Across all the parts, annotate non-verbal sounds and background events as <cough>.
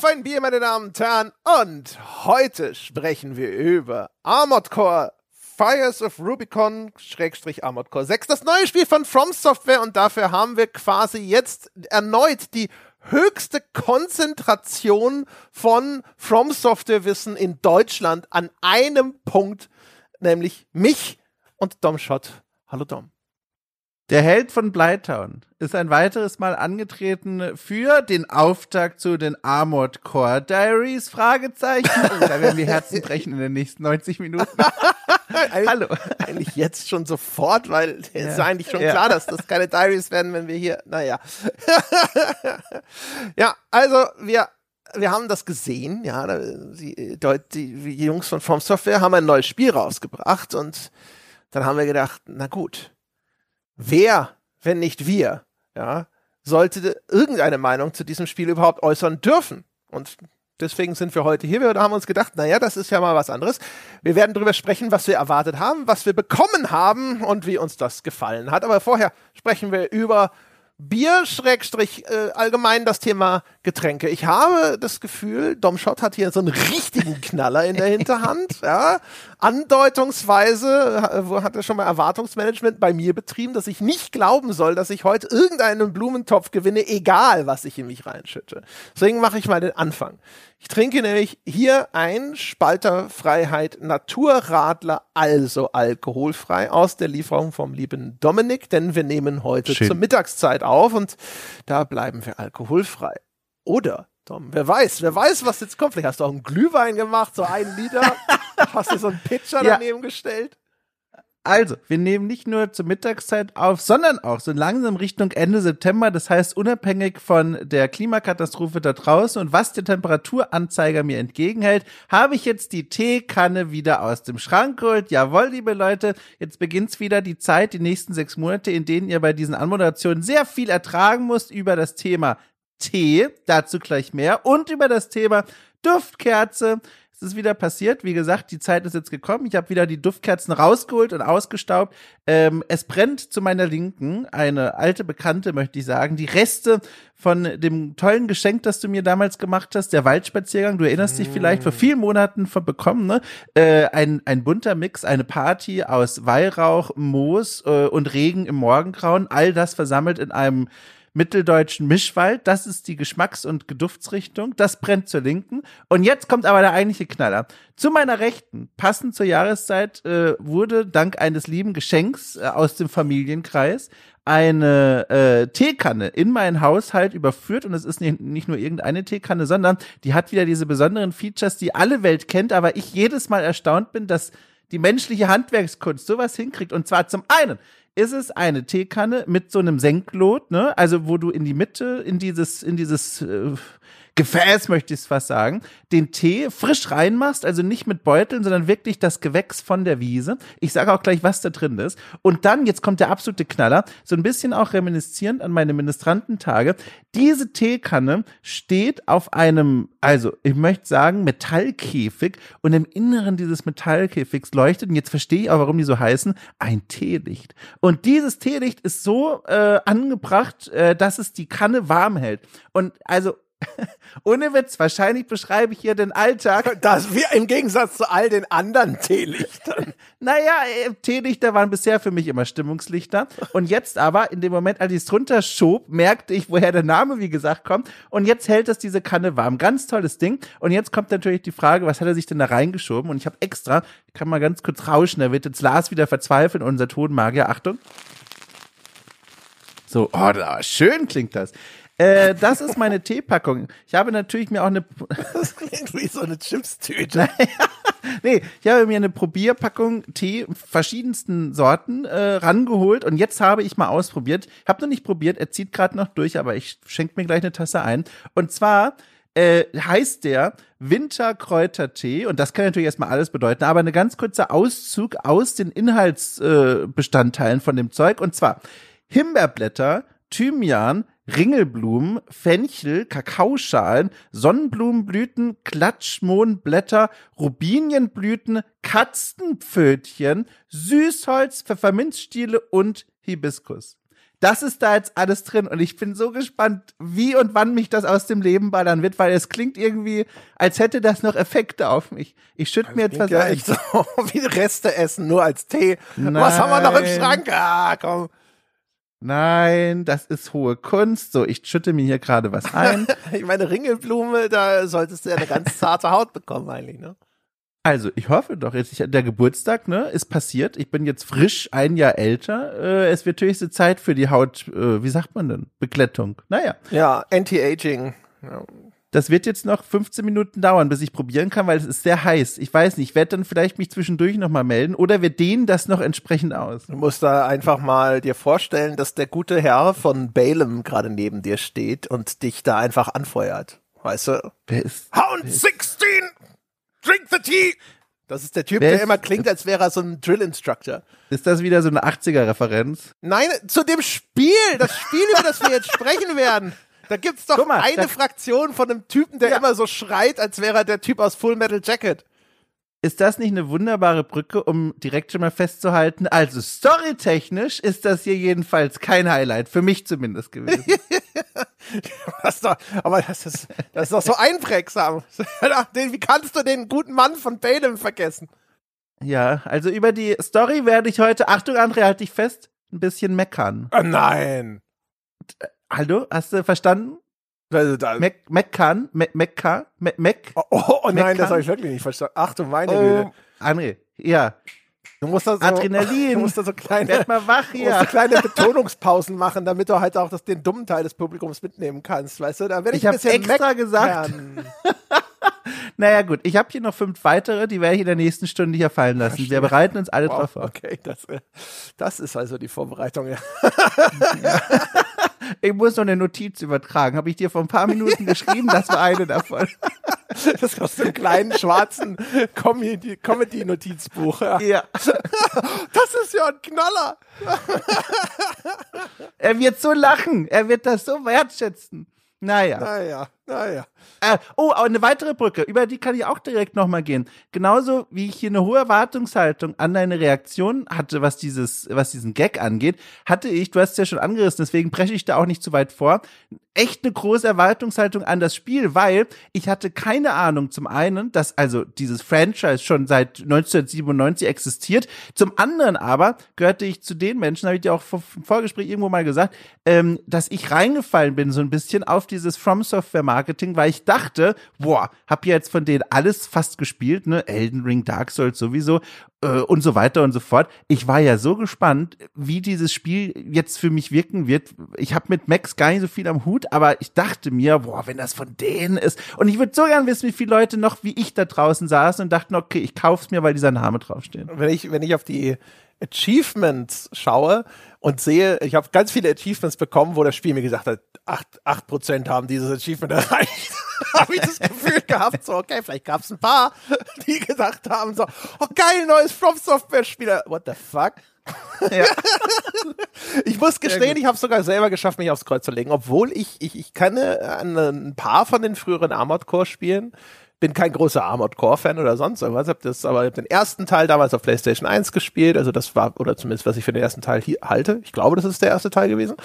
Auf ein Bier, meine Damen und Herren. Und heute sprechen wir über Armored Core Fires of Rubicon, Schrägstrich Armored Core 6, das neue Spiel von From Software. Und dafür haben wir quasi jetzt erneut die höchste Konzentration von From Software Wissen in Deutschland an einem Punkt, nämlich mich und Dom Schott. Hallo Dom. Der Held von Blytown ist ein weiteres Mal angetreten für den Auftakt zu den Armored Core Diaries? Fragezeichen. Oh, da werden die Herzen <laughs> brechen in den nächsten 90 Minuten. <laughs> Hallo. Eigentlich jetzt schon sofort, weil es ja. ist eigentlich schon ja. klar, dass das keine Diaries werden, wenn wir hier, naja. <laughs> ja, also wir wir haben das gesehen, ja, die, die, die Jungs von From Software haben ein neues Spiel rausgebracht und dann haben wir gedacht, na gut, wer, wenn nicht wir, ja, sollte irgendeine Meinung zu diesem Spiel überhaupt äußern dürfen? Und deswegen sind wir heute hier. Wir haben uns gedacht, naja, das ist ja mal was anderes. Wir werden darüber sprechen, was wir erwartet haben, was wir bekommen haben und wie uns das gefallen hat. Aber vorher sprechen wir über Bier, Schrägstrich, äh, allgemein das Thema Getränke. Ich habe das Gefühl, Dom Schott hat hier so einen richtigen Knaller in der <laughs> Hinterhand. ja. Andeutungsweise wo hat er schon mal Erwartungsmanagement bei mir betrieben, dass ich nicht glauben soll, dass ich heute irgendeinen Blumentopf gewinne, egal was ich in mich reinschütte. Deswegen mache ich mal den Anfang. Ich trinke nämlich hier ein Spalterfreiheit Naturradler, also alkoholfrei, aus der Lieferung vom lieben Dominik, denn wir nehmen heute Schön. zur Mittagszeit auf und da bleiben wir alkoholfrei. Oder Tom, wer weiß, wer weiß, was jetzt kommt. Vielleicht hast du auch einen Glühwein gemacht, so einen Liter. <laughs> hast du so einen Pitcher ja. daneben gestellt. Also, wir nehmen nicht nur zur Mittagszeit auf, sondern auch so langsam Richtung Ende September. Das heißt, unabhängig von der Klimakatastrophe da draußen und was der Temperaturanzeiger mir entgegenhält, habe ich jetzt die Teekanne wieder aus dem Schrank geholt. Jawohl, liebe Leute, jetzt beginnt's wieder die Zeit, die nächsten sechs Monate, in denen ihr bei diesen Anmoderationen sehr viel ertragen müsst über das Thema Tee, dazu gleich mehr, und über das Thema Duftkerze. Es ist wieder passiert. Wie gesagt, die Zeit ist jetzt gekommen. Ich habe wieder die Duftkerzen rausgeholt und ausgestaubt. Ähm, es brennt zu meiner Linken eine alte Bekannte, möchte ich sagen. Die Reste von dem tollen Geschenk, das du mir damals gemacht hast, der Waldspaziergang. Du erinnerst dich vielleicht vor vielen Monaten von bekommen, ne? Äh, ein, ein bunter Mix, eine Party aus Weihrauch, Moos äh, und Regen im Morgengrauen. All das versammelt in einem mitteldeutschen Mischwald. Das ist die Geschmacks- und Geduftsrichtung. Das brennt zur Linken. Und jetzt kommt aber der eigentliche Knaller. Zu meiner Rechten, passend zur Jahreszeit, äh, wurde dank eines lieben Geschenks äh, aus dem Familienkreis eine äh, Teekanne in meinen Haushalt überführt und es ist nicht, nicht nur irgendeine Teekanne, sondern die hat wieder diese besonderen Features, die alle Welt kennt, aber ich jedes Mal erstaunt bin, dass die menschliche Handwerkskunst sowas hinkriegt. Und zwar zum einen ist es eine Teekanne mit so einem Senklot, ne? Also wo du in die Mitte, in dieses, in dieses äh, Gefäß, möchte ich fast sagen, den Tee frisch reinmachst, also nicht mit Beuteln, sondern wirklich das Gewächs von der Wiese. Ich sage auch gleich, was da drin ist. Und dann, jetzt kommt der absolute Knaller, so ein bisschen auch reminiszierend an meine Ministrantentage. Diese Teekanne steht auf einem, also ich möchte sagen, Metallkäfig und im Inneren dieses Metallkäfigs leuchtet, und jetzt verstehe ich auch, warum die so heißen, ein Teelicht. Und dieses Teelicht ist so äh, angebracht, äh, dass es die Kanne warm hält. Und also <laughs> ohne Witz, wahrscheinlich beschreibe ich hier den Alltag. <laughs> Das wir im Gegensatz zu all den anderen Teelichtern. <laughs> naja, äh, Teelichter waren bisher für mich immer Stimmungslichter. Und jetzt aber, in dem Moment, als ich es drunter schob, merkte ich, woher der Name, wie gesagt, kommt. Und jetzt hält es diese Kanne warm. Ganz tolles Ding. Und jetzt kommt natürlich die Frage, was hat er sich denn da reingeschoben? Und ich habe extra, ich kann mal ganz kurz rauschen, da wird jetzt Lars wieder verzweifeln, unser Tonmagier. Achtung. So, oh, schön klingt das. Äh, das ist meine Teepackung. Ich habe natürlich mir auch eine. <laughs> Das klingt wie so eine Chipstüte. <laughs> nee, ich habe mir eine Probierpackung Tee verschiedensten Sorten äh, rangeholt und jetzt habe ich mal ausprobiert. Ich habe noch nicht probiert, er zieht gerade noch durch, aber ich schenke mir gleich eine Tasse ein. Und zwar äh, heißt der Winterkräutertee und das kann natürlich erstmal alles bedeuten, aber eine ganz kurzer Auszug aus den Inhaltsbestandteilen äh, von dem Zeug und zwar Himbeerblätter, Thymian, Ringelblumen, Fenchel, Kakaoschalen, Sonnenblumenblüten, Klatschmohnblätter, Rubinienblüten, Katzenpfötchen, Süßholz, Pfefferminzstiele und Hibiskus. Das ist da jetzt alles drin und ich bin so gespannt, wie und wann mich das aus dem Leben ballern wird, weil es klingt irgendwie, als hätte das noch Effekte auf mich. Ich schütte mir jetzt was ja ein. echt so <laughs> wie Reste essen, nur als Tee. Was haben wir noch im Schrank? Ah, komm. Nein, das ist hohe Kunst. So, ich schütte mir hier gerade was ein. <laughs> Ich meine, Ringelblume, da solltest du ja eine ganz <laughs> zarte Haut bekommen eigentlich, ne? Also, ich hoffe doch jetzt, ich, der Geburtstag, ne, ist passiert. Ich bin jetzt frisch ein Jahr älter. Äh, es wird höchste Zeit für die Haut, äh, wie sagt man denn? Beglättung. Naja, Ja, Anti-Aging. Ja. Das wird jetzt noch 15 Minuten dauern, bis ich probieren kann, weil es ist sehr heiß. Ich weiß nicht, ich werde dann vielleicht mich zwischendurch nochmal melden oder wir dehnen das noch entsprechend aus. Du musst da einfach mal dir vorstellen, dass der gute Herr von Balaam gerade neben dir steht und dich da einfach anfeuert. Weißt du? Wer ist, Hound 16! Drink the tea! Das ist der Typ, Wer der ist- immer klingt, als wäre er so ein Drill-Instructor. ist das wieder so eine 80er-Referenz? Nein, zu dem Spiel, das Spiel, über das wir jetzt sprechen werden. Da gibt's doch mal, eine Fraktion von einem Typen, der Ja. immer so schreit, als wäre er der Typ aus Full Metal Jacket. Ist das nicht eine wunderbare Brücke, um direkt schon mal festzuhalten? Also storytechnisch ist das hier jedenfalls kein Highlight, für mich zumindest gewesen. <laughs> Das doch, aber das ist, das ist doch so einprägsam. <laughs> Wie kannst du den guten Mann von Balaam vergessen? ja, also über die Story werde ich heute, Achtung André, halt dich fest, ein bisschen meckern. Oh nein. Hallo, hast du verstanden? Also da, Meck, meckern, Me mecker, Me meck. oh, oh, oh nein, das habe ich wirklich nicht verstanden. Ach du meine Oh, Güte. André, ja, Du musst da so, Adrenalin. <laughs> Du musst da so kleine, werd mal wach du musst so hier. kleine <laughs> Betonungspausen machen, damit du halt auch das, den dummen Teil des Publikums mitnehmen kannst. Weißt du, da werde ich, Ich ein bisschen extra gesagt. meckern. <laughs> Naja gut, ich habe hier noch fünf weitere, die werde ich in der nächsten Stunde hier fallen lassen. Wir bereiten uns alle Wow, drauf vor. okay, das, äh, das ist also die Vorbereitung. Ja. Ich muss noch eine Notiz übertragen. Habe ich dir vor ein paar Minuten geschrieben, das war eine davon. <laughs> Das ist aus dem kleinen schwarzen Comedy- Comedy-Notizbuch. Ja. Ja. Das ist ja ein Knaller. Er wird so lachen, er wird das so wertschätzen. Naja. Naja, naja. Äh, oh, eine weitere Brücke, über die kann ich auch direkt nochmal gehen. Genauso wie ich hier eine hohe Erwartungshaltung an deine Reaktion hatte, was dieses, was diesen Gag angeht, hatte ich, du hast es ja schon angerissen, deswegen breche ich da auch nicht zu weit vor, echt eine große Erwartungshaltung an das Spiel, weil ich hatte keine Ahnung zum einen, dass also dieses Franchise schon seit 1997 existiert, zum anderen aber gehörte ich zu den Menschen, habe ich dir auch im Vorgespräch irgendwo mal gesagt, ähm, dass ich reingefallen bin so ein bisschen auf dieses From Software Marketing, weil ich dachte, boah, hab ja jetzt von denen alles fast gespielt, ne, Elden Ring, Dark Souls sowieso äh, und so weiter und so fort. Ich war ja so gespannt, wie dieses Spiel jetzt für mich wirken wird. Ich habe mit Max gar nicht so viel am Hut, aber ich dachte mir, boah, wenn das von denen ist. Und ich würde so gern wissen, wie viele Leute noch wie ich da draußen saßen und dachten, okay, ich kauf's mir, weil dieser Name draufsteht. Wenn ich, wenn ich auf die Achievements schaue und sehe, ich habe ganz viele Achievements bekommen, wo das Spiel mir gesagt hat, acht Prozent haben dieses Achievement erreicht. <laughs> habe ich das Gefühl gehabt, so, okay, vielleicht gab es ein paar, die gedacht haben, so, oh geil, neues From Software Spieler. What the fuck? Ja. <laughs> Ich muss gestehen, ich habe es sogar selber geschafft, mich aufs Kreuz zu legen, obwohl ich, ich, ich kenne ein, ein paar von den früheren Armored Core Spielen. Bin kein großer Armored Core Fan oder sonst irgendwas, hab das, aber ich hab den ersten Teil damals auf PlayStation 1 gespielt, also das war, oder zumindest was ich für den ersten Teil hier halte. Ich glaube, das ist der erste Teil gewesen.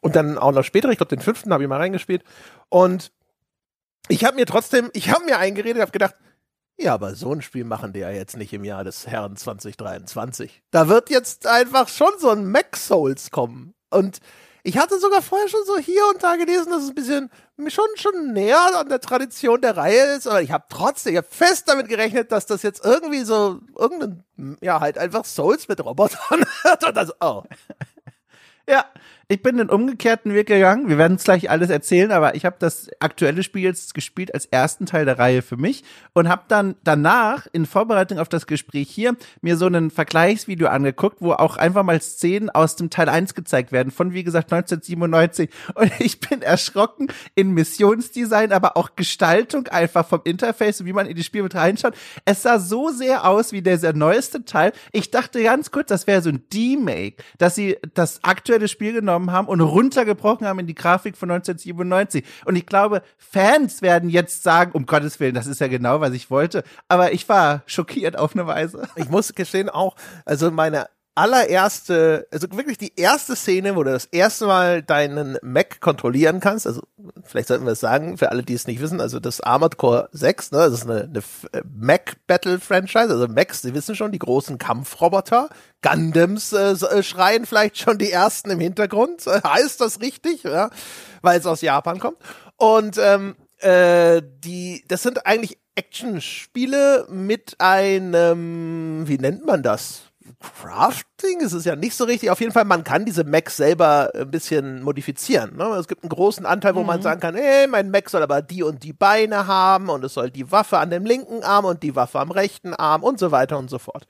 Und dann auch noch später, ich glaube, den fünften habe ich mal reingespielt. Und ich habe mir trotzdem, ich habe mir eingeredet, habe gedacht, ja, aber so ein Spiel machen die ja jetzt nicht im Jahr des Herrn 2023. Da wird jetzt einfach schon so ein Mac Souls kommen. Und ich hatte sogar vorher schon so hier und da gelesen, dass es ein bisschen schon, schon näher an der Tradition der Reihe ist, aber ich habe trotzdem, ich habe fest damit gerechnet, dass das jetzt irgendwie so irgendein, ja, halt einfach Souls mit Robotern <laughs> hat und das, oh. Ja, ich bin den umgekehrten Weg gegangen. Wir werden es gleich alles erzählen, aber ich habe das aktuelle Spiel jetzt gespielt als ersten Teil der Reihe für mich und habe dann danach in Vorbereitung auf das Gespräch hier mir so ein Vergleichsvideo angeguckt, wo auch einfach mal Szenen aus dem Teil 1 gezeigt werden, von wie gesagt 1997 <laughs> und ich bin erschrocken in Missionsdesign, aber auch Gestaltung einfach vom Interface, wie man in die Spiel mit reinschaut. Es sah so sehr aus wie der, der neueste Teil. Ich dachte ganz kurz, das wäre so ein D-Make, dass sie das aktuelle Spiel genommen haben und runtergebrochen haben in die Grafik von 1997. Und ich glaube, Fans werden jetzt sagen, um Gottes Willen, das ist ja genau, was ich wollte. Aber ich war schockiert auf eine Weise. Ich muss gestehen auch, also meine allererste, also wirklich die erste Szene, wo du das erste Mal deinen Mac kontrollieren kannst, also vielleicht sollten wir es sagen, für alle, die es nicht wissen, also das Armored Core 6, ne, das ist eine, eine äh, Mac Battle Franchise, also Macs, Sie wissen schon, die großen Kampfroboter, Gundams äh, äh, schreien vielleicht schon die ersten im Hintergrund, <laughs> heißt das richtig, ja, weil es aus Japan kommt. Und ähm, äh, die, das sind eigentlich Action-Spiele mit einem, wie nennt man das? Crafting ist es ja nicht so richtig. Auf jeden Fall, man kann diese Macs selber ein bisschen modifizieren. Ne? Es gibt einen großen Anteil, wo mhm. man sagen kann, hey, mein Mac soll aber die und die Beine haben und es soll die Waffe an dem linken Arm und die Waffe am rechten Arm und so weiter und so fort.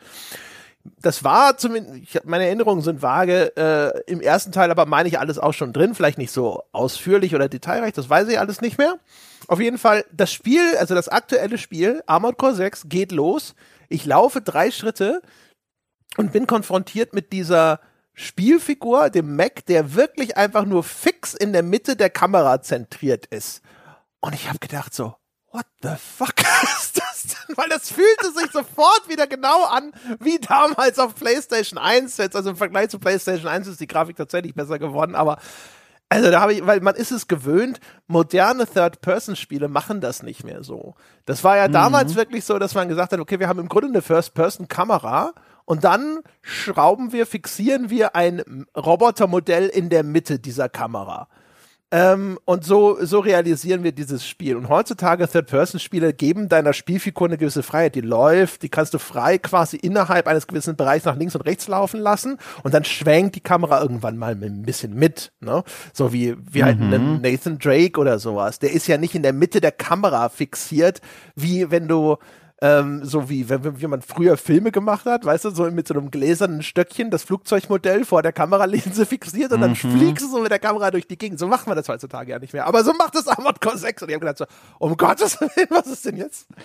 Das war zumindest, ich, meine Erinnerungen sind vage, äh, im ersten Teil aber meine ich alles auch schon drin, vielleicht nicht so ausführlich oder detailreich, das weiß ich alles nicht mehr. Auf jeden Fall, das Spiel, also das aktuelle Spiel, Armored Core 6, geht los. Ich laufe drei Schritte und bin konfrontiert mit dieser Spielfigur, dem Mac, der wirklich einfach nur fix in der Mitte der Kamera zentriert ist. Und ich habe gedacht so, what the fuck <laughs> ist das denn? Weil das fühlte sich sofort wieder genau an, wie damals auf PlayStation 1. Jetzt, also im Vergleich zu PlayStation 1 ist die Grafik tatsächlich besser geworden, aber also da habe ich, weil man ist es gewöhnt, moderne Third-Person-Spiele machen das nicht mehr so. Das war ja mhm. damals wirklich so, dass man gesagt hat, okay, wir haben im Grunde eine First-Person-Kamera und dann schrauben wir, fixieren wir ein Robotermodell in der Mitte dieser Kamera. Ähm, und so, so realisieren wir dieses Spiel. Und heutzutage Third-Person-Spiele geben deiner Spielfigur eine gewisse Freiheit. Die läuft, die kannst du frei quasi innerhalb eines gewissen Bereichs nach links und rechts laufen lassen. Und dann schwenkt die Kamera irgendwann mal ein bisschen mit. Ne? So wie, wie halt mhm. halt ein Nathan Drake oder sowas. Der ist ja nicht in der Mitte der Kamera fixiert, wie wenn du ähm, so wie wenn, wie man früher Filme gemacht hat, weißt du, so mit so einem gläsernen Stöckchen das Flugzeugmodell vor der Kameralinse <laughs> fixiert und dann mhm. fliegst du so mit der Kamera durch die Gegend. So macht man das heutzutage ja nicht mehr. Aber so macht das Armored Core 6 und ich habe gedacht so, um Gottes <laughs> Willen, was ist denn jetzt? <laughs>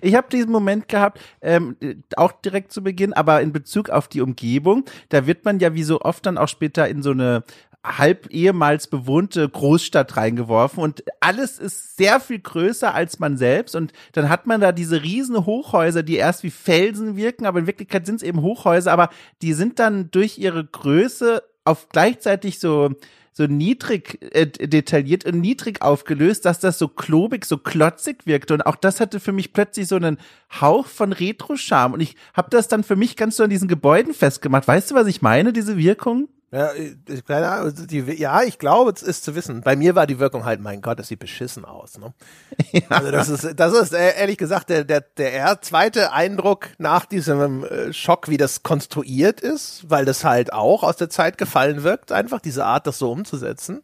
Ich habe diesen Moment gehabt, ähm, auch direkt zu Beginn, aber in Bezug auf die Umgebung, da wird man ja wie so oft dann auch später in so eine halb ehemals bewohnte Großstadt reingeworfen und alles ist sehr viel größer als man selbst und dann hat man da diese riesen Hochhäuser, die erst wie Felsen wirken, aber in Wirklichkeit sind es eben Hochhäuser, aber die sind dann durch ihre Größe auf gleichzeitig so so niedrig äh, detailliert und niedrig aufgelöst, dass das so klobig, so klotzig wirkt. Und auch das hatte für mich plötzlich so einen Hauch von Retro-Charme. Und ich habe das dann für mich ganz so an diesen Gebäuden festgemacht. Weißt du, was ich meine, diese Wirkung? Ja, ich, keine Ahnung, die, ja, ich glaube, es ist zu wissen. Bei mir war die Wirkung halt, mein Gott, das sieht beschissen aus. Ne? <laughs> Ja. Also das ist, das ist äh, ehrlich gesagt der, der, der zweite Eindruck nach diesem äh, Schock, wie das konstruiert ist, weil das halt auch aus der Zeit gefallen wirkt, einfach diese Art, das so umzusetzen.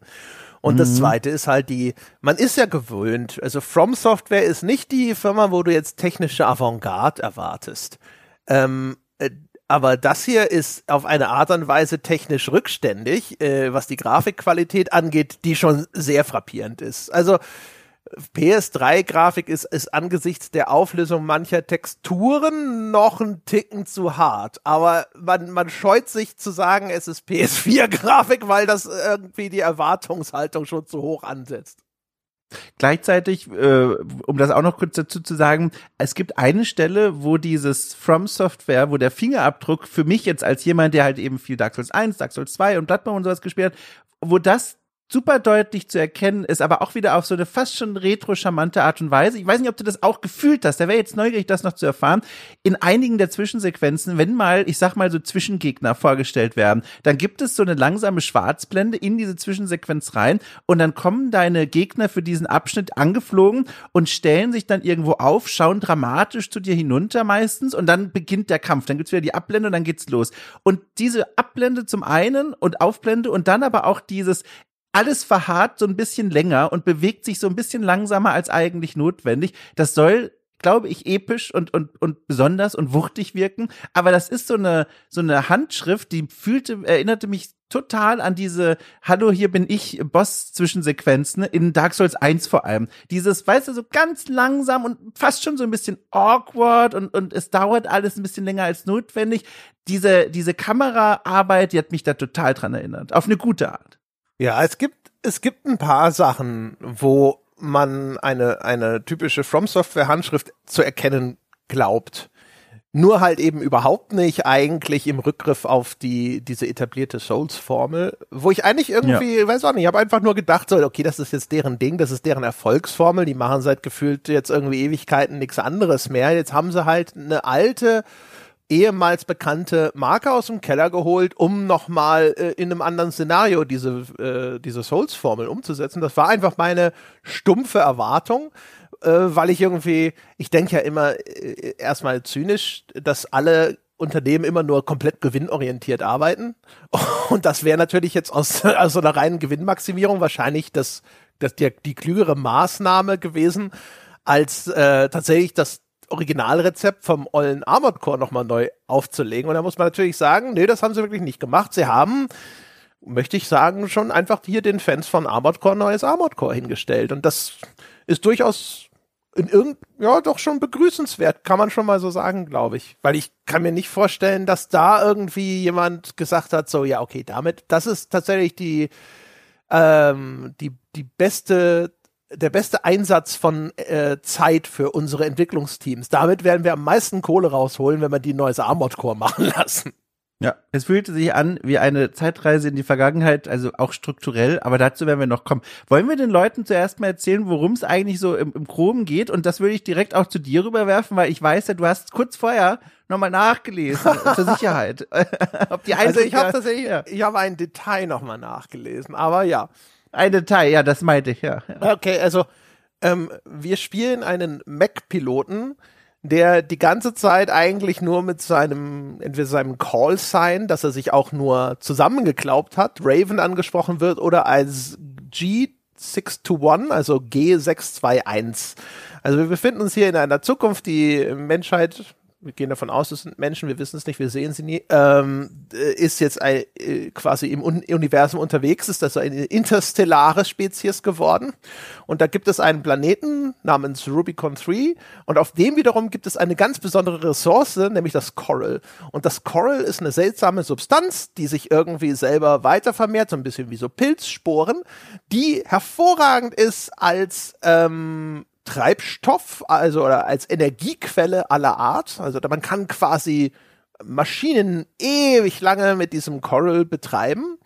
Und mhm. das zweite ist halt die, man ist ja gewöhnt, also From Software ist nicht die Firma, wo du jetzt technische Avantgarde erwartest. Ähm, äh, aber das hier ist auf eine Art und Weise technisch rückständig, äh, was die Grafikqualität angeht, die schon sehr frappierend ist. Also PS3-Grafik ist, ist angesichts der Auflösung mancher Texturen noch ein Ticken zu hart. Aber man, man scheut sich zu sagen, es ist PS4-Grafik, weil das irgendwie die Erwartungshaltung schon zu hoch ansetzt. Gleichzeitig, äh, um das auch noch kurz dazu zu sagen, es gibt eine Stelle, wo dieses From Software, wo der Fingerabdruck für mich jetzt als jemand, der halt eben viel Dark Souls 1, Dark Souls 2 und Bloodborne und sowas gespielt hat, wo das super deutlich zu erkennen ist, aber auch wieder auf so eine fast schon retro-charmante Art und Weise. Ich weiß nicht, ob du das auch gefühlt hast. Da wäre jetzt neugierig, das noch zu erfahren. In einigen der Zwischensequenzen, wenn mal, ich sag mal so Zwischengegner vorgestellt werden, dann gibt es so eine langsame Schwarzblende in diese Zwischensequenz rein und dann kommen deine Gegner für diesen Abschnitt angeflogen und stellen sich dann irgendwo auf, schauen dramatisch zu dir hinunter meistens und dann beginnt der Kampf. Dann gibt's wieder die Abblende und dann geht's los. Und diese Abblende zum einen und Aufblende und dann aber auch dieses alles verharrt so ein bisschen länger und bewegt sich so ein bisschen langsamer als eigentlich notwendig. Das soll glaube ich, episch und, und, und besonders und wuchtig wirken. Aber das ist so eine, so eine Handschrift, die fühlte, erinnerte mich total an diese Hallo, hier bin ich Boss-Zwischensequenzen in Dark Souls 1 vor allem. Dieses, weißt du, so ganz langsam und fast schon so ein bisschen awkward und, und es dauert alles ein bisschen länger als notwendig. Diese, diese Kameraarbeit, die hat mich da total dran erinnert. Auf eine gute Art. Ja, es gibt, es gibt ein paar Sachen, wo man eine, eine typische From Software Handschrift zu erkennen glaubt. Nur halt eben überhaupt nicht eigentlich im Rückgriff auf die, diese etablierte Souls-Formel, wo ich eigentlich irgendwie, ja. weiß auch nicht, ich habe einfach nur gedacht, so, okay, das ist jetzt deren Ding, das ist deren Erfolgsformel, die machen seit gefühlt jetzt irgendwie Ewigkeiten nichts anderes mehr. Jetzt haben sie halt eine alte, ehemals bekannte Marke aus dem Keller geholt, um nochmal äh, in einem anderen Szenario diese, äh, diese Souls-Formel umzusetzen. Das war einfach meine stumpfe Erwartung äh, weil ich irgendwie, ich denke ja immer äh, erstmal zynisch, dass alle Unternehmen immer nur komplett gewinnorientiert arbeiten. <laughs> Und das wäre natürlich jetzt aus, <laughs> aus so einer reinen Gewinnmaximierung wahrscheinlich das, das die, die klügere Maßnahme gewesen, als äh, tatsächlich das Originalrezept vom ollen Armored Core nochmal neu aufzulegen. Und da muss man natürlich sagen, nee, das haben sie wirklich nicht gemacht. Sie haben, möchte ich sagen, schon einfach hier den Fans von Armored Core neues Armored Core hingestellt. Und das ist durchaus in irgend, ja, doch schon begrüßenswert, kann man schon mal so sagen, glaube ich. Weil ich kann mir nicht vorstellen, dass da irgendwie jemand gesagt hat, so, ja, okay, damit, das ist tatsächlich die, ähm, die, die beste, der beste Einsatz von äh, Zeit für unsere Entwicklungsteams. Damit werden wir am meisten Kohle rausholen, wenn wir die neues Armored Core machen <laughs> lassen. Ja, es fühlte sich an wie eine Zeitreise in die Vergangenheit, also auch strukturell, aber dazu werden wir noch kommen. Wollen wir den Leuten zuerst mal erzählen, worum es eigentlich so im, im Groben geht? Und das würde ich direkt auch zu dir rüberwerfen, weil ich weiß ja, du hast kurz vorher nochmal nachgelesen, <laughs> zur Sicherheit. Ob die also ich habe tatsächlich, ich habe ein Detail nochmal nachgelesen, aber ja. Ein Detail, ja, das meinte ich, ja. ja. Okay, also ähm, wir spielen einen Mac-Piloten, der die ganze Zeit eigentlich nur mit seinem, entweder seinem Call-Sign, dass er sich auch nur zusammengeklaubt hat, Raven angesprochen wird oder als G621, also G621. Also wir befinden uns hier in einer Zukunft, die Menschheit wir gehen davon aus, es sind Menschen, wir wissen es nicht, wir sehen sie nie, ähm, äh, ist jetzt ein, äh, quasi im Un Universum unterwegs, ist das eine interstellare Spezies geworden. Und da gibt es einen Planeten namens Rubicon 3 und auf dem wiederum gibt es eine ganz besondere Ressource, nämlich das Coral. Und das Coral ist eine seltsame Substanz, die sich irgendwie selber weiter vermehrt, so ein bisschen wie so Pilzsporen, die hervorragend ist als ähm, Treibstoff, also oder als Energiequelle aller Art. Also man kann quasi Maschinen ewig lange mit diesem Coral betreiben.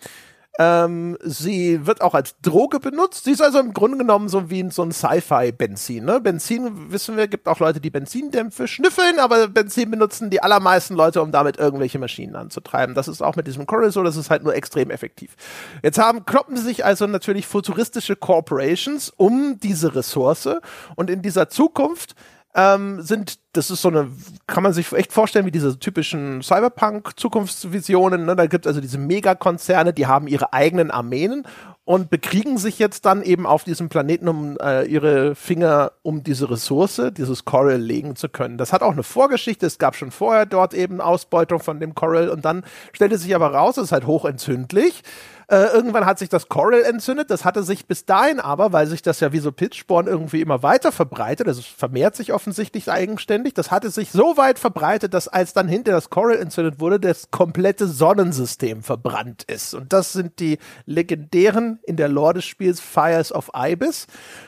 Ähm, sie wird auch als Droge benutzt. Sie ist also im Grunde genommen so wie so ein Sci-Fi-Benzin. Ne? Benzin, wissen wir, gibt auch Leute, die Benzindämpfe schnüffeln, aber Benzin benutzen die allermeisten Leute, um damit irgendwelche Maschinen anzutreiben. Das ist auch mit diesem Coral so, das ist halt nur extrem effektiv. Jetzt haben, kloppen sich also natürlich futuristische Corporations um diese Ressource und in dieser Zukunft ähm, sind, das ist so eine, kann man sich echt vorstellen, wie diese typischen Cyberpunk-Zukunftsvisionen. Ne? Da gibt es also diese Megakonzerne, die haben ihre eigenen Armeen und bekriegen sich jetzt dann eben auf diesem Planeten, um äh, ihre Finger um diese Ressource, dieses Coral legen zu können. Das hat auch eine Vorgeschichte. Es gab schon vorher dort eben Ausbeutung von dem Coral und dann stellte sich aber raus, es ist halt hochentzündlich. Äh, irgendwann hat sich das Coral entzündet. Das hatte sich bis dahin aber, weil sich das ja wie so Pitchsporn irgendwie immer weiter verbreitet, also es vermehrt sich offensichtlich eigenständig, das hatte sich so weit verbreitet, dass als dann hinter das Coral entzündet wurde, das komplette Sonnensystem verbrannt ist. Und das sind die legendären in der Lore des Spiels Fires of Ibis,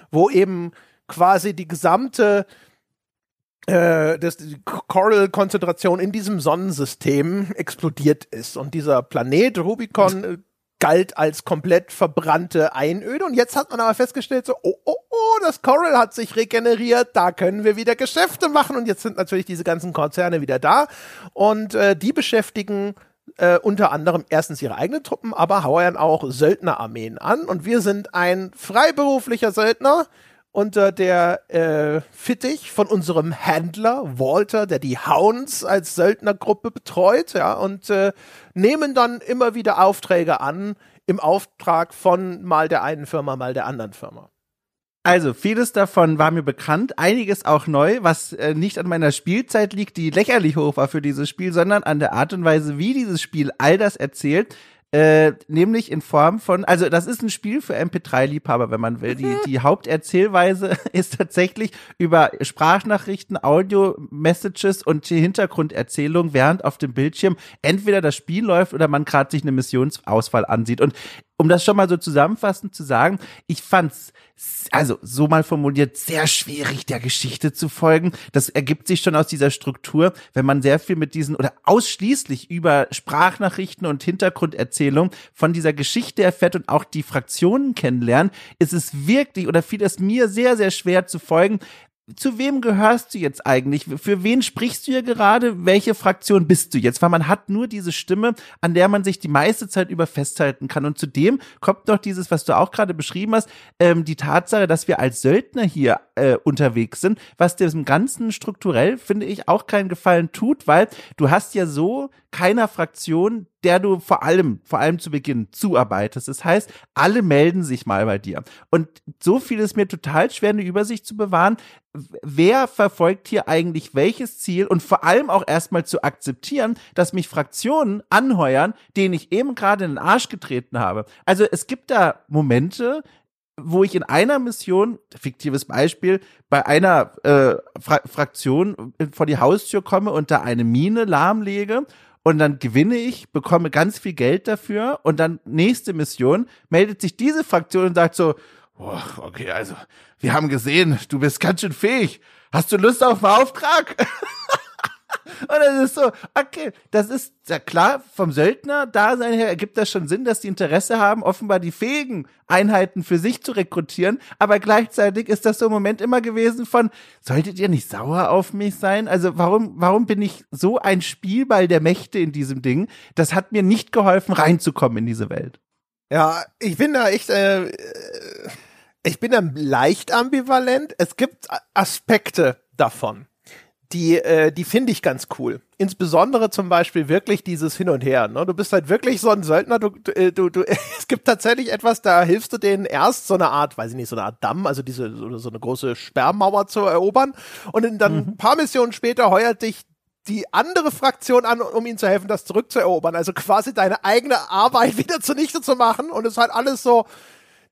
wo eben quasi die gesamte äh, dass die Coral-Konzentration in diesem Sonnensystem explodiert ist. Und dieser Planet Rubicon äh, galt als komplett verbrannte Einöde. Und jetzt hat man aber festgestellt, so, oh, oh, oh, das Coral hat sich regeneriert, da können wir wieder Geschäfte machen. Und jetzt sind natürlich diese ganzen Konzerne wieder da. Und äh, die beschäftigen äh, unter anderem erstens ihre eigenen Truppen, aber heuern auch Söldnerarmeen an. Und wir sind ein freiberuflicher Söldner, unter der äh, Fittich von unserem Händler Walter, der die Hounds als Söldnergruppe betreut, ja, und äh, nehmen dann immer wieder Aufträge an im Auftrag von mal der einen Firma, mal der anderen Firma. Also, vieles davon war mir bekannt, einiges auch neu, was äh, nicht an meiner Spielzeit liegt, die lächerlich hoch war für dieses Spiel, sondern an der Art und Weise, wie dieses Spiel all das erzählt. Äh, nämlich in Form von, also das ist ein Spiel für MP3-Liebhaber, wenn man will. Die, mhm. die Haupterzählweise <laughs> ist tatsächlich über Sprachnachrichten, Audio-Messages und die Hintergrunderzählung, während auf dem Bildschirm entweder das Spiel läuft oder man gerade sich eine Missionsauswahl ansieht. Und um das schon mal so zusammenfassend zu sagen, ich fand's also so mal formuliert, sehr schwierig der Geschichte zu folgen. Das ergibt sich schon aus dieser Struktur, wenn man sehr viel mit diesen oder ausschließlich über Sprachnachrichten und Hintergrunderzählung von dieser Geschichte erfährt und auch die Fraktionen kennenlernt, ist es wirklich oder fiel es mir sehr, sehr schwer zu folgen, zu wem gehörst du jetzt eigentlich? Für wen sprichst du hier gerade? Welche Fraktion bist du jetzt? Weil man hat nur diese Stimme, an der man sich die meiste Zeit über festhalten kann. Und zudem kommt noch dieses, was du auch gerade beschrieben hast, ähm, die Tatsache, dass wir als Söldner hier äh, unterwegs sind, was diesem Ganzen strukturell, finde ich, auch keinen Gefallen tut, weil du hast ja so keiner Fraktion, der du vor allem, vor allem zu Beginn zuarbeitest. Das heißt, alle melden sich mal bei dir. Und so viel ist mir total schwer, eine Übersicht zu bewahren. Wer verfolgt hier eigentlich welches Ziel und vor allem auch erstmal zu akzeptieren, dass mich Fraktionen anheuern, denen ich eben gerade in den Arsch getreten habe. Also es gibt da Momente, wo ich in einer Mission, fiktives Beispiel, bei einer äh, Fra Fraktion vor die Haustür komme und da eine Mine lahmlege und dann gewinne ich, bekomme ganz viel Geld dafür und dann nächste Mission meldet sich diese Fraktion und sagt so, oh, okay, also wir haben gesehen, du bist ganz schön fähig. Hast du Lust auf einen Auftrag? <laughs> Und das ist so, okay, das ist ja klar, vom Söldner-Dasein her ergibt das schon Sinn, dass die Interesse haben, offenbar die fähigen Einheiten für sich zu rekrutieren. Aber gleichzeitig ist das so ein Moment immer gewesen von, solltet ihr nicht sauer auf mich sein? Also warum, warum bin ich so ein Spielball der Mächte in diesem Ding? Das hat mir nicht geholfen, reinzukommen in diese Welt. Ja, ich bin da echt, äh, ich bin da leicht ambivalent. Es gibt Aspekte davon die, äh, die finde ich ganz cool. Insbesondere zum Beispiel wirklich dieses Hin und Her. Ne? Du bist halt wirklich so ein Söldner. Du, du, äh, du, du, <laughs> es gibt tatsächlich etwas, da hilfst du denen erst so eine Art, weiß ich nicht, so eine Art Damm, also diese so, so eine große Sperrmauer zu erobern. Und dann mhm. ein paar Missionen später heuert dich die andere Fraktion an, um ihnen zu helfen, das zurückzuerobern. Also quasi deine eigene Arbeit <laughs> wieder zunichte zu machen. Und es ist halt alles so,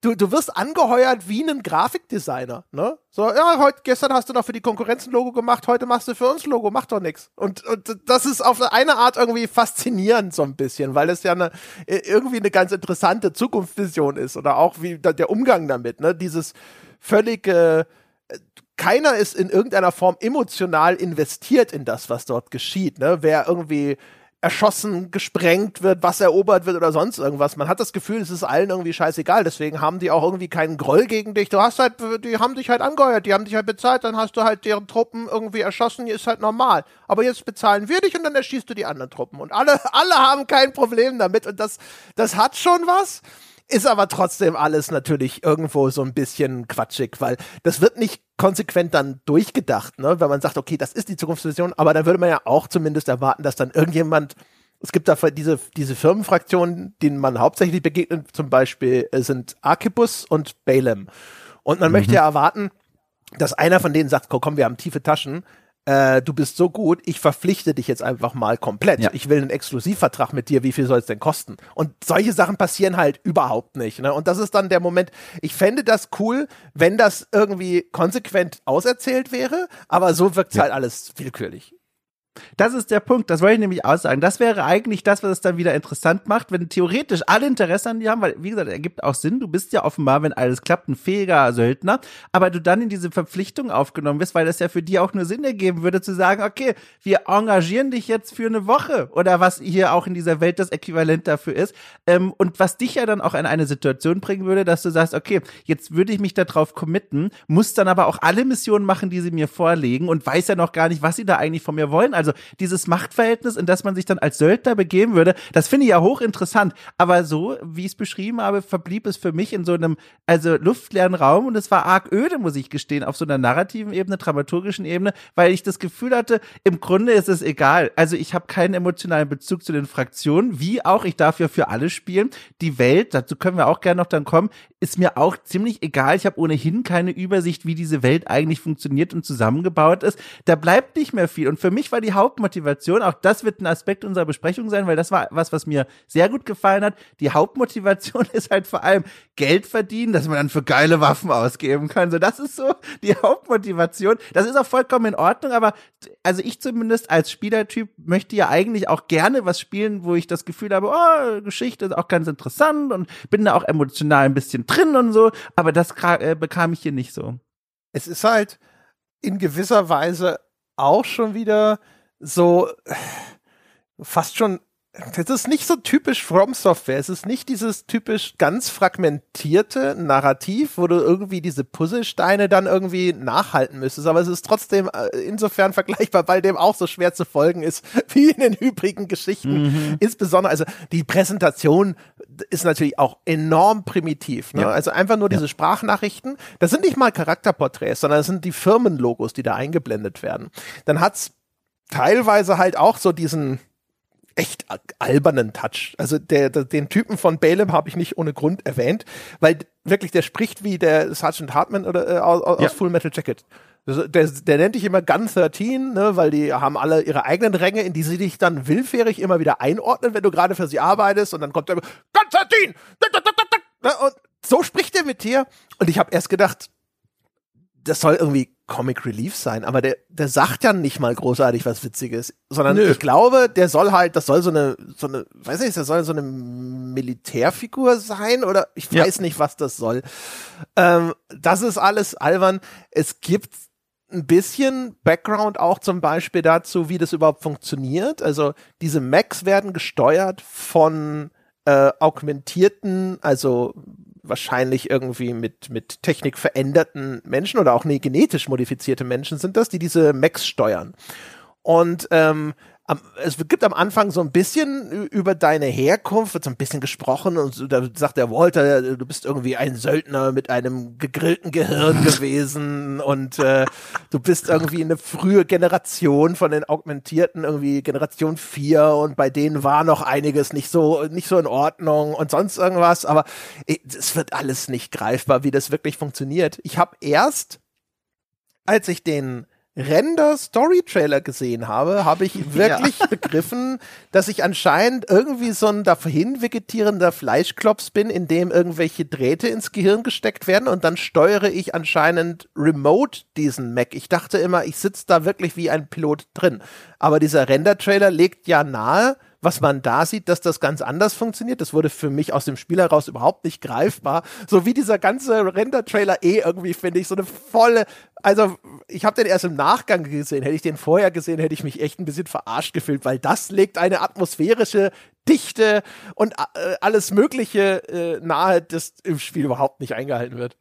du, du wirst angeheuert wie ein Grafikdesigner, ne? So, ja, heute, gestern hast du noch für die Konkurrenz ein Logo gemacht, heute machst du für uns Logo, mach doch nix. Und, und das ist auf eine Art irgendwie faszinierend so ein bisschen, weil es ja eine, irgendwie eine ganz interessante Zukunftsvision ist oder auch wie der Umgang damit, ne? Dieses völlige, keiner ist in irgendeiner Form emotional investiert in das, was dort geschieht, ne? Wer irgendwie erschossen, gesprengt wird, was erobert wird oder sonst irgendwas. Man hat das Gefühl, es ist allen irgendwie scheißegal. Deswegen haben die auch irgendwie keinen Groll gegen dich. Du hast halt, die haben dich halt angeheuert, die haben dich halt bezahlt, dann hast du halt deren Truppen irgendwie erschossen, ist halt normal. Aber jetzt bezahlen wir dich und dann erschießt du die anderen Truppen. Und alle, alle haben kein Problem damit. Und das, das hat schon was. Ist aber trotzdem alles natürlich irgendwo so ein bisschen quatschig, weil das wird nicht konsequent dann durchgedacht, ne? Wenn man sagt, okay, das ist die Zukunftsvision, aber dann würde man ja auch zumindest erwarten, dass dann irgendjemand es gibt da diese, diese Firmenfraktionen, denen man hauptsächlich begegnet, zum Beispiel äh, sind Archibus und Balaam. Und man mhm. möchte ja erwarten, dass einer von denen sagt, komm, wir haben tiefe Taschen, äh, du bist so gut, ich verpflichte dich jetzt einfach mal komplett. Ja. Ich will einen Exklusivvertrag mit dir, wie viel soll es denn kosten? Und solche Sachen passieren halt überhaupt nicht. Ne? Und das ist dann der Moment, ich fände das cool, wenn das irgendwie konsequent auserzählt wäre, aber so wirkt ja. halt alles willkürlich. Das ist der Punkt, das wollte ich nämlich aussagen. Das wäre eigentlich das, was es dann wieder interessant macht, wenn theoretisch alle Interesse an dir haben, weil, wie gesagt, ergibt auch Sinn. Du bist ja offenbar, wenn alles klappt, ein fähiger Söldner, aber du dann in diese Verpflichtung aufgenommen wirst, weil das ja für die auch nur Sinn ergeben würde, zu sagen, okay, wir engagieren dich jetzt für eine Woche oder was hier auch in dieser Welt das Äquivalent dafür ist. Ähm, und was dich ja dann auch in eine Situation bringen würde, dass du sagst, okay, jetzt würde ich mich darauf committen, muss dann aber auch alle Missionen machen, die sie mir vorlegen und weiß ja noch gar nicht, was sie da eigentlich von mir wollen also dieses Machtverhältnis, in das man sich dann als Söldner begeben würde, das finde ich ja hochinteressant. Aber so, wie ich es beschrieben habe, verblieb es für mich in so einem, also luftleeren Raum und es war arg öde, muss ich gestehen, auf so einer narrativen Ebene, dramaturgischen Ebene, weil ich das Gefühl hatte, im Grunde ist es egal. Also ich habe keinen emotionalen Bezug zu den Fraktionen, wie auch, ich darf ja für alle spielen. Die Welt, dazu können wir auch gerne noch dann kommen, ist mir auch ziemlich egal. Ich habe ohnehin keine Übersicht, wie diese Welt eigentlich funktioniert und zusammengebaut ist. Da bleibt nicht mehr viel. Und für mich war die die Hauptmotivation. Auch das wird ein Aspekt unserer Besprechung sein, weil das war was, was mir sehr gut gefallen hat. Die Hauptmotivation <laughs> ist halt vor allem Geld verdienen, dass man dann für geile Waffen ausgeben kann. So, das ist so die Hauptmotivation. Das ist auch vollkommen in Ordnung, aber also ich zumindest als Spielertyp möchte ja eigentlich auch gerne was spielen, wo ich das Gefühl habe, oh, Geschichte ist auch ganz interessant und bin da auch emotional ein bisschen drin und so. Aber das äh, bekam ich hier nicht so. Es ist halt in gewisser Weise auch schon wieder so fast schon das ist nicht so typisch From Software. Es ist nicht dieses typisch ganz fragmentierte Narrativ, wo du irgendwie diese Puzzlesteine dann irgendwie nachhalten müsstest. Aber es ist trotzdem äh, insofern vergleichbar, weil dem auch so schwer zu folgen ist, <laughs> wie in den übrigen Geschichten. Mhm. Insbesondere, also die Präsentation ist natürlich auch enorm primitiv. Ne? Ja. Also einfach nur diese ja. Sprachnachrichten. Das sind nicht mal Charakterporträts, sondern das sind die Firmenlogos, die da eingeblendet werden. Dann hat's teilweise halt auch so diesen echt albernen Touch. Also der, der den Typen von Balaam habe ich nicht ohne Grund erwähnt, weil wirklich der spricht wie der Sergeant Hartman oder äh, aus, ja. Full Metal Jacket. Der, der nennt dich immer Gun 13, ne, weil die haben alle ihre eigenen Ränge, in die sie dich dann willfährig immer wieder einordnen, wenn du gerade für sie arbeitest und dann kommt er immer Gun 13! Und so spricht er mit dir und ich habe erst gedacht, das soll irgendwie Comic Relief sein, aber der, der sagt ja nicht mal großartig was Witziges, sondern Nö. ich glaube, der soll halt, das soll so eine, so eine, weiß nicht, das soll so eine Militärfigur sein oder ich weiß ja. nicht, was das soll. Ähm, das ist alles albern. Es gibt ein bisschen Background auch zum Beispiel dazu, wie das überhaupt funktioniert. Also diese Macs werden gesteuert von äh, augmentierten, also wahrscheinlich irgendwie mit, mit Technik veränderten Menschen oder auch nee, genetisch modifizierte Menschen sind das, die diese Macs steuern. Und ähm, es gibt am Anfang so ein bisschen über deine Herkunft, wird so ein bisschen gesprochen und da sagt der Walter, du bist irgendwie ein Söldner mit einem gegrillten Gehirn <laughs> gewesen und äh, du bist irgendwie eine frühe Generation von den Augmentierten, irgendwie Generation 4 und bei denen war noch einiges nicht so, nicht so in Ordnung und sonst irgendwas, aber es wird alles nicht greifbar, wie das wirklich funktioniert. Ich habe erst, als ich den Render-Story-Trailer gesehen habe, habe ich <laughs> wirklich ja. begriffen, dass ich anscheinend irgendwie so ein dahin vegetierender Fleischklops bin, in dem irgendwelche Drähte ins Gehirn gesteckt werden und dann steuere ich anscheinend remote diesen Mac. Ich dachte immer, ich sitze da wirklich wie ein Pilot drin. Aber dieser Render-Trailer legt ja nahe, was man da sieht, dass das ganz anders funktioniert. Das wurde für mich aus dem Spiel heraus überhaupt nicht greifbar. So wie dieser ganze Render-Trailer eh irgendwie, finde ich, so eine volle, also ich habe den erst im Nachgang gesehen. Hätte ich den vorher gesehen, hätte ich mich echt ein bisschen verarscht gefühlt, weil das legt eine atmosphärische Dichte und äh, alles Mögliche äh, nahe, das im Spiel überhaupt nicht eingehalten wird.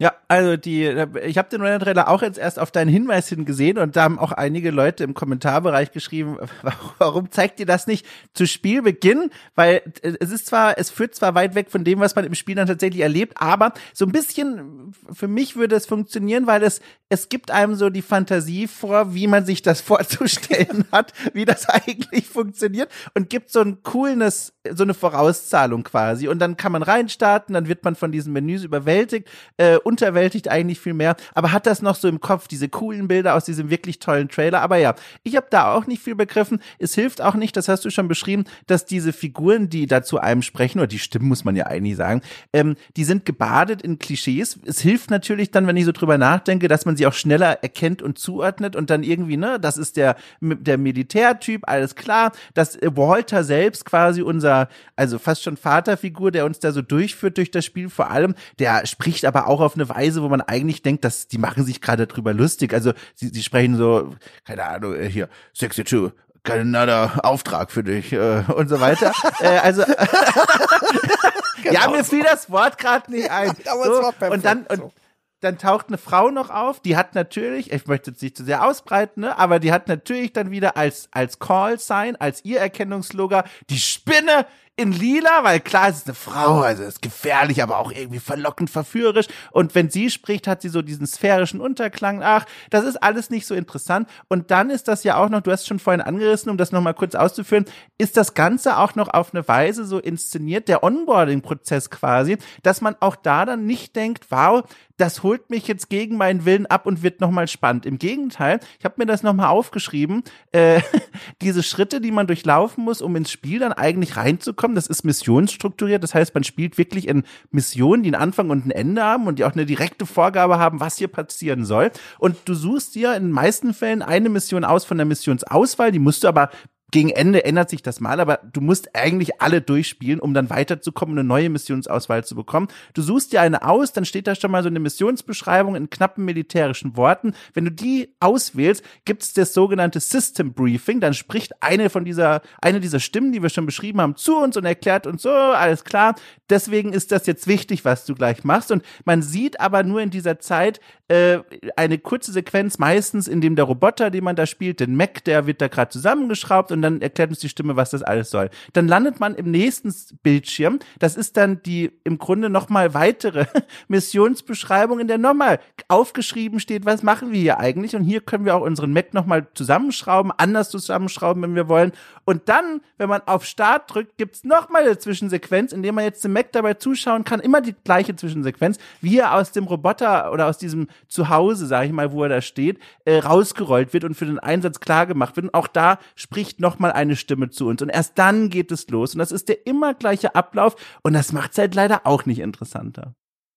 Ja, also die, ich habe den Render-Trailer auch jetzt erst auf deinen Hinweis hin gesehen und da haben auch einige Leute im Kommentarbereich geschrieben, <laughs> warum zeigt ihr das nicht zu Spielbeginn? Weil äh, es ist zwar, es führt zwar weit weg von dem, was man im Spiel dann tatsächlich erlebt, aber so ein bisschen für mich würde es funktionieren, weil es es gibt einem so die Fantasie vor, wie man sich das <laughs> vorzustellen hat, wie das <laughs> eigentlich funktioniert und gibt so ein coolness, so eine Vorauszahlung quasi und dann kann man reinstarten, dann wird man von diesen Menüs überwältigt. Äh, unterwältigt eigentlich viel mehr, aber hat das noch so im Kopf, diese coolen Bilder aus diesem wirklich tollen Trailer. Aber ja, ich habe da auch nicht viel begriffen. Es hilft auch nicht, das hast du schon beschrieben, dass diese Figuren, die da zu einem sprechen, oder die Stimmen muss man ja eigentlich sagen, ähm, die sind gebadet in Klischees. Es hilft natürlich dann, wenn ich so drüber nachdenke, dass man sie auch schneller erkennt und zuordnet und dann irgendwie, ne, das ist der, der Militärtyp, alles klar, dass Walter selbst quasi unser, also fast schon Vaterfigur, der uns da so durchführt durch das Spiel vor allem, der spricht aber auch auf eine Weise, wo man eigentlich denkt, dass die machen sich gerade drüber lustig. Also sie, sie sprechen so, keine Ahnung, äh, hier, 62, kein Auftrag für dich äh, und so weiter. <laughs> äh, also <laughs> genau ja, mir fiel das Wort gerade nicht ein. So, und dann und dann taucht eine Frau noch auf, die hat natürlich, ich möchte jetzt nicht zu sehr ausbreiten, ne, aber die hat natürlich dann wieder als als Call Sign, als ihr Erkennungslogo die Spinne in lila, weil klar, es ist eine Frau, also es ist gefährlich, aber auch irgendwie verlockend, verführerisch. Und wenn sie spricht, hat sie so diesen sphärischen Unterklang. Ach, das ist alles nicht so interessant. Und dann ist das ja auch noch, du hast schon vorhin angerissen, um das nochmal kurz auszuführen, ist das Ganze auch noch auf eine Weise so inszeniert, der Onboarding-Prozess quasi, dass man auch da dann nicht denkt, wow, das holt mich jetzt gegen meinen Willen ab und wird nochmal spannend. Im Gegenteil, ich habe mir das nochmal aufgeschrieben, äh, <laughs> diese Schritte, die man durchlaufen muss, um ins Spiel dann eigentlich reinzukommen, das ist missionsstrukturiert. Das heißt, man spielt wirklich in Missionen, die einen Anfang und ein Ende haben und die auch eine direkte Vorgabe haben, was hier passieren soll. Und du suchst dir in den meisten Fällen eine Mission aus von der Missionsauswahl, die musst du aber gegen Ende ändert sich das mal, aber du musst eigentlich alle durchspielen, um dann weiterzukommen eine neue Missionsauswahl zu bekommen. Du suchst dir eine aus, dann steht da schon mal so eine Missionsbeschreibung in knappen militärischen Worten. Wenn du die auswählst, gibt es das sogenannte System Briefing. Dann spricht eine von dieser, eine dieser Stimmen, die wir schon beschrieben haben, zu uns und erklärt uns so, alles klar. Deswegen ist das jetzt wichtig, was du gleich machst. Und man sieht aber nur in dieser Zeit äh, eine kurze Sequenz, meistens in dem der Roboter, den man da spielt, den Mac, der wird da gerade zusammengeschraubt und und dann erklärt uns die Stimme, was das alles soll. Dann landet man im nächsten Bildschirm. Das ist dann die im Grunde nochmal weitere <laughs> Missionsbeschreibung, in der nochmal aufgeschrieben steht, was machen wir hier eigentlich? Und hier können wir auch unseren Mac nochmal zusammenschrauben, anders zusammenschrauben, wenn wir wollen. Und dann, wenn man auf Start drückt, gibt's nochmal eine Zwischensequenz, in der man jetzt dem Mac dabei zuschauen kann. Immer die gleiche Zwischensequenz, wie er aus dem Roboter oder aus diesem Zuhause, sage ich mal, wo er da steht, äh, rausgerollt wird und für den Einsatz klar gemacht wird. Und auch da spricht noch noch mal eine Stimme zu uns und erst dann geht es los und das ist der immer gleiche Ablauf und das macht es halt leider auch nicht interessanter.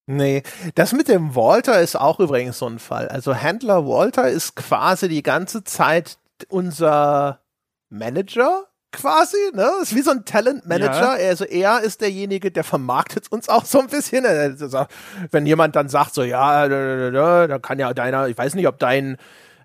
Nee, das mit dem Walter ist auch übrigens so ein Fall. Also Handler Walter ist quasi die ganze Zeit unser Manager quasi, ne? Ist wie so ein Talent Manager. Ja. Also er ist derjenige, der vermarktet uns auch so ein bisschen. Also wenn jemand dann sagt so, ja, da kann ja deiner, ich weiß nicht, ob dein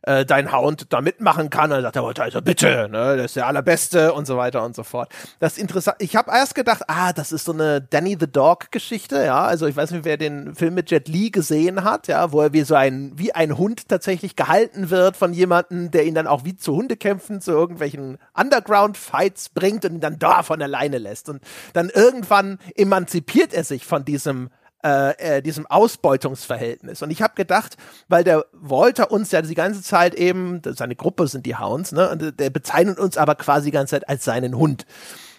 äh, dein Hound da mitmachen kann. Und dann sagt er, also bitte, ne, das ist der allerbeste und so weiter und so fort. Das interessant. Ich habe erst gedacht, ah, das ist so eine Danny the Dog Geschichte, ja. Also ich weiß nicht, wer den Film mit Jet Li gesehen hat, ja, wo er wie so ein, wie ein Hund tatsächlich gehalten wird von jemandem, der ihn dann auch wie zu Hundekämpfen zu irgendwelchen Underground-Fights bringt und ihn dann da von alleine lässt. Und dann irgendwann emanzipiert er sich von diesem äh, äh, diesem Ausbeutungsverhältnis. Und ich habe gedacht, weil der Walter uns ja die ganze Zeit eben, seine Gruppe sind die Hounds, ne, und der bezeichnet uns aber quasi die ganze Zeit als seinen Hund.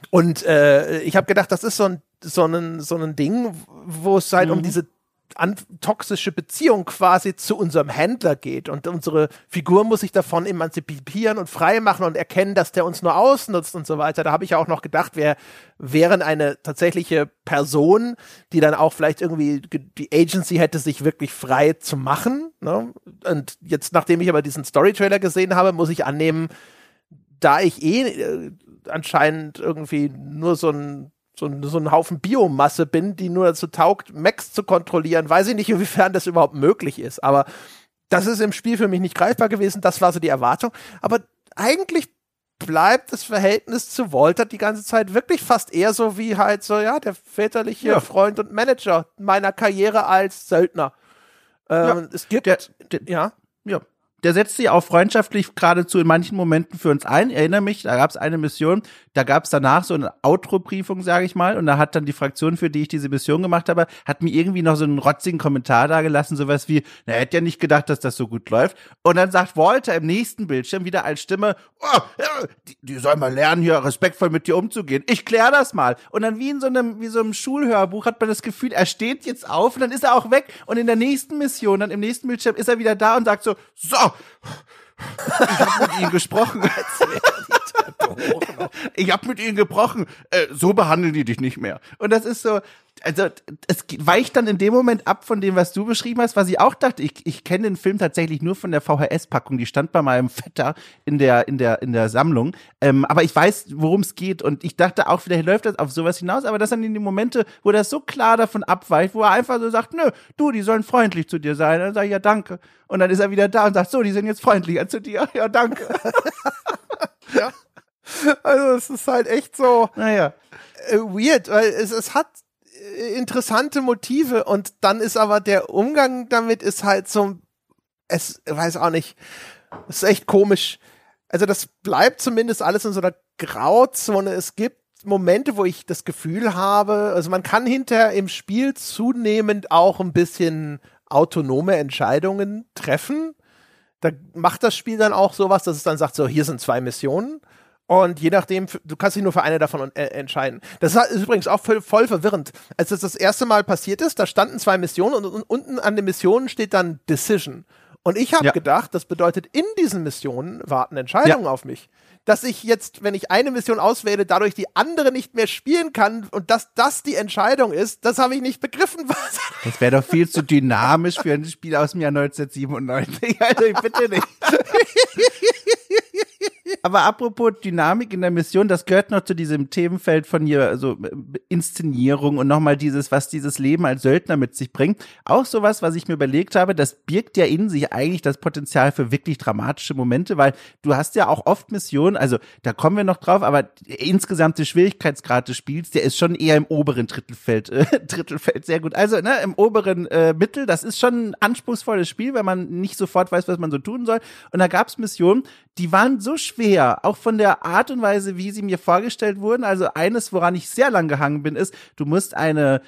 Und äh, ich habe gedacht, das ist so ein so ein so ein Ding, wo es halt mhm. um diese an, toxische Beziehung quasi zu unserem Händler geht. Und unsere Figur muss sich davon emanzipieren und frei machen und erkennen, dass der uns nur ausnutzt und so weiter. Da habe ich auch noch gedacht, wir wären eine tatsächliche Person, die dann auch vielleicht irgendwie die Agency hätte, sich wirklich frei zu machen. Ne? Und jetzt, nachdem ich aber diesen Story-Trailer gesehen habe, muss ich annehmen, da ich eh äh, anscheinend irgendwie nur so ein so, so ein Haufen Biomasse bin, die nur dazu taugt, Max zu kontrollieren. Weiß ich nicht, inwiefern das überhaupt möglich ist. Aber das ist im Spiel für mich nicht greifbar gewesen. Das war so die Erwartung. Aber eigentlich bleibt das Verhältnis zu Walter die ganze Zeit wirklich fast eher so wie halt so, ja, der väterliche ja. Freund und Manager meiner Karriere als Söldner. Ähm, ja, es gibt, der, der, ja. Ja, der setzt sich auch freundschaftlich geradezu in manchen Momenten für uns ein. Ich erinnere mich, da gab es eine Mission, da gab es danach so eine Outro-Briefung, sage ich mal, und da hat dann die Fraktion, für die ich diese Mission gemacht habe, hat mir irgendwie noch so einen rotzigen Kommentar da gelassen, sowas wie, na, er hätte ja nicht gedacht, dass das so gut läuft. Und dann sagt Walter im nächsten Bildschirm wieder als Stimme, oh, die, die soll mal lernen, hier respektvoll mit dir umzugehen. Ich klär das mal. Und dann wie in so einem, wie so einem Schulhörbuch hat man das Gefühl, er steht jetzt auf und dann ist er auch weg. Und in der nächsten Mission, dann im nächsten Bildschirm ist er wieder da und sagt so, so, ich habe mit ihnen gesprochen. <laughs> <laughs> ich habe mit ihnen gebrochen. Äh, so behandeln die dich nicht mehr. Und das ist so, also es weicht dann in dem Moment ab von dem, was du beschrieben hast, was ich auch dachte. Ich, ich kenne den Film tatsächlich nur von der VHS-Packung. Die stand bei meinem Vetter in der in der in der Sammlung. Ähm, aber ich weiß, worum es geht und ich dachte auch, vielleicht läuft das auf sowas hinaus. Aber das sind in die Momente, wo das so klar davon abweicht, wo er einfach so sagt, nö, du, die sollen freundlich zu dir sein. dann sage ich ja danke. Und dann ist er wieder da und sagt, so, die sind jetzt freundlicher zu dir. <laughs> Ja, danke. <laughs> ja. Also es ist halt echt so naja. Äh, weird, weil es, es hat interessante Motive und dann ist aber der Umgang damit ist halt so, es weiß auch nicht, ist echt komisch. Also das bleibt zumindest alles in so einer Grauzone. Es gibt Momente, wo ich das Gefühl habe, also man kann hinter im Spiel zunehmend auch ein bisschen autonome Entscheidungen treffen. Da macht das Spiel dann auch sowas, dass es dann sagt, so, hier sind zwei Missionen. Und je nachdem, du kannst dich nur für eine davon äh, entscheiden. Das ist übrigens auch voll, voll, verwirrend. Als das das erste Mal passiert ist, da standen zwei Missionen und, und unten an den Missionen steht dann Decision. Und ich habe ja. gedacht, das bedeutet, in diesen Missionen warten Entscheidungen ja. auf mich dass ich jetzt, wenn ich eine Mission auswähle, dadurch die andere nicht mehr spielen kann und dass das die Entscheidung ist, das habe ich nicht begriffen. <laughs> Das wäre doch viel zu dynamisch für ein Spiel aus dem Jahr 1997. Also bitte nicht. <laughs> <laughs> Aber apropos Dynamik in der Mission, das gehört noch zu diesem Themenfeld von hier, also äh, Inszenierung und nochmal dieses, was dieses Leben als Söldner mit sich bringt. Auch sowas, was ich mir überlegt habe, das birgt ja in sich eigentlich das Potenzial für wirklich dramatische Momente, weil du hast ja auch oft Missionen, also da kommen wir noch drauf, aber insgesamt der Schwierigkeitsgrad des Spiels, der ist schon eher im oberen Drittelfeld, äh, <laughs> Drittelfeld sehr gut. Also ne, im oberen äh, Mittel, das ist schon ein anspruchsvolles Spiel, weil man nicht sofort weiß, was man so tun soll. Und da gab es Missionen, die waren so schwer, auch von der Art und Weise, wie sie mir vorgestellt wurden. Also eines, woran ich sehr lang gehangen bin, ist, du musst eine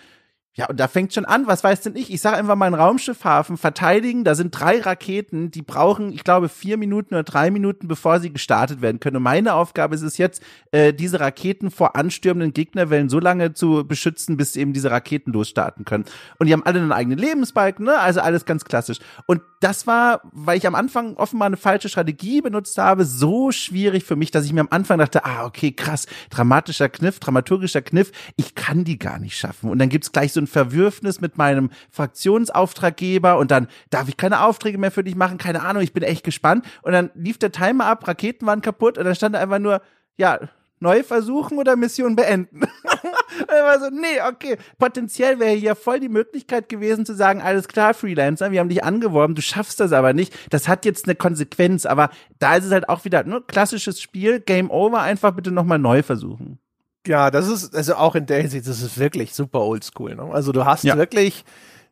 ja, und da fängt schon an, was weiß denn ich? Ich sage einfach mal einen Raumschiffhafen verteidigen. Da sind drei Raketen, die brauchen, ich glaube, vier Minuten oder drei Minuten, bevor sie gestartet werden können. Und meine Aufgabe ist es jetzt, äh, diese Raketen vor anstürmenden Gegnerwellen so lange zu beschützen, bis eben diese Raketen losstarten können. Und die haben alle einen eigenen Lebensbalken, ne? Also alles ganz klassisch. Und das war, weil ich am Anfang offenbar eine falsche Strategie benutzt habe, so schwierig für mich, dass ich mir am Anfang dachte, ah, okay, krass, dramatischer Kniff, dramaturgischer Kniff, ich kann die gar nicht schaffen. Und dann gibt's gleich so ein Verwürfnis mit meinem Fraktionsauftraggeber und dann darf ich keine Aufträge mehr für dich machen, keine Ahnung, ich bin echt gespannt. Und dann lief der Timer ab, Raketen waren kaputt und dann stand da einfach nur, ja, neu versuchen oder Mission beenden. <laughs> war so, nee, okay. Potenziell wäre hier voll die Möglichkeit gewesen zu sagen, alles klar, Freelancer, wir haben dich angeworben, du schaffst das aber nicht. Das hat jetzt eine Konsequenz, aber da ist es halt auch wieder, ne, klassisches Spiel, Game Over, einfach bitte nochmal neu versuchen. Ja, das ist, also auch in der Hinsicht, das ist wirklich super oldschool. Ne? Also du hast ja. wirklich,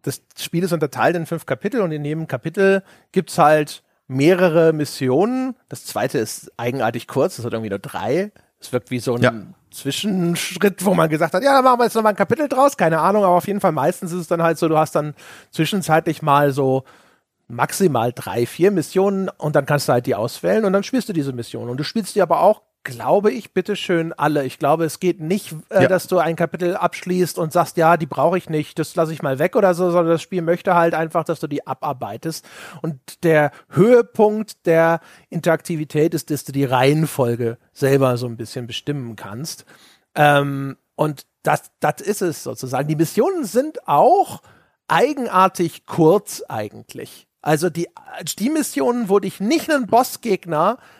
das Spiel ist unterteilt in fünf Kapitel und in jedem Kapitel gibt's halt mehrere Missionen. Das zweite ist eigenartig kurz, das hat irgendwie nur drei. Es wirkt wie so ein ja. Zwischenschritt, wo man gesagt hat, ja, da machen wir jetzt nochmal ein Kapitel draus, keine Ahnung, aber auf jeden Fall meistens ist es dann halt so, du hast dann zwischenzeitlich mal so maximal drei, vier Missionen und dann kannst du halt die auswählen und dann spielst du diese Mission. Und du spielst die aber auch glaube ich, bitteschön alle. Ich glaube, es geht nicht, äh, ja. dass du ein Kapitel abschließt und sagst, ja, die brauche ich nicht, das lasse ich mal weg oder so, sondern das Spiel möchte halt einfach, dass du die abarbeitest. Und der Höhepunkt der Interaktivität ist, dass du die Reihenfolge selber so ein bisschen bestimmen kannst. Ähm, und das, das ist es sozusagen. Die Missionen sind auch eigenartig kurz eigentlich. Also die, die Missionen, wo dich nicht einen Bossgegner äh,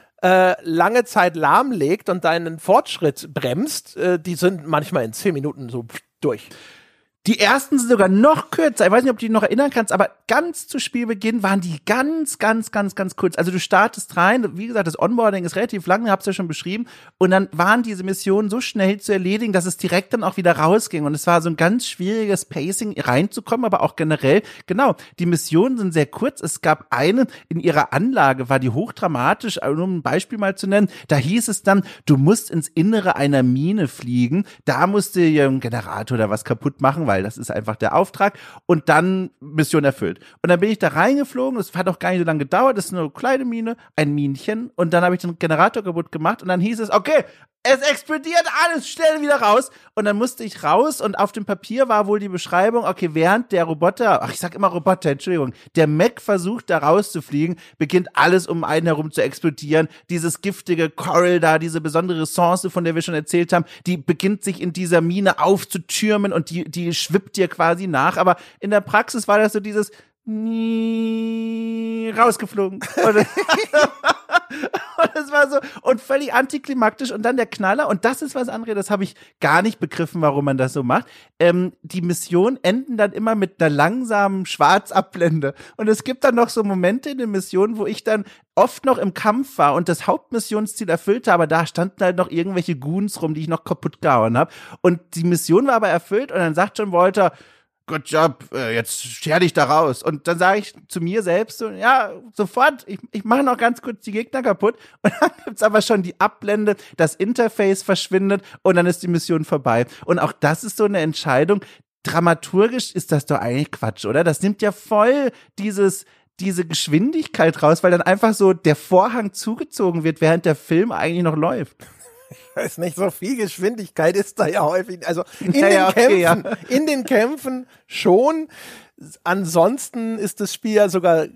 lange Zeit lahmlegt und deinen Fortschritt bremst, äh, die sind manchmal in zehn Minuten so durch. Die ersten sind sogar noch kürzer. Ich weiß nicht, ob du dich noch erinnern kannst, aber ganz zu Spielbeginn waren die ganz, ganz, ganz, ganz kurz. Also du startest rein, wie gesagt, das Onboarding ist relativ lang, hab's ja schon beschrieben, und dann waren diese Missionen so schnell zu erledigen, dass es direkt dann auch wieder rausging. Und es war so ein ganz schwieriges Pacing reinzukommen, aber auch generell, genau, die Missionen sind sehr kurz. Es gab eine, in ihrer Anlage war die hochdramatisch, um ein Beispiel mal zu nennen, da hieß es dann, du musst ins Innere einer Mine fliegen, da musste ein Generator oder was kaputt machen, weil das ist einfach der Auftrag und dann Mission erfüllt. Und dann bin ich da reingeflogen, das hat auch gar nicht so lange gedauert, das ist eine kleine Mine, ein Minchen und dann habe ich den Generator kaputt gemacht und dann hieß es, okay, es explodiert alles schnell wieder raus. Und dann musste ich raus und auf dem Papier war wohl die Beschreibung, okay, während der Roboter, ach, ich sag immer Roboter, Entschuldigung, der Mac versucht da rauszufliegen, beginnt alles um einen herum zu explodieren. Dieses giftige Coral da, diese besondere Ressource, von der wir schon erzählt haben, die beginnt sich in dieser Mine aufzutürmen und die, die schwippt dir quasi nach. Aber in der Praxis war das so dieses, nie rausgeflogen. <laughs> <laughs> <laughs> Und, das war so und völlig antiklimaktisch und dann der Knaller. Und das ist was anderes, das habe ich gar nicht begriffen, warum man das so macht. Ähm, die Missionen enden dann immer mit einer langsamen Schwarzablende und es gibt dann noch so Momente in den Missionen, wo ich dann oft noch im Kampf war und das Hauptmissionsziel erfüllte, aber da standen halt noch irgendwelche Goons rum, die ich noch kaputt gehauen habe. Und die Mission war aber erfüllt und dann sagt schon Walter, good job, äh, jetzt scher dich da raus. Und dann sage ich zu mir selbst so, ja, sofort, ich, ich mache noch ganz kurz die Gegner kaputt. <laughs> Und dann gibt's aber schon die Ablende, das Interface verschwindet und dann ist die Mission vorbei. Und auch das ist so eine Entscheidung. Dramaturgisch ist das doch eigentlich Quatsch, oder? Das nimmt ja voll dieses, diese Geschwindigkeit raus, weil dann einfach so der Vorhang zugezogen wird, während der Film eigentlich noch läuft. Ich <laughs> weiß nicht, so viel Geschwindigkeit ist da ja häufig. Also <laughs> in Ja, den ja, okay, Kämpfen, in den Kämpfen schon. Ansonsten ist das Spiel ja sogar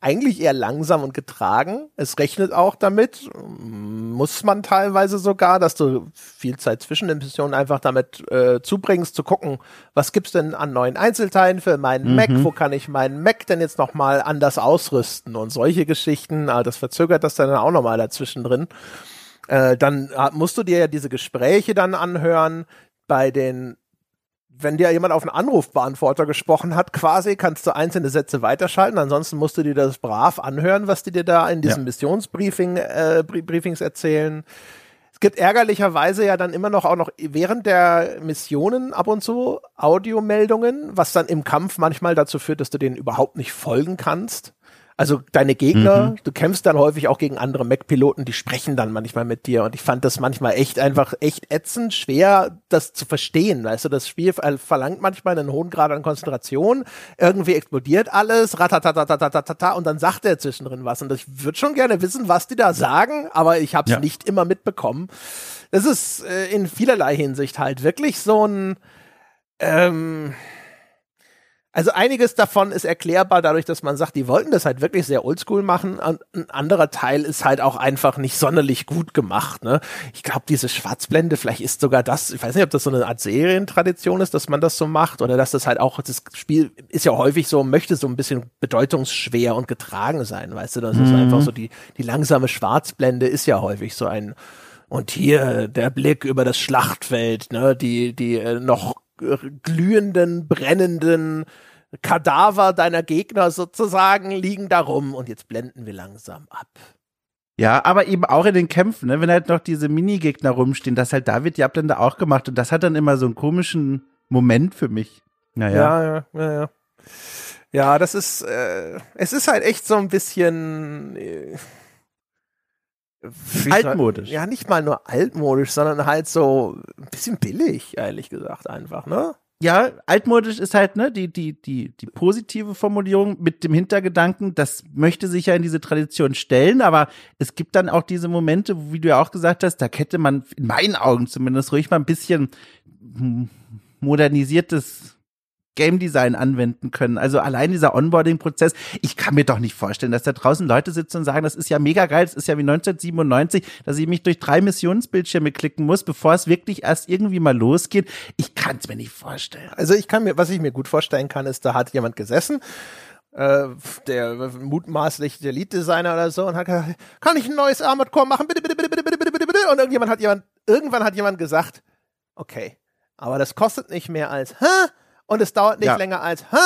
eigentlich eher langsam und getragen. Es rechnet auch damit, muss man teilweise sogar, dass du viel Zeit zwischen den Missionen einfach damit äh, zubringst, zu gucken, was gibt's denn an neuen Einzelteilen für meinen Mac, wo kann ich meinen Mac denn jetzt nochmal anders ausrüsten und solche Geschichten, ah, das verzögert das dann auch nochmal dazwischen drin. Äh, dann äh, musst du dir ja diese Gespräche dann anhören bei den wenn dir jemand auf einen Anrufbeantworter gesprochen hat, quasi kannst du einzelne Sätze weiterschalten. Ansonsten musst du dir das brav anhören, was die dir da in diesem Ja. Missionsbriefing äh, Briefings erzählen. Es gibt ärgerlicherweise ja dann immer noch auch noch während der Missionen ab und zu Audiomeldungen, was dann im Kampf manchmal dazu führt, dass du denen überhaupt nicht folgen kannst. Also deine Gegner, du kämpfst dann häufig auch gegen andere Mac-Piloten, die sprechen dann manchmal mit dir und ich fand das manchmal echt einfach echt ätzend, schwer das zu verstehen. Weißt du, das Spiel ver- verlangt manchmal einen hohen Grad an Konzentration, irgendwie explodiert alles, ratatatatatatatata und dann sagt er zwischendrin was und ich würde schon gerne wissen, was die da sagen, aber ich habe es Ja. nicht immer mitbekommen. Das ist äh, in vielerlei Hinsicht halt wirklich so ein ähm, also einiges davon ist erklärbar dadurch, dass man sagt, die wollten das halt wirklich sehr oldschool machen. Und ein anderer Teil ist halt auch einfach nicht sonderlich gut gemacht. Ne? Ich glaube, diese Schwarzblende, vielleicht ist sogar das, ich weiß nicht, ob das so eine Art Serientradition ist, dass man das so macht oder dass das halt auch, das Spiel ist ja häufig so, möchte so ein bisschen bedeutungsschwer und getragen sein, weißt du? Das ist einfach so die, die langsame Schwarzblende ist ja häufig so ein, und hier der Blick über das Schlachtfeld, ne, die, die äh, noch glühenden, brennenden Kadaver deiner Gegner sozusagen liegen da rum und jetzt blenden wir langsam ab. Ja, aber eben auch in den Kämpfen, ne? wenn halt noch diese Minigegner rumstehen, das halt, da wird die Ablende auch gemacht und das hat dann immer so einen komischen Moment für mich. Naja. Ja, ja, ja, ja. Ja, das ist, äh, es ist halt echt so ein bisschen äh, Altmodisch. Ja, nicht mal nur altmodisch, sondern halt so ein bisschen billig, ehrlich gesagt, einfach, ne? Ja, altmodisch ist halt, ne, die, die, die, die positive Formulierung mit dem Hintergedanken, das möchte sich ja in diese Tradition stellen, aber es gibt dann auch diese Momente, wo, wie du ja auch gesagt hast, da hätte man in meinen Augen zumindest ruhig mal ein bisschen hm, modernisiertes Game Design anwenden können. Also allein dieser Onboarding-Prozess, ich kann mir doch nicht vorstellen, dass da draußen Leute sitzen und sagen, das ist ja mega geil, das ist ja wie 1997, dass ich mich durch drei Missionsbildschirme klicken muss, bevor es wirklich erst irgendwie mal losgeht. Ich kann es mir nicht vorstellen. Also ich kann mir, was ich mir gut vorstellen kann, ist, da hat jemand gesessen, äh, der mutmaßlich der Lead-Designer oder so, und hat gesagt, kann ich ein neues Armored Core machen? Bitte, bitte, bitte, bitte, bitte, bitte, bitte. Und irgendjemand hat jemand, irgendwann hat jemand gesagt, okay, aber das kostet nicht mehr als, hä? Und es dauert nicht Ja. länger als, hä?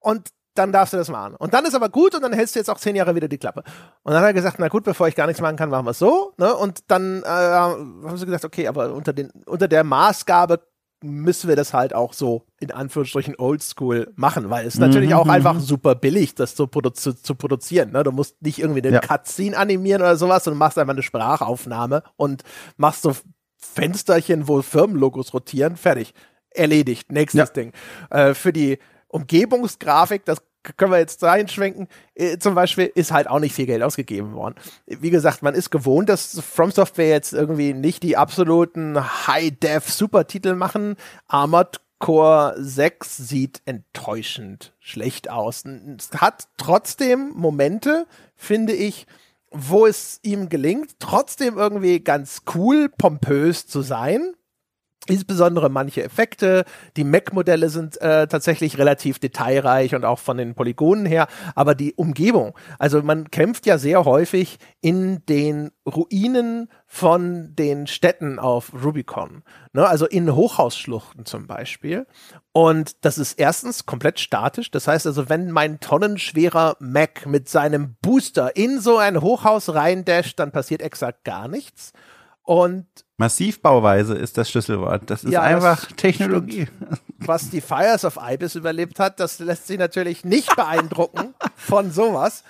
Und dann darfst du das machen. Und dann ist aber gut und dann hältst du jetzt auch zehn Jahre wieder die Klappe. Und dann hat er gesagt, na gut, bevor ich gar nichts machen kann, machen wir es so. Ne? Und dann äh, haben sie gesagt, okay, aber unter, den, unter der Maßgabe müssen wir das halt auch so in Anführungsstrichen oldschool machen, weil es ist natürlich Mhm, auch mhm. einfach super billig, das zu, produ zu, zu produzieren. Ne? Du musst nicht irgendwie den Ja. Cutscene animieren oder sowas, sondern machst einfach eine Sprachaufnahme und machst so Fensterchen, wo Firmenlogos rotieren, fertig. Erledigt. Nächstes Ja. Ding. Äh, für die Umgebungsgrafik, das können wir jetzt reinschwenken, äh, zum Beispiel ist halt auch nicht viel Geld ausgegeben worden. Wie gesagt, man ist gewohnt, dass From Software jetzt irgendwie nicht die absoluten High-Def-Supertitel machen. Armored Core 6 sieht enttäuschend schlecht aus. Es hat trotzdem Momente, finde ich, wo es ihm gelingt, trotzdem irgendwie ganz cool, pompös zu sein. Insbesondere manche Effekte. Die Mac-Modelle sind äh, tatsächlich relativ detailreich und auch von den Polygonen her. Aber die Umgebung, also man kämpft ja sehr häufig in den Ruinen von den Städten auf Rubicon. Ne? Also in Hochhausschluchten zum Beispiel. Und das ist erstens komplett statisch. Das heißt also, wenn mein tonnenschwerer Mac mit seinem Booster in so ein Hochhaus reindasht, dann passiert exakt gar nichts. Und Massivbauweise ist das Schlüsselwort. Das ist ja, einfach das Technologie. Stimmt. Was die Fires of Ibis überlebt hat, das lässt sich natürlich nicht beeindrucken von sowas.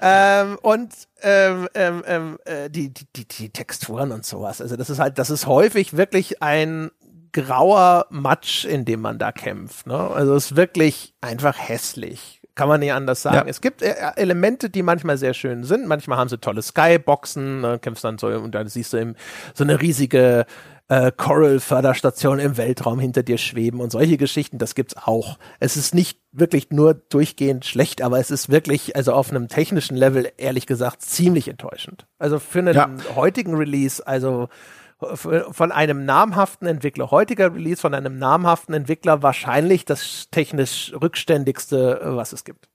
Ähm, und ähm, ähm, ähm, äh, die, die, die Texturen und sowas. Also das ist halt, das ist häufig wirklich ein grauer Matsch, in dem man da kämpft. Ne? Also es ist wirklich einfach hässlich. Kann man nicht anders sagen. Ja. Es gibt äh, Elemente, die manchmal sehr schön sind. Manchmal haben sie tolle Skyboxen, ne, kämpfst dann so und dann siehst du eben so eine riesige äh, Coral-Förderstation im Weltraum hinter dir schweben und solche Geschichten, das gibt's auch. Es ist nicht wirklich nur durchgehend schlecht, aber es ist wirklich, also auf einem technischen Level, ehrlich gesagt, ziemlich enttäuschend. Also für einen ja. heutigen Release, also von einem namhaften Entwickler, heutiger Release von einem namhaften Entwickler, wahrscheinlich das technisch rückständigste, was es gibt.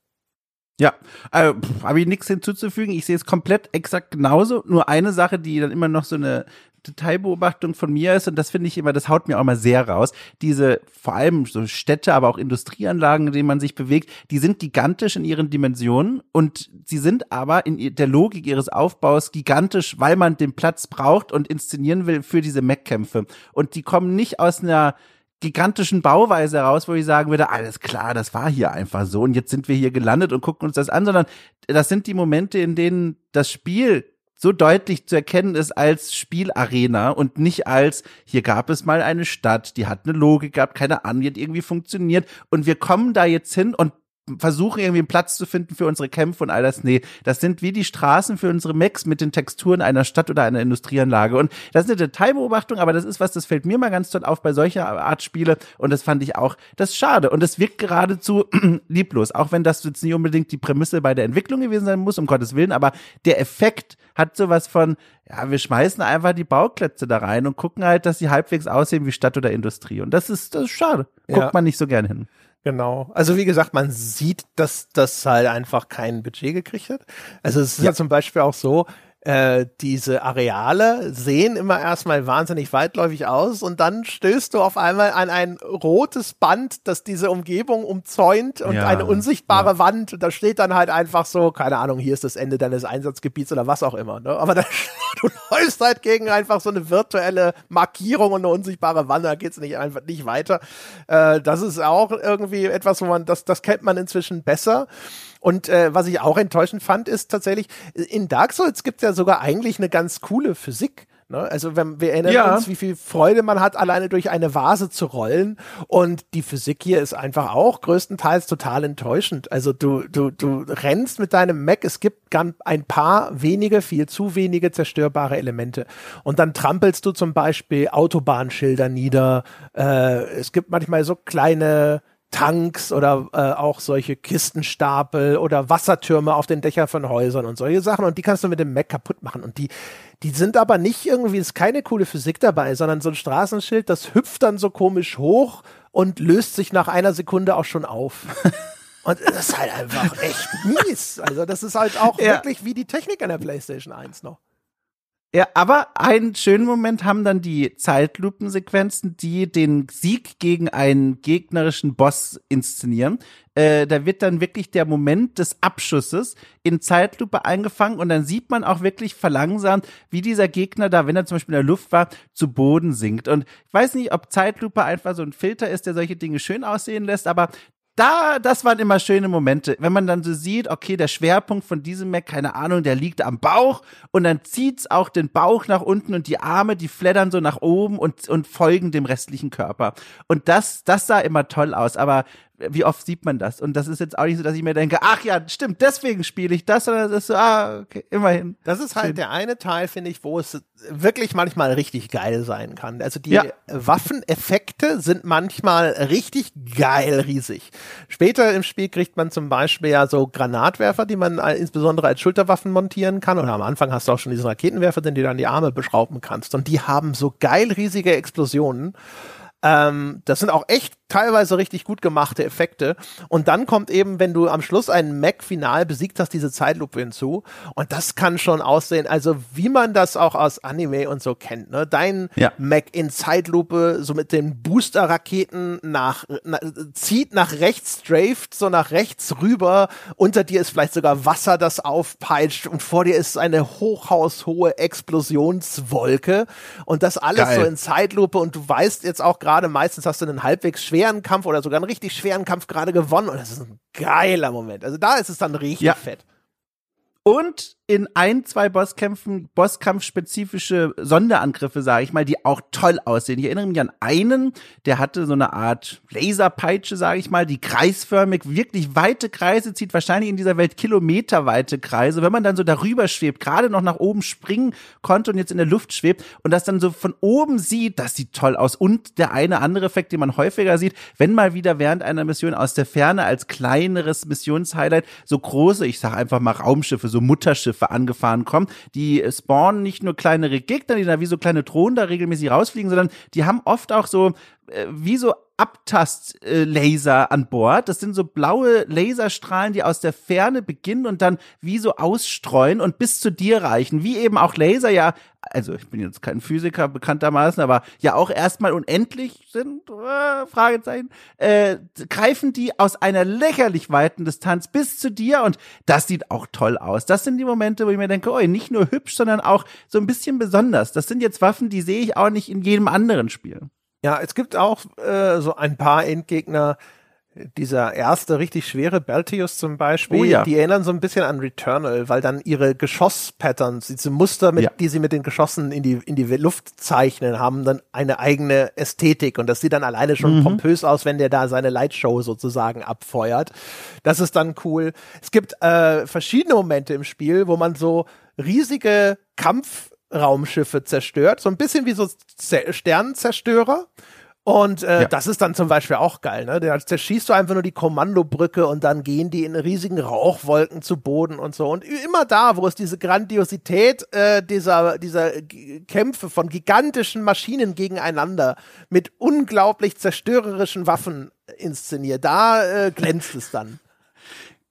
Ja, äh, habe ich nichts hinzuzufügen. Ich sehe es komplett exakt genauso. Nur eine Sache, die dann immer noch so eine Detailbeobachtung von mir ist, und das finde ich immer, das haut mir auch mal sehr raus. Diese vor allem so Städte, aber auch Industrieanlagen, in denen man sich bewegt, die sind gigantisch in ihren Dimensionen und sie sind aber in der Logik ihres Aufbaus gigantisch, weil man den Platz braucht und inszenieren will für diese Mech-Kämpfe. Und die kommen nicht aus einer gigantischen Bauweise heraus, wo ich sagen würde, alles klar, das war hier einfach so und jetzt sind wir hier gelandet und gucken uns das an, sondern das sind die Momente, in denen das Spiel so deutlich zu erkennen ist als Spielarena und nicht als, hier gab es mal eine Stadt, die hat eine Logik gehabt, keine Ahnung, die hat irgendwie funktioniert und wir kommen da jetzt hin und versuchen irgendwie einen Platz zu finden für unsere Kämpfe und all das. Nee, das sind wie die Straßen für unsere Mechs mit den Texturen einer Stadt oder einer Industrieanlage. Und das ist eine Detailbeobachtung, aber das ist was, das fällt mir mal ganz toll auf bei solcher Art Spiele. Und das fand ich auch, das ist schade. Und es wirkt geradezu <clears throat> lieblos. Auch wenn das jetzt nicht unbedingt die Prämisse bei der Entwicklung gewesen sein muss, um Gottes Willen. Aber der Effekt hat sowas von, ja, wir schmeißen einfach die Bauklötze da rein und gucken halt, dass sie halbwegs aussehen wie Stadt oder Industrie. Und das ist, das ist schade. Guckt ja. man nicht so gern hin. Genau. Also wie gesagt, man sieht, dass das halt einfach kein Budget gekriegt hat. Also es ist ja, ja zum Beispiel auch so, äh, diese Areale sehen immer erstmal wahnsinnig weitläufig aus und dann stößt du auf einmal an ein rotes Band, das diese Umgebung umzäunt und ja, eine unsichtbare ja. Wand. Und da steht dann halt einfach so, keine Ahnung, hier ist das Ende deines Einsatzgebiets oder was auch immer. Ne? Aber da, <laughs> du läufst halt gegen einfach so eine virtuelle Markierung und eine unsichtbare Wand, da geht's nicht einfach nicht weiter. Äh, das ist auch irgendwie etwas, wo man, das, das kennt man inzwischen besser. Und äh, was ich auch enttäuschend fand, ist tatsächlich, in Dark Souls gibt es ja sogar eigentlich eine ganz coole Physik. Ne? Also wenn wir erinnern ja. uns, wie viel Freude man hat, alleine durch eine Vase zu rollen. Und die Physik hier ist einfach auch größtenteils total enttäuschend. Also du, du, du rennst mit deinem Mac, es gibt ein paar wenige, viel zu wenige zerstörbare Elemente. Und dann trampelst du zum Beispiel Autobahnschilder nieder. Äh, es gibt manchmal so kleine Tanks oder äh, auch solche Kistenstapel oder Wassertürme auf den Dächern von Häusern und solche Sachen und die kannst du mit dem Mac kaputt machen und die die sind aber nicht irgendwie ist keine coole Physik dabei, sondern so ein Straßenschild, das hüpft dann so komisch hoch und löst sich nach einer Sekunde auch schon auf. <laughs> Und das ist halt einfach echt mies. Also, das ist halt auch ja. wirklich wie die Technik an der PlayStation 1 noch. Ja, aber einen schönen Moment haben dann die Zeitlupensequenzen, die den Sieg gegen einen gegnerischen Boss inszenieren. Äh, da wird dann wirklich der Moment des Abschusses in Zeitlupe eingefangen und dann sieht man auch wirklich verlangsamt, wie dieser Gegner da, wenn er zum Beispiel in der Luft war, zu Boden sinkt. Und ich weiß nicht, ob Zeitlupe einfach so ein Filter ist, der solche Dinge schön aussehen lässt, aber da, das waren immer schöne Momente, wenn man dann so sieht, okay, der Schwerpunkt von diesem Mac, keine Ahnung, der liegt am Bauch und dann zieht's auch den Bauch nach unten und die Arme, die fleddern so nach oben und, und folgen dem restlichen Körper. Und das, das sah immer toll aus, aber wie oft sieht man das? Und das ist jetzt auch nicht so, dass ich mir denke, ach ja, stimmt, deswegen spiele ich das, sondern das ist so, ah, okay, immerhin. Das ist halt Schön. der eine Teil, finde ich, wo es wirklich manchmal richtig geil sein kann. Also die ja. Waffeneffekte sind manchmal richtig geil riesig. Später im Spiel kriegt man zum Beispiel ja so Granatwerfer, die man insbesondere als Schulterwaffen montieren kann. Oder am Anfang hast du auch schon diese Raketenwerfer, den du dann die Arme beschrauben kannst. Und die haben so geil riesige Explosionen. Ähm, das sind auch echt teilweise richtig gut gemachte Effekte. Und dann kommt eben, wenn du am Schluss einen Mac final besiegt hast, diese Zeitlupe hinzu. Und das kann schon aussehen, also wie man das auch aus Anime und so kennt. Ne? Dein ja. Mac in Zeitlupe, so mit den Booster-Raketen nach, na, zieht nach rechts, straft so nach rechts rüber. Unter dir ist vielleicht sogar Wasser, das aufpeitscht. Und vor dir ist eine hochhaushohe Explosionswolke. Und das alles Geil. so in Zeitlupe. Und du weißt jetzt auch gerade, meistens hast du einen halbwegs schweren Kampf oder sogar einen richtig schweren Kampf gerade gewonnen. Und das ist ein geiler Moment. Also da ist es dann richtig ja. fett. Und in ein, zwei Bosskämpfen, Bosskampfspezifische Sonderangriffe, sage ich mal, die auch toll aussehen. Ich erinnere mich an einen, der hatte so eine Art Laserpeitsche, sage ich mal, die kreisförmig wirklich weite Kreise zieht, wahrscheinlich in dieser Welt kilometerweite Kreise. Wenn man dann so darüber schwebt, gerade noch nach oben springen konnte und jetzt in der Luft schwebt und das dann so von oben sieht, das sieht toll aus. Und der eine andere Effekt, den man häufiger sieht, wenn mal wieder während einer Mission aus der Ferne als kleineres Missionshighlight so große, ich sage einfach mal Raumschiffe, so Mutterschiffe, Raumschiffe angefahren kommen. Die spawnen nicht nur kleinere Gegner, die da wie so kleine Drohnen da regelmäßig rausfliegen, sondern die haben oft auch so äh, wie so Abtastlaser an Bord. Das sind so blaue Laserstrahlen, die aus der Ferne beginnen und dann wie so ausstreuen und bis zu dir reichen. Wie eben auch Laser ja, also ich bin jetzt kein Physiker bekanntermaßen, aber ja auch erstmal unendlich sind, äh, Fragezeichen, äh, greifen die aus einer lächerlich weiten Distanz bis zu dir und das sieht auch toll aus. Das sind die Momente, wo ich mir denke, oh, nicht nur hübsch, sondern auch so ein bisschen besonders. Das sind jetzt Waffen, die sehe ich auch nicht in jedem anderen Spiel. Ja, es gibt auch äh, so ein paar Endgegner, dieser erste richtig schwere Beltius zum Beispiel, oh ja. die erinnern so ein bisschen an Returnal, weil dann ihre Geschoss-Patterns, diese Muster, mit, ja. die sie mit den Geschossen in die, in die Luft zeichnen, haben dann eine eigene Ästhetik und das sieht dann alleine schon mhm. pompös aus, wenn der da seine Lightshow sozusagen abfeuert. Das ist dann cool. Es gibt äh, verschiedene Momente im Spiel, wo man so riesige Kampf Raumschiffe zerstört, so ein bisschen wie so Sternenzerstörer. Und äh, ja. das ist dann zum Beispiel auch geil, ne? Da zerschießt du einfach nur die Kommandobrücke und dann gehen die in riesigen Rauchwolken zu Boden und so. Und immer da, wo es diese Grandiosität äh, dieser, dieser Kämpfe von gigantischen Maschinen gegeneinander mit unglaublich zerstörerischen Waffen inszeniert, da äh, glänzt es dann.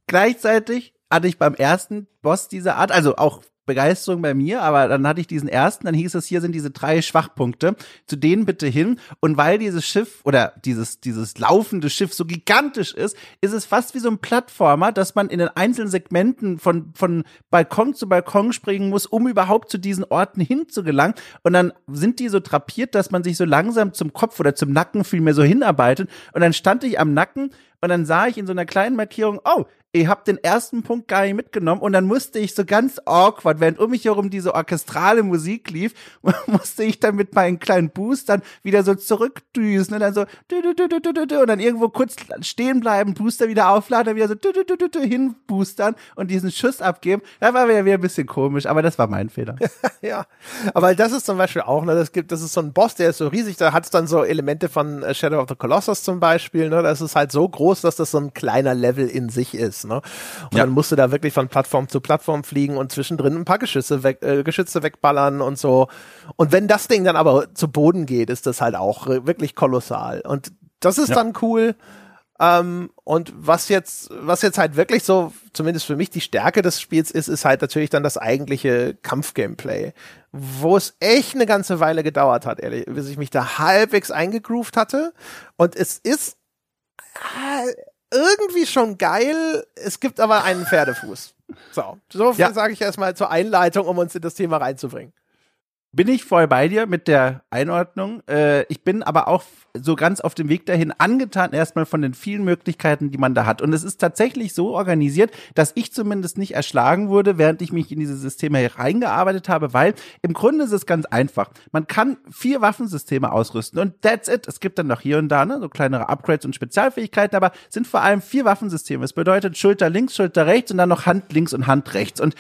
Gleichzeitig hatte ich beim ersten Boss dieser Art, also auch Begeisterung bei mir, aber dann hatte ich diesen ersten, dann hieß es, hier sind diese drei Schwachpunkte, zu denen bitte hin. Und weil dieses Schiff oder dieses, dieses laufende Schiff so gigantisch ist, ist es fast wie so ein Plattformer, dass man in den einzelnen Segmenten von, von Balkon zu Balkon springen muss, um überhaupt zu diesen Orten hinzugelangen. Und dann sind die so trapiert, dass man sich so langsam zum Kopf oder zum Nacken vielmehr so hinarbeitet. Und dann stand ich am Nacken und dann sah ich in so einer kleinen Markierung, oh, ich habe den ersten Punkt gar nicht mitgenommen und dann musste ich so ganz awkward, während um mich herum diese orchestrale Musik lief, <laughs> musste ich dann mit meinen kleinen Boostern wieder so zurückdüsen und dann so und dann irgendwo kurz stehen bleiben, Booster wieder aufladen, wieder so hinboostern und diesen Schuss abgeben. Das war wieder, wieder ein bisschen komisch, aber das war mein Fehler. <laughs> ja, aber das ist zum Beispiel auch, ne, das gibt, das ist so ein Boss, der ist so riesig, da hat es dann so Elemente von äh, Shadow of the Colossus zum Beispiel, ne, das ist halt so groß, dass das so ein kleiner Level in sich ist. Ne? Und ja. dann musst du da wirklich von Plattform zu Plattform fliegen und zwischendrin ein paar Geschütze, weg, äh, Geschütze wegballern und so. Und wenn das Ding dann aber zu Boden geht, ist das halt auch wirklich kolossal. Und das ist ja. dann cool. Ähm, und was jetzt, was jetzt halt wirklich so, zumindest für mich die Stärke des Spiels ist, ist halt natürlich dann das eigentliche Kampfgameplay, wo es echt eine ganze Weile gedauert hat, ehrlich, bis ich mich da halbwegs eingegroovt hatte. Und es ist irgendwie schon geil. Es gibt aber einen Pferdefuß. So, so viel ja. sage ich erstmal zur Einleitung, um uns in das Thema reinzubringen bin ich voll bei dir mit der Einordnung. Äh, ich bin aber auch so ganz auf dem Weg dahin angetan erstmal von den vielen Möglichkeiten, die man da hat. Und es ist tatsächlich so organisiert, dass ich zumindest nicht erschlagen wurde, während ich mich in diese Systeme hereingearbeitet habe, weil im Grunde ist es ganz einfach. Man kann vier Waffensysteme ausrüsten und that's it. Es gibt dann noch hier und da ne, so kleinere Upgrades und Spezialfähigkeiten, aber sind vor allem vier Waffensysteme. Es bedeutet Schulter links, Schulter rechts und dann noch Hand links und Hand rechts. Und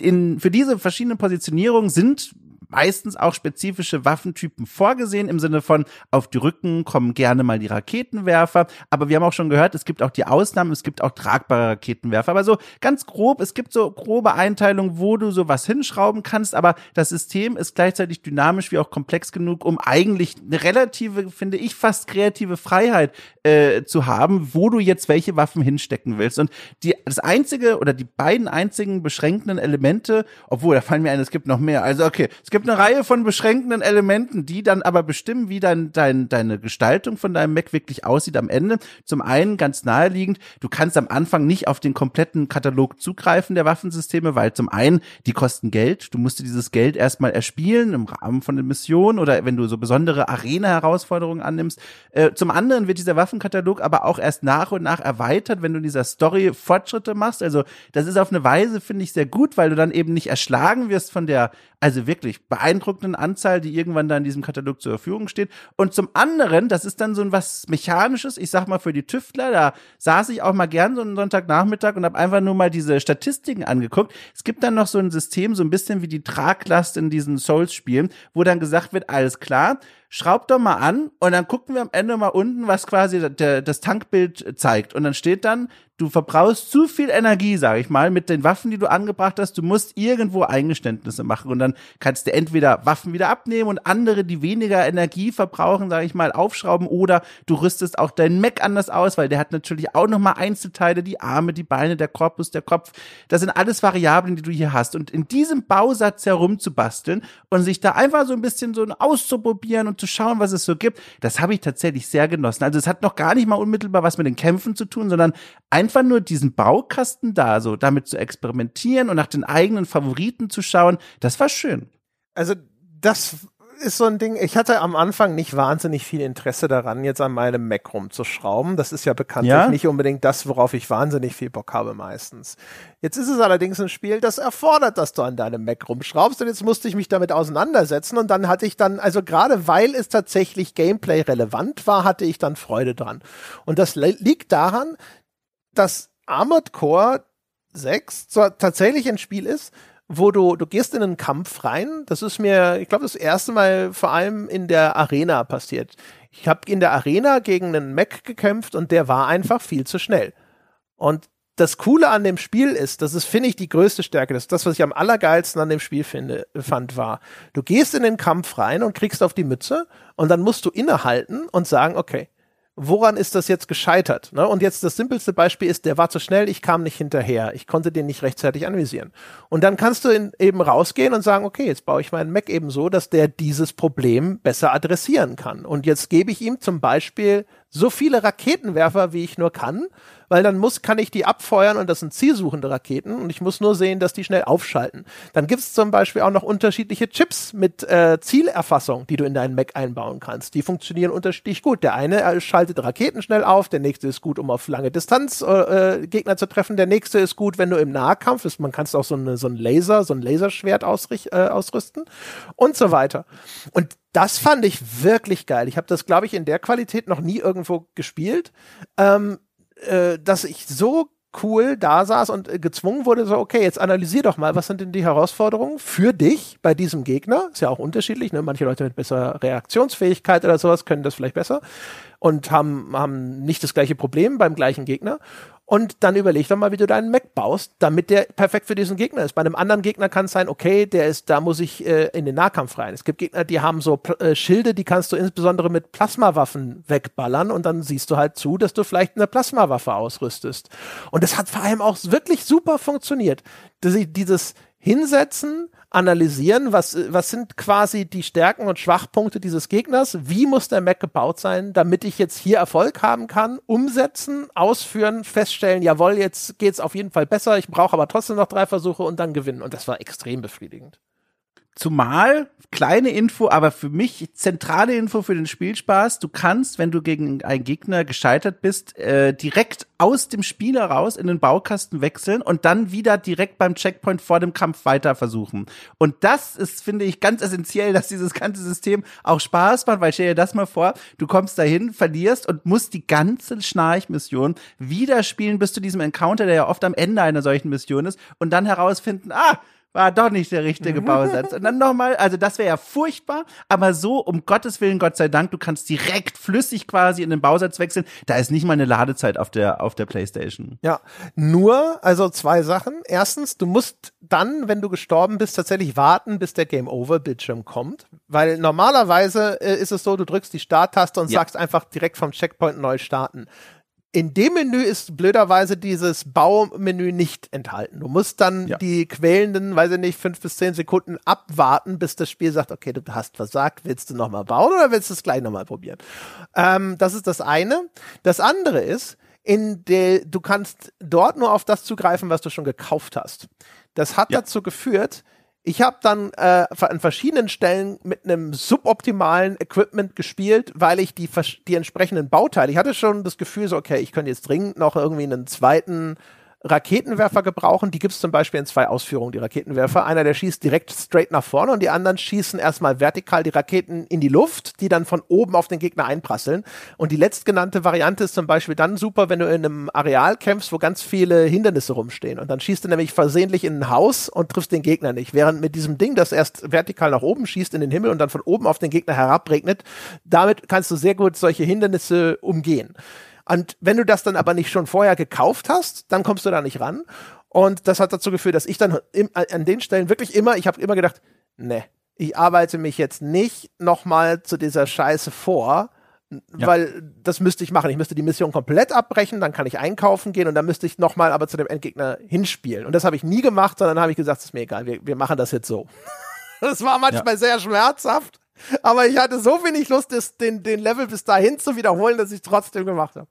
in, für diese verschiedenen Positionierungen sind meistens auch spezifische Waffentypen vorgesehen, im Sinne von auf die Rücken kommen gerne mal die Raketenwerfer. Aber wir haben auch schon gehört, es gibt auch die Ausnahmen, es gibt auch tragbare Raketenwerfer. Aber so ganz grob, es gibt so grobe Einteilungen, wo du sowas hinschrauben kannst, aber das System ist gleichzeitig dynamisch wie auch komplex genug, um eigentlich eine relative, finde ich, fast kreative Freiheit äh, zu haben, wo du jetzt welche Waffen hinstecken willst. Und die, das einzige oder die beiden einzigen beschränkenden Elemente, obwohl, da fallen mir ein, es gibt noch mehr. Also okay, es gibt eine Reihe von beschränkenden Elementen, die dann aber bestimmen, wie dein, dein, deine Gestaltung von deinem Mac wirklich aussieht am Ende. Zum einen ganz naheliegend, du kannst am Anfang nicht auf den kompletten Katalog zugreifen der Waffensysteme, weil zum einen, die kosten Geld. Du musst dir dieses Geld erstmal erspielen im Rahmen von den Missionen oder wenn du so besondere Arena-Herausforderungen annimmst. Äh, zum anderen wird dieser Waffenkatalog aber auch erst nach und nach erweitert, wenn du in dieser Story Fortschritte machst. Also das ist auf eine Weise, finde ich, sehr gut, weil du dann eben nicht erschlagen wirst von der also wirklich beeindruckenden Anzahl, die irgendwann da in diesem Katalog zur Verfügung steht. Und zum anderen, das ist dann so ein was Mechanisches, ich sag mal für die Tüftler, da saß ich auch mal gern so einen Sonntagnachmittag und habe einfach nur mal diese Statistiken angeguckt. Es gibt dann noch so ein System, so ein bisschen wie die Traglast in diesen Souls-Spielen, wo dann gesagt wird, alles klar, schraub doch mal an und dann gucken wir am Ende mal unten, was quasi das Tankbild zeigt. Und dann steht dann, du verbrauchst zu viel Energie, sag ich mal, mit den Waffen, die du angebracht hast. Du musst irgendwo Eingeständnisse machen und dann kannst du entweder Waffen wieder abnehmen und andere, die weniger Energie verbrauchen, sag ich mal, aufschrauben oder du rüstest auch deinen Mac anders aus, weil der hat natürlich auch nochmal Einzelteile, die Arme, die Beine, der Korpus, der Kopf. Das sind alles Variablen, die du hier hast. Und in diesem Bausatz herumzubasteln und sich da einfach so ein bisschen so auszuprobieren und zu schauen, was es so gibt, das habe ich tatsächlich sehr genossen. Also es hat noch gar nicht mal unmittelbar was mit den Kämpfen zu tun, sondern einfach nur diesen Baukasten da, so damit zu experimentieren und nach den eigenen Favoriten zu schauen, das war schön. Also das ist so ein Ding, ich hatte am Anfang nicht wahnsinnig viel Interesse daran, jetzt an meinem Mac rumzuschrauben. Das ist ja bekanntlich ja? nicht unbedingt das, worauf ich wahnsinnig viel Bock habe meistens. Jetzt ist es allerdings ein Spiel, das erfordert, dass du an deinem Mac rumschraubst und jetzt musste ich mich damit auseinandersetzen und dann hatte ich dann, also gerade weil es tatsächlich Gameplay relevant war, hatte ich dann Freude dran. Und das liegt daran, dass Armored Core 6 tatsächlich ein Spiel ist, wo du, du gehst in einen Kampf rein. Das ist mir, ich glaube, das erste Mal vor allem in der Arena passiert. Ich habe in der Arena gegen einen Mac gekämpft und der war einfach viel zu schnell. Und das Coole an dem Spiel ist, das ist, finde ich, die größte Stärke, das ist das, was ich am allergeilsten an dem Spiel finde, fand, war, du gehst in den Kampf rein und kriegst auf die Mütze und dann musst du innehalten und sagen, okay, woran ist das jetzt gescheitert? Ne? Und jetzt das simpelste Beispiel ist, der war zu schnell, ich kam nicht hinterher, ich konnte den nicht rechtzeitig anvisieren. Und dann kannst du in, eben rausgehen und sagen, okay, jetzt baue ich meinen Mac eben so, dass der dieses Problem besser adressieren kann. Und jetzt gebe ich ihm zum Beispiel so viele Raketenwerfer, wie ich nur kann, weil dann muss, kann ich die abfeuern und das sind zielsuchende Raketen und ich muss nur sehen, dass die schnell aufschalten. Dann gibt es zum Beispiel auch noch unterschiedliche Chips mit äh, Zielerfassung, die du in deinen Mac einbauen kannst. Die funktionieren unterschiedlich gut. Der eine äh, schaltet Raketen schnell auf, der nächste ist gut, um auf lange Distanz äh, äh Gegner zu treffen, der nächste ist gut, wenn du im Nahkampf bist. Man kannst auch so, eine, so ein Laser, so ein Laserschwert ausricht, äh, ausrüsten und so weiter. Und das fand ich wirklich geil. Ich habe das, glaube ich, in der Qualität noch nie irgendwo gespielt. Ähm, äh, dass ich so cool da saß und äh, gezwungen wurde, so, okay, jetzt analysier doch mal, was sind denn die Herausforderungen für dich bei diesem Gegner? Ist ja auch unterschiedlich, ne? Manche Leute mit besserer Reaktionsfähigkeit oder sowas können das vielleicht besser und haben, haben nicht das gleiche Problem beim gleichen Gegner. Und dann überleg doch mal, wie du deinen Mac baust, damit der perfekt für diesen Gegner ist. Bei einem anderen Gegner kann es sein, okay, der ist, da muss ich äh, in den Nahkampf rein. Es gibt Gegner, die haben so äh, Schilde, die kannst du insbesondere mit Plasmawaffen wegballern und dann siehst du halt zu, dass du vielleicht eine Plasmawaffe ausrüstest. Und das hat vor allem auch wirklich super funktioniert. Dass ich dieses Hinsetzen, analysieren, was, was sind quasi die Stärken und Schwachpunkte dieses Gegners, wie muss der Mac gebaut sein, damit ich jetzt hier Erfolg haben kann, umsetzen, ausführen, feststellen, jawohl, jetzt geht's auf jeden Fall besser, ich brauche aber trotzdem noch drei Versuche und dann gewinnen. Und das war extrem befriedigend. Zumal, kleine Info, aber für mich zentrale Info für den Spielspaß, du kannst, wenn du gegen einen Gegner gescheitert bist, äh, direkt aus dem Spiel heraus in den Baukasten wechseln und dann wieder direkt beim Checkpoint vor dem Kampf weiter versuchen. Und das ist, finde ich, ganz essentiell, dass dieses ganze System auch Spaß macht, weil stell dir das mal vor, du kommst dahin, verlierst und musst die ganze Schnarchmission wieder spielen bis zu diesem Encounter, der ja oft am Ende einer solchen Mission ist und dann herausfinden, ah, war doch nicht der richtige Bausatz. Und dann nochmal, also das wäre ja furchtbar, aber so, um Gottes Willen, Gott sei Dank, du kannst direkt flüssig quasi in den Bausatz wechseln. Da ist nicht mal eine Ladezeit auf der, auf der Playstation. Ja, nur, also zwei Sachen. Erstens, du musst dann, wenn du gestorben bist, tatsächlich warten, bis der Game Over Bildschirm kommt. Weil normalerweise äh, ist es so, du drückst die Starttaste und ja. sagst einfach direkt vom Checkpoint neu starten. In dem Menü ist blöderweise dieses Baumenü nicht enthalten. Du musst dann ja. die quälenden, weiß ich nicht, fünf bis zehn Sekunden abwarten, bis das Spiel sagt, okay, du hast versagt, willst du nochmal bauen oder willst du es gleich nochmal probieren? Ähm, das ist das eine. Das andere ist, in der du kannst dort nur auf das zugreifen, was du schon gekauft hast. Das hat ja. dazu geführt, ich habe dann äh, an verschiedenen Stellen mit einem suboptimalen Equipment gespielt, weil ich die, die entsprechenden Bauteile, ich hatte schon das Gefühl so, okay, ich könnte jetzt dringend noch irgendwie einen zweiten Raketenwerfer gebrauchen. Die gibt es zum Beispiel in zwei Ausführungen, die Raketenwerfer. Einer, der schießt direkt straight nach vorne und die anderen schießen erstmal vertikal die Raketen in die Luft, die dann von oben auf den Gegner einprasseln. Und die letztgenannte Variante ist zum Beispiel dann super, wenn du in einem Areal kämpfst, wo ganz viele Hindernisse rumstehen. Und dann schießt du nämlich versehentlich in ein Haus und triffst den Gegner nicht. Während mit diesem Ding, das erst vertikal nach oben schießt in den Himmel und dann von oben auf den Gegner herabregnet, damit kannst du sehr gut solche Hindernisse umgehen. Und wenn du das dann aber nicht schon vorher gekauft hast, dann kommst du da nicht ran. Und das hat dazu geführt, dass ich dann im, an den Stellen wirklich immer, ich habe immer gedacht, ne, ich arbeite mich jetzt nicht nochmal zu dieser Scheiße vor, ja. weil das müsste ich machen. Ich müsste die Mission komplett abbrechen, dann kann ich einkaufen gehen und dann müsste ich nochmal aber zu dem Endgegner hinspielen. Und das habe ich nie gemacht, sondern habe ich gesagt, es ist mir egal, wir, wir machen das jetzt so. <laughs> das war manchmal ja. sehr schmerzhaft, aber ich hatte so wenig Lust, das, den, den Level bis dahin zu wiederholen, dass ich es trotzdem gemacht habe.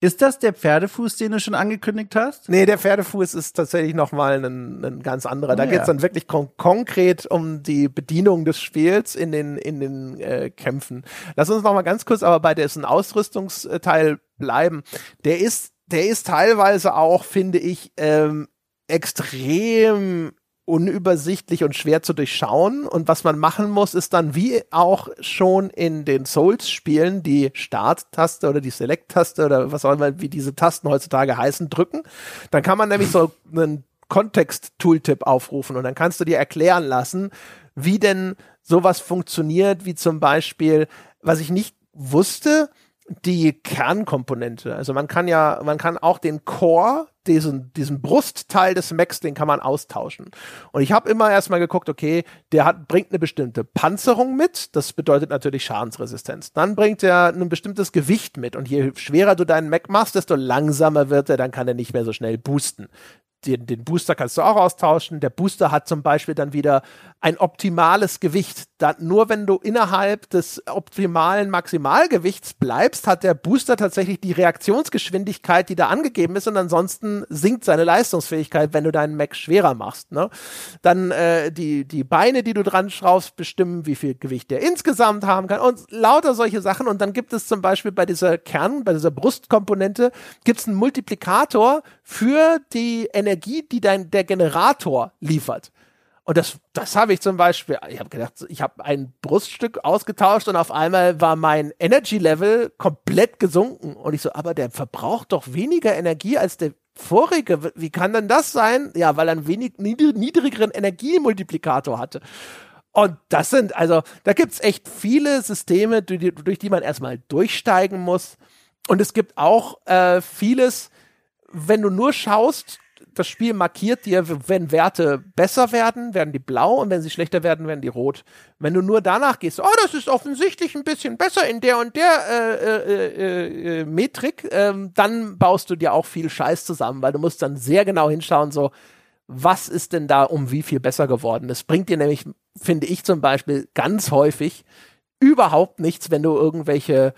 Ist das der Pferdefuß, den du schon angekündigt hast? Nee, der Pferdefuß ist tatsächlich nochmal ein, ein ganz anderer. Da oh, ja. dann wirklich kon konkret um die Bedienung des Spiels in den, in den äh, Kämpfen. Lass uns nochmal ganz kurz aber bei dessen Ausrüstungsteil bleiben. Der ist, der ist teilweise auch, finde ich, ähm, extrem unübersichtlich und schwer zu durchschauen. Und was man machen muss, ist dann wie auch schon in den Souls-Spielen die Start-Taste oder die Select-Taste oder was auch immer, wie diese Tasten heutzutage heißen, drücken. Dann kann man nämlich so einen Kontext-Tooltip aufrufen und dann kannst du dir erklären lassen, wie denn sowas funktioniert, wie zum Beispiel, was ich nicht wusste, die Kernkomponente. Also man kann ja, man kann auch den Core, diesen, diesen Brustteil des Macs, den kann man austauschen. Und ich habe immer erstmal geguckt, okay, der hat, bringt eine bestimmte Panzerung mit, das bedeutet natürlich Schadensresistenz. Dann bringt er ein bestimmtes Gewicht mit und je schwerer du deinen Mac machst, desto langsamer wird er, dann kann er nicht mehr so schnell boosten den, den Booster kannst du auch austauschen. Der Booster hat zum Beispiel dann wieder ein optimales Gewicht. Dann, nur wenn du innerhalb des optimalen Maximalgewichts bleibst, hat der Booster tatsächlich die Reaktionsgeschwindigkeit, die da angegeben ist, und ansonsten sinkt seine Leistungsfähigkeit, wenn du deinen Mac schwerer machst. Ne? Dann äh, die, die Beine, die du dran schraubst, bestimmen, wie viel Gewicht der insgesamt haben kann und lauter solche Sachen. Und dann gibt es zum Beispiel bei dieser Kern, bei dieser Brustkomponente, gibt es einen Multiplikator für die Energie, die dein, der Generator liefert. Und das, das habe ich zum Beispiel, ich habe gedacht, ich habe ein Bruststück ausgetauscht und auf einmal war mein Energy Level komplett gesunken. Und ich so, aber der verbraucht doch weniger Energie als der vorige. Wie kann denn das sein? Ja, weil er einen wenig niedrigeren Energiemultiplikator hatte. Und das sind, also, da gibt's echt viele Systeme, durch die, durch die man erstmal durchsteigen muss. Und es gibt auch äh, vieles, wenn du nur schaust, das Spiel markiert dir, wenn Werte besser werden, werden die blau und wenn sie schlechter werden, werden die rot. Wenn du nur danach gehst, oh, das ist offensichtlich ein bisschen besser in der und der äh, äh, äh, äh, Metrik, ähm, dann baust du dir auch viel Scheiß zusammen, weil du musst dann sehr genau hinschauen, so, was ist denn da um wie viel besser geworden? Das bringt dir nämlich, finde ich zum Beispiel, ganz häufig überhaupt nichts, wenn du irgendwelche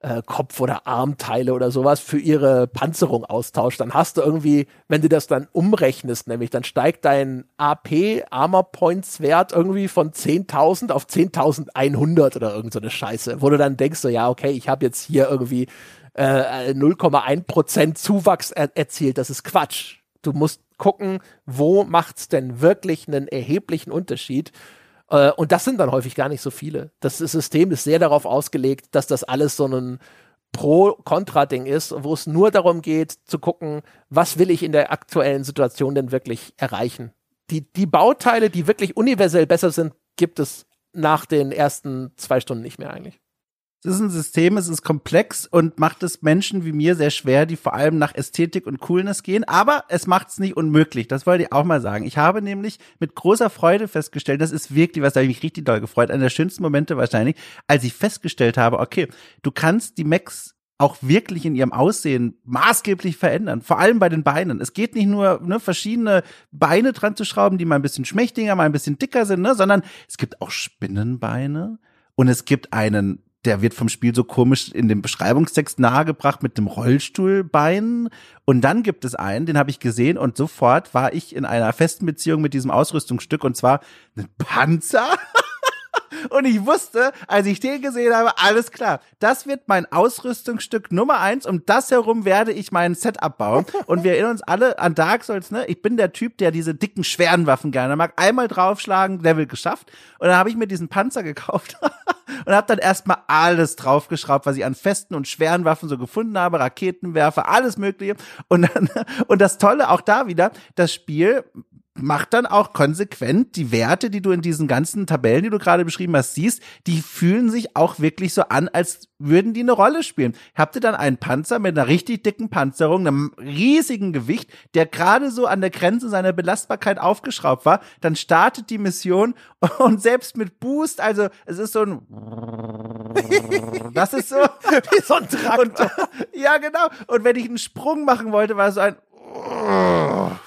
äh, Kopf- oder Armteile oder sowas für ihre Panzerung austauscht, dann hast du irgendwie, wenn du das dann umrechnest, nämlich dann steigt dein AP Armor Points Wert irgendwie von 10.000 auf 10.100 oder irgend so eine Scheiße, wo du dann denkst so, ja, okay, ich habe jetzt hier irgendwie äh, 0,1% Zuwachs er erzielt, das ist Quatsch. Du musst gucken, wo macht's denn wirklich einen erheblichen Unterschied äh, und das sind dann häufig gar nicht so viele. Das System ist sehr darauf ausgelegt, dass das alles so ein Pro-Kontra-Ding ist, wo es nur darum geht, zu gucken, was will ich in der aktuellen Situation denn wirklich erreichen. die, die Bauteile, die wirklich universell besser sind, gibt es nach den ersten zwei Stunden nicht mehr eigentlich. Es ist ein System, es ist komplex und macht es Menschen wie mir sehr schwer, die vor allem nach Ästhetik und Coolness gehen. Aber es macht es nicht unmöglich. Das wollte ich auch mal sagen. Ich habe nämlich mit großer Freude festgestellt, das ist wirklich, was da ich mich richtig doll gefreut, einer der schönsten Momente wahrscheinlich, als ich festgestellt habe, okay, du kannst die Macs auch wirklich in ihrem Aussehen maßgeblich verändern. Vor allem bei den Beinen. Es geht nicht nur, ne, verschiedene Beine dran zu schrauben, die mal ein bisschen schmächtiger, mal ein bisschen dicker sind, ne, sondern es gibt auch Spinnenbeine und es gibt einen der wird vom Spiel so komisch in dem Beschreibungstext nahegebracht mit dem Rollstuhlbein. Und dann gibt es einen, den habe ich gesehen und sofort war ich in einer festen Beziehung mit diesem Ausrüstungsstück und zwar ein Panzer. <laughs> Und ich wusste, als ich den gesehen habe, alles klar. Das wird mein Ausrüstungsstück Nummer eins. Um das herum werde ich mein Setup bauen. Und wir erinnern uns alle an Dark Souls, ne? Ich bin der Typ, der diese dicken, schweren Waffen gerne mag. Einmal draufschlagen, Level geschafft. Und dann habe ich mir diesen Panzer gekauft <laughs> und habe dann erstmal alles draufgeschraubt, was ich an festen und schweren Waffen so gefunden habe, Raketenwerfer, alles mögliche. Und dann, <laughs> und das Tolle auch da wieder, das Spiel macht dann auch konsequent die Werte, die du in diesen ganzen Tabellen, die du gerade beschrieben hast, siehst, die fühlen sich auch wirklich so an, als würden die eine Rolle spielen. Habt ihr dann einen Panzer mit einer richtig dicken Panzerung, einem riesigen Gewicht, der gerade so an der Grenze seiner Belastbarkeit aufgeschraubt war, dann startet die Mission <laughs> und selbst mit Boost, also es ist so ein das ist so <laughs> wie so ein Traktor. ja, genau. Und wenn ich einen Sprung machen wollte, war es so ein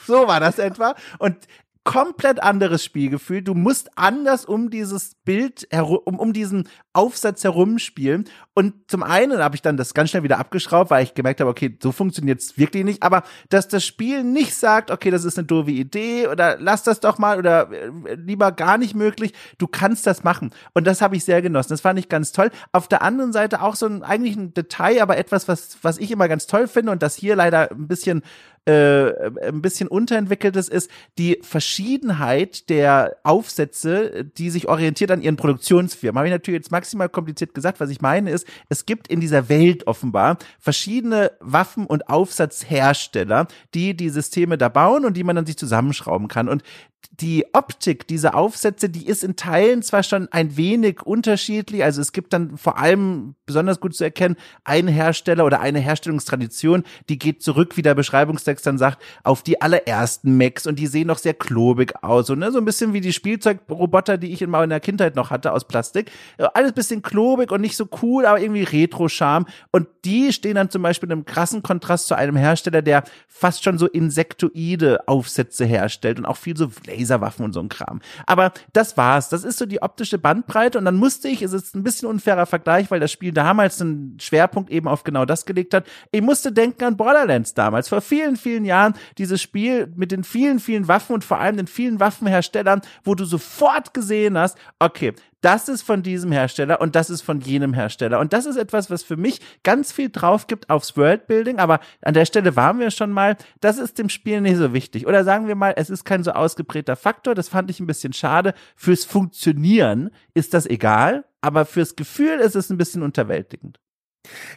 so war das etwa. Und komplett anderes Spielgefühl. Du musst anders um dieses Bild herum, um, um diesen Aufsatz herumspielen. Und zum einen habe ich dann das ganz schnell wieder abgeschraubt, weil ich gemerkt habe, okay, so funktioniert es wirklich nicht. Aber dass das Spiel nicht sagt, okay, das ist eine doofe Idee oder lass das doch mal oder äh, lieber gar nicht möglich, du kannst das machen. Und das habe ich sehr genossen. Das fand ich ganz toll. Auf der anderen Seite auch so ein eigentlich ein Detail, aber etwas, was, was ich immer ganz toll finde und das hier leider ein bisschen äh, ein bisschen unterentwickeltes ist die Verschiedenheit der Aufsätze, die sich orientiert an ihren Produktionsfirmen. Habe ich natürlich jetzt maximal kompliziert gesagt. Was ich meine ist, es gibt in dieser Welt offenbar verschiedene Waffen- und Aufsatzhersteller, die die Systeme da bauen und die man dann sich zusammenschrauben kann. Und die Optik dieser Aufsätze, die ist in Teilen zwar schon ein wenig unterschiedlich, also es gibt dann vor allem besonders gut zu erkennen, einen Hersteller oder eine Herstellungstradition, die geht zurück, wie der Beschreibungstext dann sagt, auf die allerersten Macs und die sehen noch sehr klobig aus und ne, so ein bisschen wie die Spielzeugroboter, die ich in meiner Kindheit noch hatte aus Plastik. Alles bisschen klobig und nicht so cool, aber irgendwie Retro-Charme und die stehen dann zum Beispiel in einem krassen Kontrast zu einem Hersteller, der fast schon so insektoide Aufsätze herstellt und auch viel so Laserwaffen und so ein Kram. Aber das war's. Das ist so die optische Bandbreite und dann musste ich, es ist ein bisschen unfairer Vergleich, weil das Spiel damals einen Schwerpunkt eben auf genau das gelegt hat. Ich musste denken an Borderlands damals, vor vielen, vielen Jahren, dieses Spiel mit den vielen, vielen Waffen und vor allem den vielen Waffenherstellern, wo du sofort gesehen hast, okay, das ist von diesem Hersteller und das ist von jenem Hersteller. Und das ist etwas, was für mich ganz viel drauf gibt aufs Worldbuilding. Aber an der Stelle waren wir schon mal. Das ist dem Spiel nicht so wichtig. Oder sagen wir mal, es ist kein so ausgeprägter Faktor. Das fand ich ein bisschen schade. Fürs Funktionieren ist das egal. Aber fürs Gefühl ist es ein bisschen unterwältigend.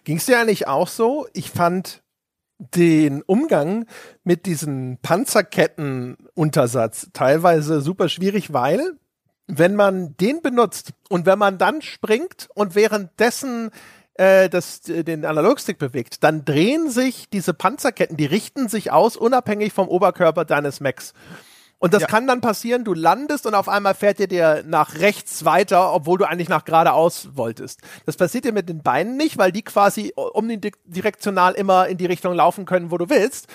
Ging es dir eigentlich auch so? Ich fand den Umgang mit diesen Panzerkettenuntersatz teilweise super schwierig, weil wenn man den benutzt und wenn man dann springt und währenddessen äh, das, äh, den Analogstick bewegt, dann drehen sich diese Panzerketten, die richten sich aus, unabhängig vom Oberkörper deines Macs. Und das ja. kann dann passieren, du landest und auf einmal fährt ihr dir nach rechts weiter, obwohl du eigentlich nach geradeaus wolltest. Das passiert dir mit den Beinen nicht, weil die quasi umdirektional immer in die Richtung laufen können, wo du willst.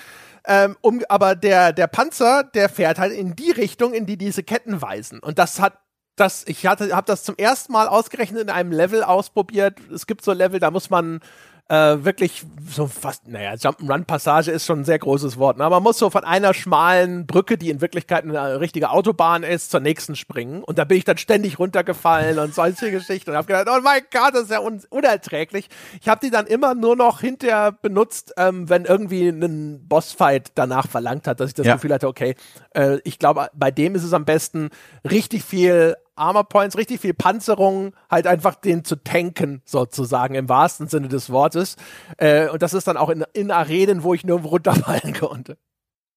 Ähm, um, aber der, der Panzer, der fährt halt in die Richtung, in die diese Ketten weisen. Und das hat das, ich habe das zum ersten Mal ausgerechnet in einem Level ausprobiert. Es gibt so Level, da muss man äh, wirklich so fast, naja, Jump'n'Run-Passage ist schon ein sehr großes Wort, ne? man muss so von einer schmalen Brücke, die in Wirklichkeit eine richtige Autobahn ist, zur nächsten springen. Und da bin ich dann ständig runtergefallen und solche Geschichten und habe gedacht, oh mein Gott, das ist ja un unerträglich. Ich habe die dann immer nur noch hinterher benutzt, ähm, wenn irgendwie ein Bossfight danach verlangt hat, dass ich das ja. Gefühl hatte, okay, äh, ich glaube, bei dem ist es am besten, richtig viel Armor Points, richtig viel Panzerung, halt einfach den zu tanken, sozusagen, im wahrsten Sinne des Wortes. Äh, und das ist dann auch in, in Arenen, wo ich nur runterfallen <laughs> konnte.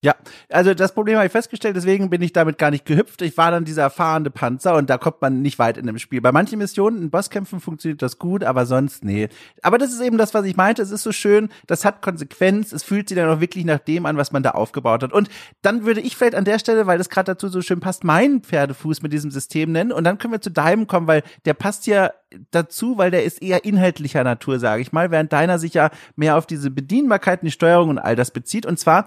Ja, also das Problem habe ich festgestellt, deswegen bin ich damit gar nicht gehüpft. Ich war dann dieser fahrende Panzer und da kommt man nicht weit in dem Spiel. Bei manchen Missionen, in Bosskämpfen funktioniert das gut, aber sonst nee. Aber das ist eben das, was ich meinte. Es ist so schön, das hat Konsequenz, es fühlt sich dann auch wirklich nach dem an, was man da aufgebaut hat. Und dann würde ich vielleicht an der Stelle, weil das gerade dazu so schön passt, meinen Pferdefuß mit diesem System nennen und dann können wir zu deinem kommen, weil der passt ja dazu, weil der ist eher inhaltlicher Natur, sage ich mal, während deiner sich ja mehr auf diese Bedienbarkeiten, die Steuerung und all das bezieht. Und zwar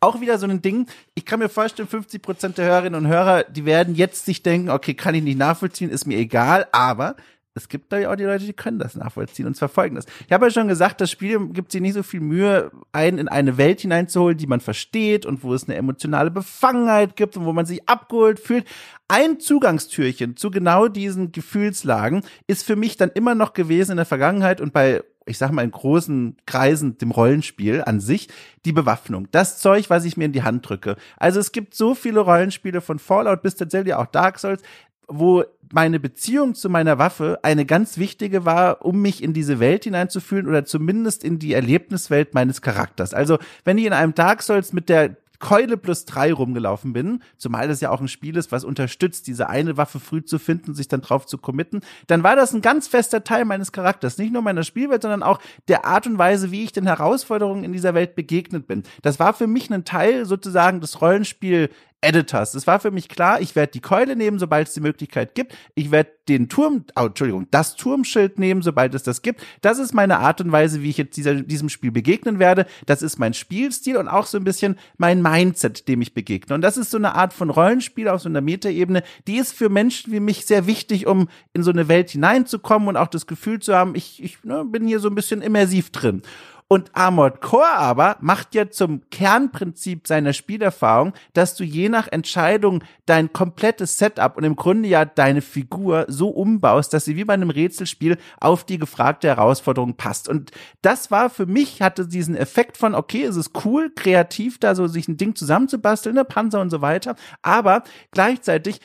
auch wieder so ein Ding. Ich kann mir vorstellen, 50 Prozent der Hörerinnen und Hörer, die werden jetzt sich denken, okay, kann ich nicht nachvollziehen, ist mir egal, aber es gibt da ja auch die Leute, die können das nachvollziehen. Und zwar folgendes. Ich habe ja schon gesagt, das Spiel gibt sich nicht so viel Mühe, einen in eine Welt hineinzuholen, die man versteht und wo es eine emotionale Befangenheit gibt und wo man sich abgeholt fühlt. Ein Zugangstürchen zu genau diesen Gefühlslagen ist für mich dann immer noch gewesen in der Vergangenheit und bei ich sag mal in großen Kreisen dem Rollenspiel an sich, die Bewaffnung. Das Zeug, was ich mir in die Hand drücke. Also es gibt so viele Rollenspiele von Fallout bis tatsächlich auch Dark Souls, wo meine Beziehung zu meiner Waffe eine ganz wichtige war, um mich in diese Welt hineinzufühlen oder zumindest in die Erlebniswelt meines Charakters. Also, wenn ich in einem Dark Souls mit der Keule plus drei rumgelaufen bin, zumal das ja auch ein Spiel ist, was unterstützt, diese eine Waffe früh zu finden, sich dann drauf zu committen, dann war das ein ganz fester Teil meines Charakters. Nicht nur meiner Spielwelt, sondern auch der Art und Weise, wie ich den Herausforderungen in dieser Welt begegnet bin. Das war für mich ein Teil sozusagen des Rollenspiel Editors. Es war für mich klar, ich werde die Keule nehmen, sobald es die Möglichkeit gibt. Ich werde den Turm, oh, Entschuldigung, das Turmschild nehmen, sobald es das gibt. Das ist meine Art und Weise, wie ich jetzt dieser, diesem Spiel begegnen werde. Das ist mein Spielstil und auch so ein bisschen mein Mindset, dem ich begegne. Und das ist so eine Art von Rollenspiel auf so einer Metaebene, die ist für Menschen wie mich sehr wichtig, um in so eine Welt hineinzukommen und auch das Gefühl zu haben, ich, ich ne, bin hier so ein bisschen immersiv drin. Und Armored Core aber macht ja zum Kernprinzip seiner Spielerfahrung, dass du je nach Entscheidung dein komplettes Setup und im Grunde ja deine Figur so umbaust, dass sie wie bei einem Rätselspiel auf die gefragte Herausforderung passt. Und das war für mich, hatte diesen Effekt von, okay, es ist cool, kreativ da so sich ein Ding zusammenzubasteln, ne, Panzer und so weiter, aber gleichzeitig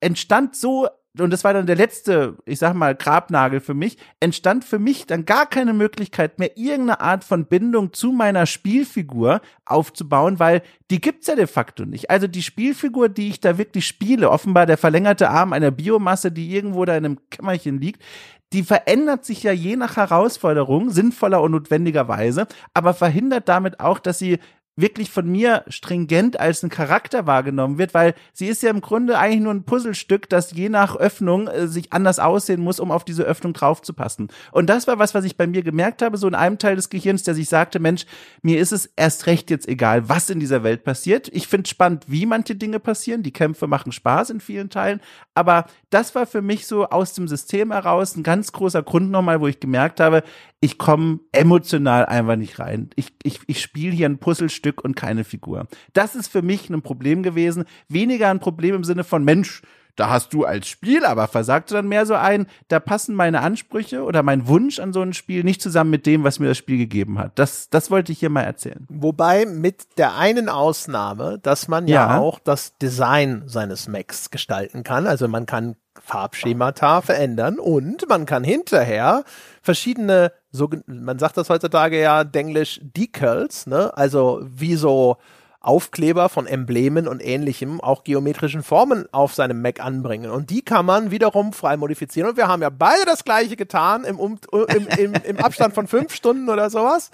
entstand so und das war dann der letzte, ich sag mal, Grabnagel für mich, entstand für mich dann gar keine Möglichkeit mehr, irgendeine Art von Bindung zu meiner Spielfigur aufzubauen, weil die gibt's ja de facto nicht. Also die Spielfigur, die ich da wirklich spiele, offenbar der verlängerte Arm einer Biomasse, die irgendwo da in einem Kämmerchen liegt, die verändert sich ja je nach Herausforderung, sinnvoller und notwendigerweise, aber verhindert damit auch, dass sie wirklich von mir stringent als ein Charakter wahrgenommen wird, weil sie ist ja im Grunde eigentlich nur ein Puzzlestück, das je nach Öffnung äh, sich anders aussehen muss, um auf diese Öffnung draufzupassen. Und das war was, was ich bei mir gemerkt habe, so in einem Teil des Gehirns, der sich sagte, Mensch, mir ist es erst recht jetzt egal, was in dieser Welt passiert. Ich finde spannend, wie manche Dinge passieren. Die Kämpfe machen Spaß in vielen Teilen, aber das war für mich so aus dem System heraus ein ganz großer Grund nochmal, wo ich gemerkt habe, ich komme emotional einfach nicht rein. Ich, ich, ich spiele hier ein Puzzlestück und keine Figur. Das ist für mich ein Problem gewesen. Weniger ein Problem im Sinne von Mensch, da hast du als Spiel aber versagt, sondern mehr so ein, da passen meine Ansprüche oder mein Wunsch an so ein Spiel nicht zusammen mit dem, was mir das Spiel gegeben hat. Das, das wollte ich hier mal erzählen. Wobei mit der einen Ausnahme, dass man ja, ja auch das Design seines Macs gestalten kann. Also man kann Farbschemata verändern und man kann hinterher verschiedene, so, man sagt das heutzutage ja Denglisch Decals, ne? Also wie so Aufkleber von Emblemen und ähnlichem, auch geometrischen Formen auf seinem Mac anbringen. Und die kann man wiederum frei modifizieren. Und wir haben ja beide das gleiche getan im, um, im, im, im Abstand von fünf Stunden oder sowas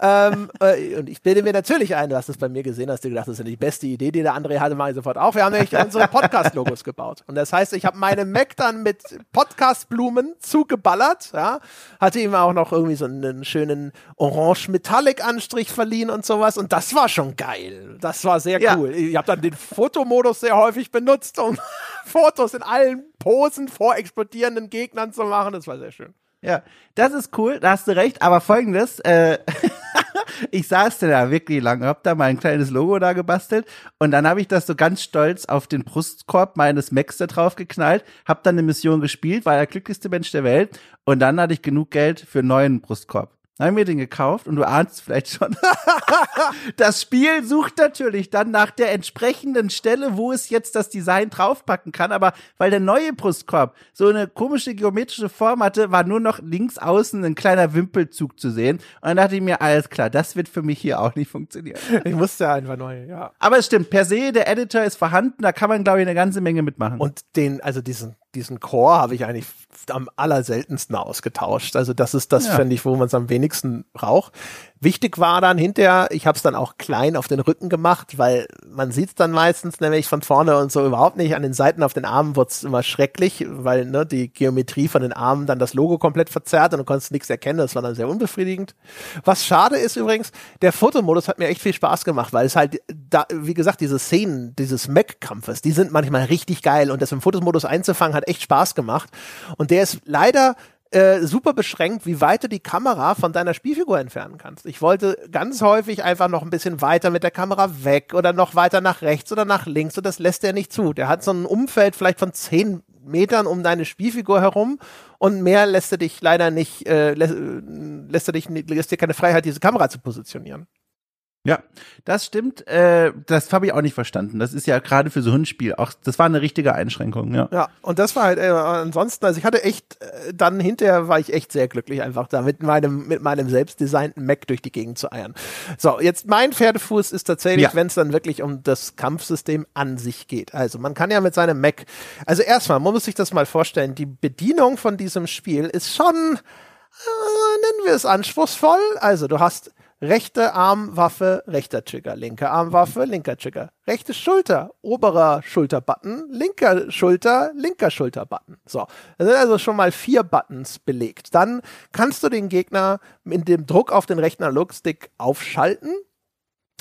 ähm, äh, und ich bilde mir natürlich ein, du hast es bei mir gesehen, hast du gedacht, das ist ja die beste Idee, die der André hatte, mache ich sofort auch. Wir haben nämlich unsere Podcast-Logos gebaut. Und das heißt, ich habe meine Mac dann mit Podcast-Blumen zugeballert, ja, hatte ihm auch noch irgendwie so einen schönen Orange-Metallic-Anstrich verliehen und sowas. Und das war schon geil. Das war sehr ja. cool. Ich habe dann den Fotomodus sehr häufig benutzt, um <laughs> Fotos in allen Posen vor explodierenden Gegnern zu machen. Das war sehr schön. Ja, das ist cool, da hast du recht, aber folgendes, äh, <laughs> ich saß da wirklich lange, hab da mein kleines Logo da gebastelt und dann habe ich das so ganz stolz auf den Brustkorb meines Macs da drauf geknallt, hab dann eine Mission gespielt, war der glücklichste Mensch der Welt und dann hatte ich genug Geld für einen neuen Brustkorb. Dann haben wir den gekauft und du ahnst vielleicht schon. <laughs> das Spiel sucht natürlich dann nach der entsprechenden Stelle, wo es jetzt das Design draufpacken kann. Aber weil der neue Brustkorb so eine komische geometrische Form hatte, war nur noch links außen ein kleiner Wimpelzug zu sehen. Und dann dachte ich mir, alles klar, das wird für mich hier auch nicht funktionieren. <laughs> Ich musste einfach neu, ja. Aber es stimmt, per se, der Editor ist vorhanden, da kann man, glaube ich, eine ganze Menge mitmachen. Und den, also diesen diesen Core habe ich eigentlich am allerseltensten ausgetauscht. Also das ist das, ja. finde ich, wo man es am wenigsten braucht. Wichtig war dann hinterher, ich habe es dann auch klein auf den Rücken gemacht, weil man sieht es dann meistens nämlich von vorne und so überhaupt nicht. An den Seiten auf den Armen wird es immer schrecklich, weil ne, die Geometrie von den Armen dann das Logo komplett verzerrt und du konntest nichts erkennen. Das war dann sehr unbefriedigend. Was schade ist übrigens, der Fotomodus hat mir echt viel Spaß gemacht, weil es halt, da, wie gesagt, diese Szenen dieses Mac-Kampfes, die sind manchmal richtig geil und das im Fotomodus einzufangen hat echt Spaß gemacht. Und der ist leider äh, super beschränkt, wie weit du die Kamera von deiner Spielfigur entfernen kannst. Ich wollte ganz häufig einfach noch ein bisschen weiter mit der Kamera weg oder noch weiter nach rechts oder nach links und das lässt er nicht zu. Der hat so ein Umfeld vielleicht von zehn Metern um deine Spielfigur herum und mehr lässt er dich leider nicht, äh, lässt, lässt er dich, lässt dir keine Freiheit, diese Kamera zu positionieren. Ja, das stimmt. Äh, das habe ich auch nicht verstanden. Das ist ja gerade für so ein Spiel auch, das war eine richtige Einschränkung, ja. Ja, und das war halt äh, ansonsten, also ich hatte echt, äh, dann hinterher war ich echt sehr glücklich, einfach da mit meinem, mit meinem selbstdesignten Mac durch die Gegend zu eiern. So, jetzt mein Pferdefuß ist tatsächlich, ja. wenn es dann wirklich um das Kampfsystem an sich geht. Also man kann ja mit seinem Mac, also erstmal, man muss sich das mal vorstellen, die Bedienung von diesem Spiel ist schon, äh, nennen wir es anspruchsvoll. Also du hast Rechte Armwaffe, rechter Trigger. Linke Armwaffe, linker Trigger. Rechte Schulter, oberer Schulterbutton. Linker Schulter, linker Schulterbutton. So, da sind also schon mal vier Buttons belegt. Dann kannst du den Gegner mit dem Druck auf den rechten Analogstick aufschalten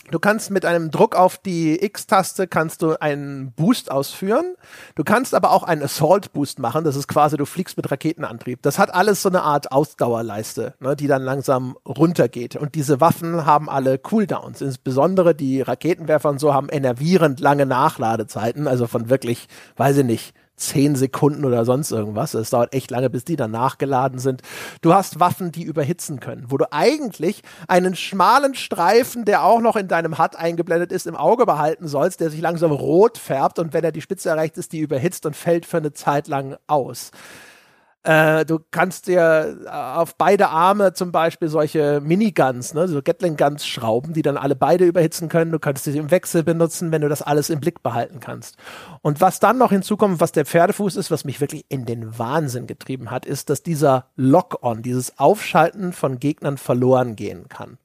Du kannst mit einem Druck auf die X-Taste kannst du einen Boost ausführen. Du kannst aber auch einen Assault Boost machen. Das ist quasi, du fliegst mit Raketenantrieb. Das hat alles so eine Art Ausdauerleiste, ne, die dann langsam runtergeht. Und diese Waffen haben alle Cooldowns. Insbesondere die Raketenwerfer und so haben enervierend lange Nachladezeiten. Also von wirklich, weiß ich nicht, zehn Sekunden oder sonst irgendwas. Es dauert echt lange, bis die dann nachgeladen sind. Du hast Waffen, die überhitzen können, wo du eigentlich einen schmalen Streifen, der auch noch in deinem HUD eingeblendet ist, im Auge behalten sollst, der sich langsam rot färbt und wenn er die Spitze erreicht, ist die überhitzt und fällt für eine Zeit lang aus. Äh, du kannst dir äh, auf beide Arme zum Beispiel solche Miniguns, ne, so Gatling-Guns schrauben, die dann alle beide überhitzen können. Du kannst sie im Wechsel benutzen, wenn du das alles im Blick behalten kannst. Und was dann noch hinzukommt, was der Pferdefuß ist, was mich wirklich in den Wahnsinn getrieben hat, ist, dass dieser Lock-on, dieses Aufschalten von Gegnern verloren gehen kann.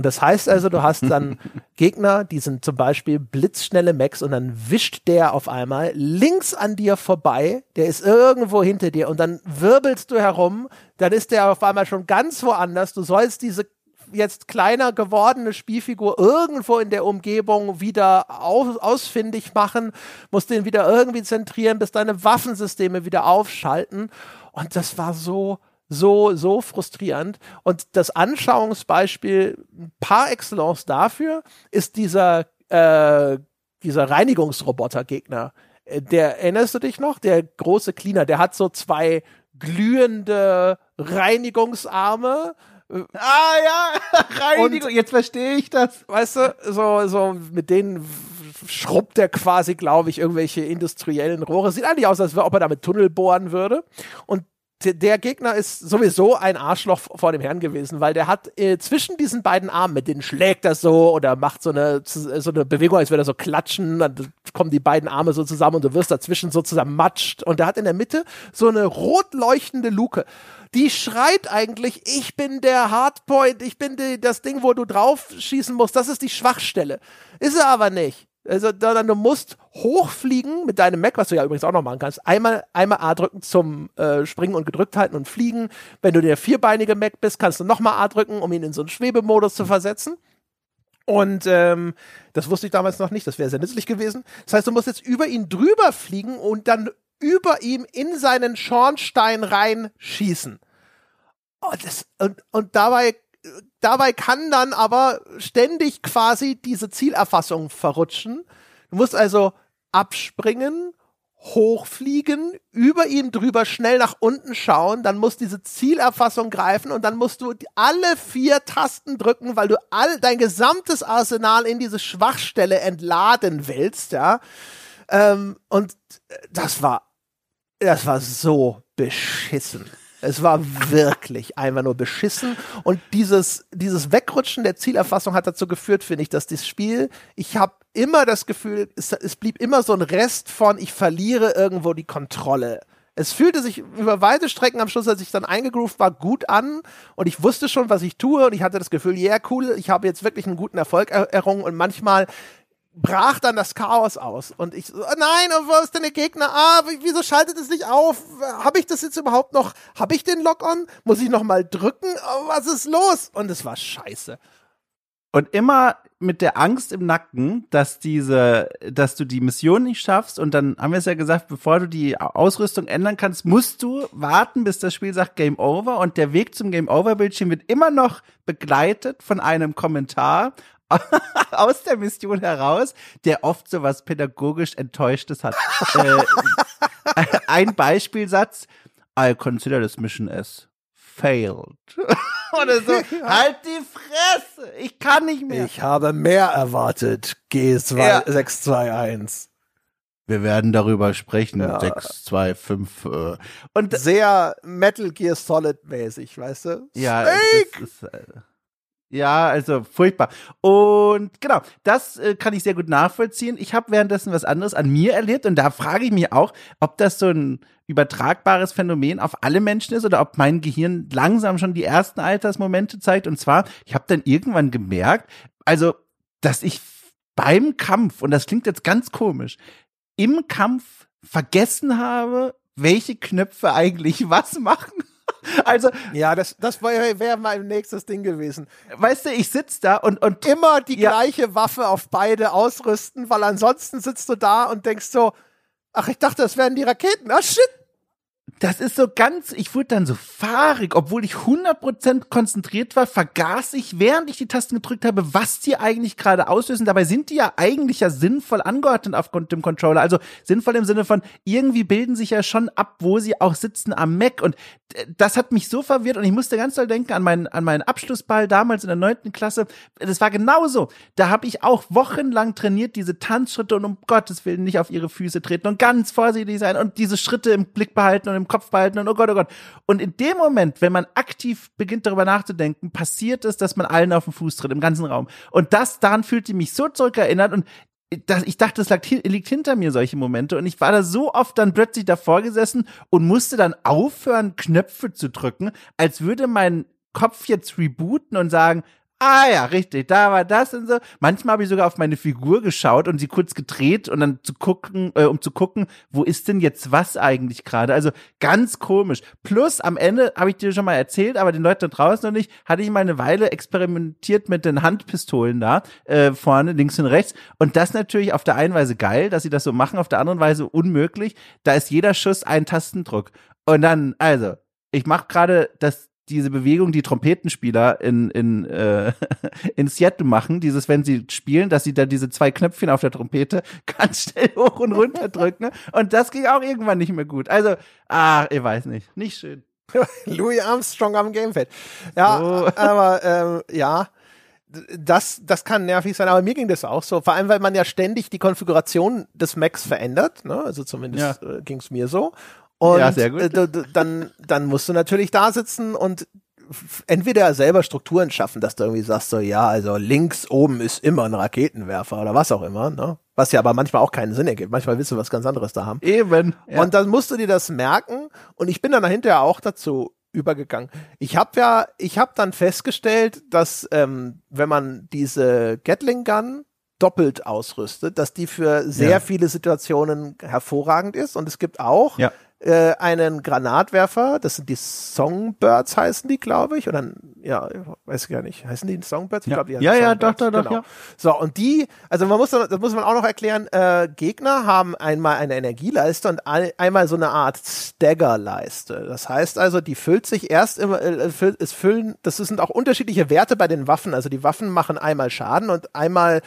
Und das heißt also, du hast dann <laughs> Gegner, die sind zum Beispiel blitzschnelle Max und dann wischt der auf einmal links an dir vorbei, der ist irgendwo hinter dir und dann wirbelst du herum, dann ist der auf einmal schon ganz woanders. Du sollst diese jetzt kleiner gewordene Spielfigur irgendwo in der Umgebung wieder aus, ausfindig machen, musst den wieder irgendwie zentrieren, bis deine Waffensysteme wieder aufschalten. Und das war so so, so frustrierend. Und das Anschauungsbeispiel par excellence dafür ist dieser, äh, dieser Reinigungsroboter-Gegner. Äh, der, erinnerst du dich noch? Der große Cleaner, der hat so zwei glühende Reinigungsarme. Ah ja, <laughs> Reinigung, und, jetzt verstehe ich das. Weißt du, so, so mit denen schrubbt er quasi, glaube ich, irgendwelche industriellen Rohre. Sieht eigentlich aus, als ob er damit Tunnel bohren würde. Und der Gegner ist sowieso ein Arschloch vor dem Herrn gewesen, weil der hat äh, zwischen diesen beiden Armen, mit denen schlägt er so oder macht so eine, so eine Bewegung, als würde er so klatschen, dann kommen die beiden Arme so zusammen und du wirst dazwischen so zusammenmatscht. Und der hat in der Mitte so eine rot leuchtende Luke. Die schreit eigentlich, ich bin der Hardpoint, ich bin die, das Ding, wo du drauf schießen musst, das ist die Schwachstelle. Ist er aber nicht. Also, du musst hochfliegen mit deinem Mac, was du ja übrigens auch noch machen kannst. Einmal, einmal A drücken zum äh, Springen und gedrückt halten und fliegen. Wenn du der vierbeinige Mac bist, kannst du nochmal A drücken, um ihn in so einen Schwebemodus zu versetzen. Und ähm, das wusste ich damals noch nicht, das wäre sehr nützlich gewesen. Das heißt, du musst jetzt über ihn drüber fliegen und dann über ihm in seinen Schornstein rein schießen. Oh, das, und, und dabei dabei kann dann aber ständig quasi diese Zielerfassung verrutschen. Du musst also abspringen, hochfliegen, über ihm drüber schnell nach unten schauen, dann muss diese Zielerfassung greifen und dann musst du alle vier Tasten drücken, weil du all dein gesamtes Arsenal in diese Schwachstelle entladen willst, ja. Ähm, und das war, das war so beschissen. Es war wirklich einfach nur beschissen. Und dieses, dieses Wegrutschen der Zielerfassung hat dazu geführt, finde ich, dass das Spiel, ich habe immer das Gefühl, es, es blieb immer so ein Rest von, ich verliere irgendwo die Kontrolle. Es fühlte sich über weite Strecken am Schluss, als ich dann eingegroovt war, gut an und ich wusste schon, was ich tue und ich hatte das Gefühl, ja, yeah, cool, ich habe jetzt wirklich einen guten Erfolg er errungen und manchmal brach dann das Chaos aus. Und ich so, nein, wo ist denn der Gegner? Ah, wieso schaltet es nicht auf? Habe ich das jetzt überhaupt noch? Habe ich den Lock-on? Muss ich noch mal drücken? Oh, was ist los? Und es war scheiße. Und immer mit der Angst im Nacken, dass diese, dass du die Mission nicht schaffst. Und dann haben wir es ja gesagt, bevor du die Ausrüstung ändern kannst, musst du warten, bis das Spiel sagt Game Over. Und der Weg zum Game Over Bildschirm wird immer noch begleitet von einem Kommentar <laughs> aus der Mission heraus, der oft so was pädagogisch Enttäuschtes hat. äh, <laughs> ein Beispielsatz, I consider this mission as failed. <laughs> Oder so, halt die Fresse, ich kann nicht mehr. Ich habe mehr erwartet, G621. Wir werden darüber sprechen, ja. 6, 2, 5. Äh. Und sehr Metal Gear Solid mäßig, weißt du? Ja, Snake! Ist, äh, ja, also furchtbar. Und genau, das äh, kann ich sehr gut nachvollziehen. Ich habe währenddessen was anderes an mir erlebt und da frage ich mich auch, ob das so ein übertragbares Phänomen auf alle Menschen ist oder ob mein Gehirn langsam schon die ersten Altersmomente zeigt. Und zwar, ich habe dann irgendwann gemerkt, also, dass ich beim Kampf, und das klingt jetzt ganz komisch, im Kampf vergessen habe, welche Knöpfe eigentlich was machen. Also ja, das das wäre wär mein nächstes Ding gewesen. Weißt du, ich sitz da und und immer die ja. gleiche Waffe auf beide ausrüsten, weil ansonsten sitzt du da und denkst so, ach, ich dachte, das wären die Raketen. Ah shit, das ist so ganz, ich wurde dann so fahrig, obwohl ich 100% konzentriert war, vergaß ich, während ich die Tasten gedrückt habe, was die eigentlich gerade auslösen. Dabei sind die ja eigentlich ja sinnvoll angeordnet auf dem Controller. Also sinnvoll im Sinne von, irgendwie bilden sich ja schon ab, wo sie auch sitzen am Mac. Und das hat mich so verwirrt und ich musste ganz doll denken an meinen, an meinen Abschlussball damals in der neunten Klasse. Das war genauso. Da habe ich auch wochenlang trainiert, diese Tanzschritte und um Gottes Willen nicht auf ihre Füße treten und ganz vorsichtig sein und diese Schritte im Blick behalten und im Kopf behalten und oh Gott, oh Gott. Und in dem Moment, wenn man aktiv beginnt darüber nachzudenken, passiert es, dass man allen auf den Fuß tritt, im ganzen Raum. Und das, daran fühlte mich so zurückerinnert und ich dachte, es liegt hinter mir solche Momente und ich war da so oft dann plötzlich davor gesessen und musste dann aufhören, Knöpfe zu drücken, als würde mein Kopf jetzt rebooten und sagen, Ah ja, richtig, da war das und so. Manchmal habe ich sogar auf meine Figur geschaut und sie kurz gedreht und dann zu gucken, äh, um zu gucken, wo ist denn jetzt was eigentlich gerade? Also ganz komisch. Plus am Ende habe ich dir schon mal erzählt, aber den Leuten da draußen noch nicht, hatte ich mal eine Weile experimentiert mit den Handpistolen da äh, vorne links und rechts und das natürlich auf der einen Weise geil, dass sie das so machen, auf der anderen Weise unmöglich. Da ist jeder Schuss ein Tastendruck und dann also ich mache gerade das diese Bewegung, die Trompetenspieler in, in, äh, <laughs> in Seattle machen, dieses, wenn sie spielen, dass sie da diese zwei Knöpfchen auf der Trompete <laughs> ganz schnell hoch und runter <laughs> drücken. Und das ging auch irgendwann nicht mehr gut. Also, ah, ich weiß nicht. Nicht schön. Louis Armstrong am Gamepad. Ja, oh. aber ähm, ja, das, das kann nervig sein, aber mir ging das auch so. Vor allem, weil man ja ständig die Konfiguration des Macs verändert. Ne? Also zumindest ja. äh, ging es mir so. Und ja, sehr gut. Dann, dann musst du natürlich da sitzen und entweder selber Strukturen schaffen, dass du irgendwie sagst, so ja, also links oben ist immer ein Raketenwerfer oder was auch immer, ne? Was ja aber manchmal auch keinen Sinn ergibt. Manchmal willst du was ganz anderes da haben. Eben. Ja. Und dann musst du dir das merken. Und ich bin dann hinterher auch dazu übergegangen. Ich habe ja, ich habe dann festgestellt, dass ähm, wenn man diese Gatling Gun doppelt ausrüstet, dass die für sehr ja. viele Situationen hervorragend ist. Und es gibt auch ja äh, einen Granatwerfer, das sind die Songbirds heißen die, glaube ich, oder ja, weiß ich gar nicht, heißen die Songbirds? Ich ja. glaube, die ja, ja, doch, doch, doch, genau. ja. So, und die, also man muss, das muss man auch noch erklären, äh, Gegner haben einmal eine Energieleiste und ein, einmal so eine Art Staggerleiste. Das heißt also, die füllt sich erst immer, äh, es füllen, das sind auch unterschiedliche Werte bei den Waffen, also die Waffen machen einmal Schaden und einmal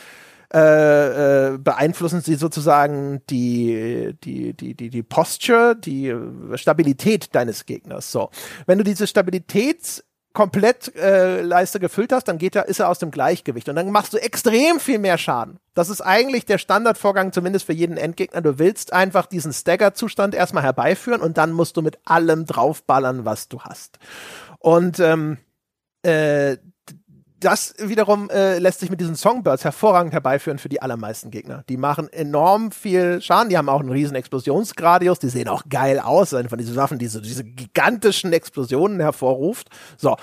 äh, äh, beeinflussen sie sozusagen die, die, die, die, die Posture, die Stabilität deines Gegners. So. Wenn du diese Stabilitäts komplett äh, Leiste gefüllt hast, dann geht er, ist er aus dem Gleichgewicht und dann machst du extrem viel mehr Schaden. Das ist eigentlich der Standardvorgang, zumindest für jeden Endgegner. Du willst einfach diesen Stagger-Zustand erstmal herbeiführen und dann musst du mit allem draufballern, was du hast. Und ähm, äh, das wiederum äh, lässt sich mit diesen Songbirds hervorragend herbeiführen für die allermeisten Gegner. Die machen enorm viel Schaden, die haben auch einen riesen Explosionsgradius, die sehen auch geil aus, eine von diesen Waffen, die so diese gigantischen Explosionen hervorruft. So,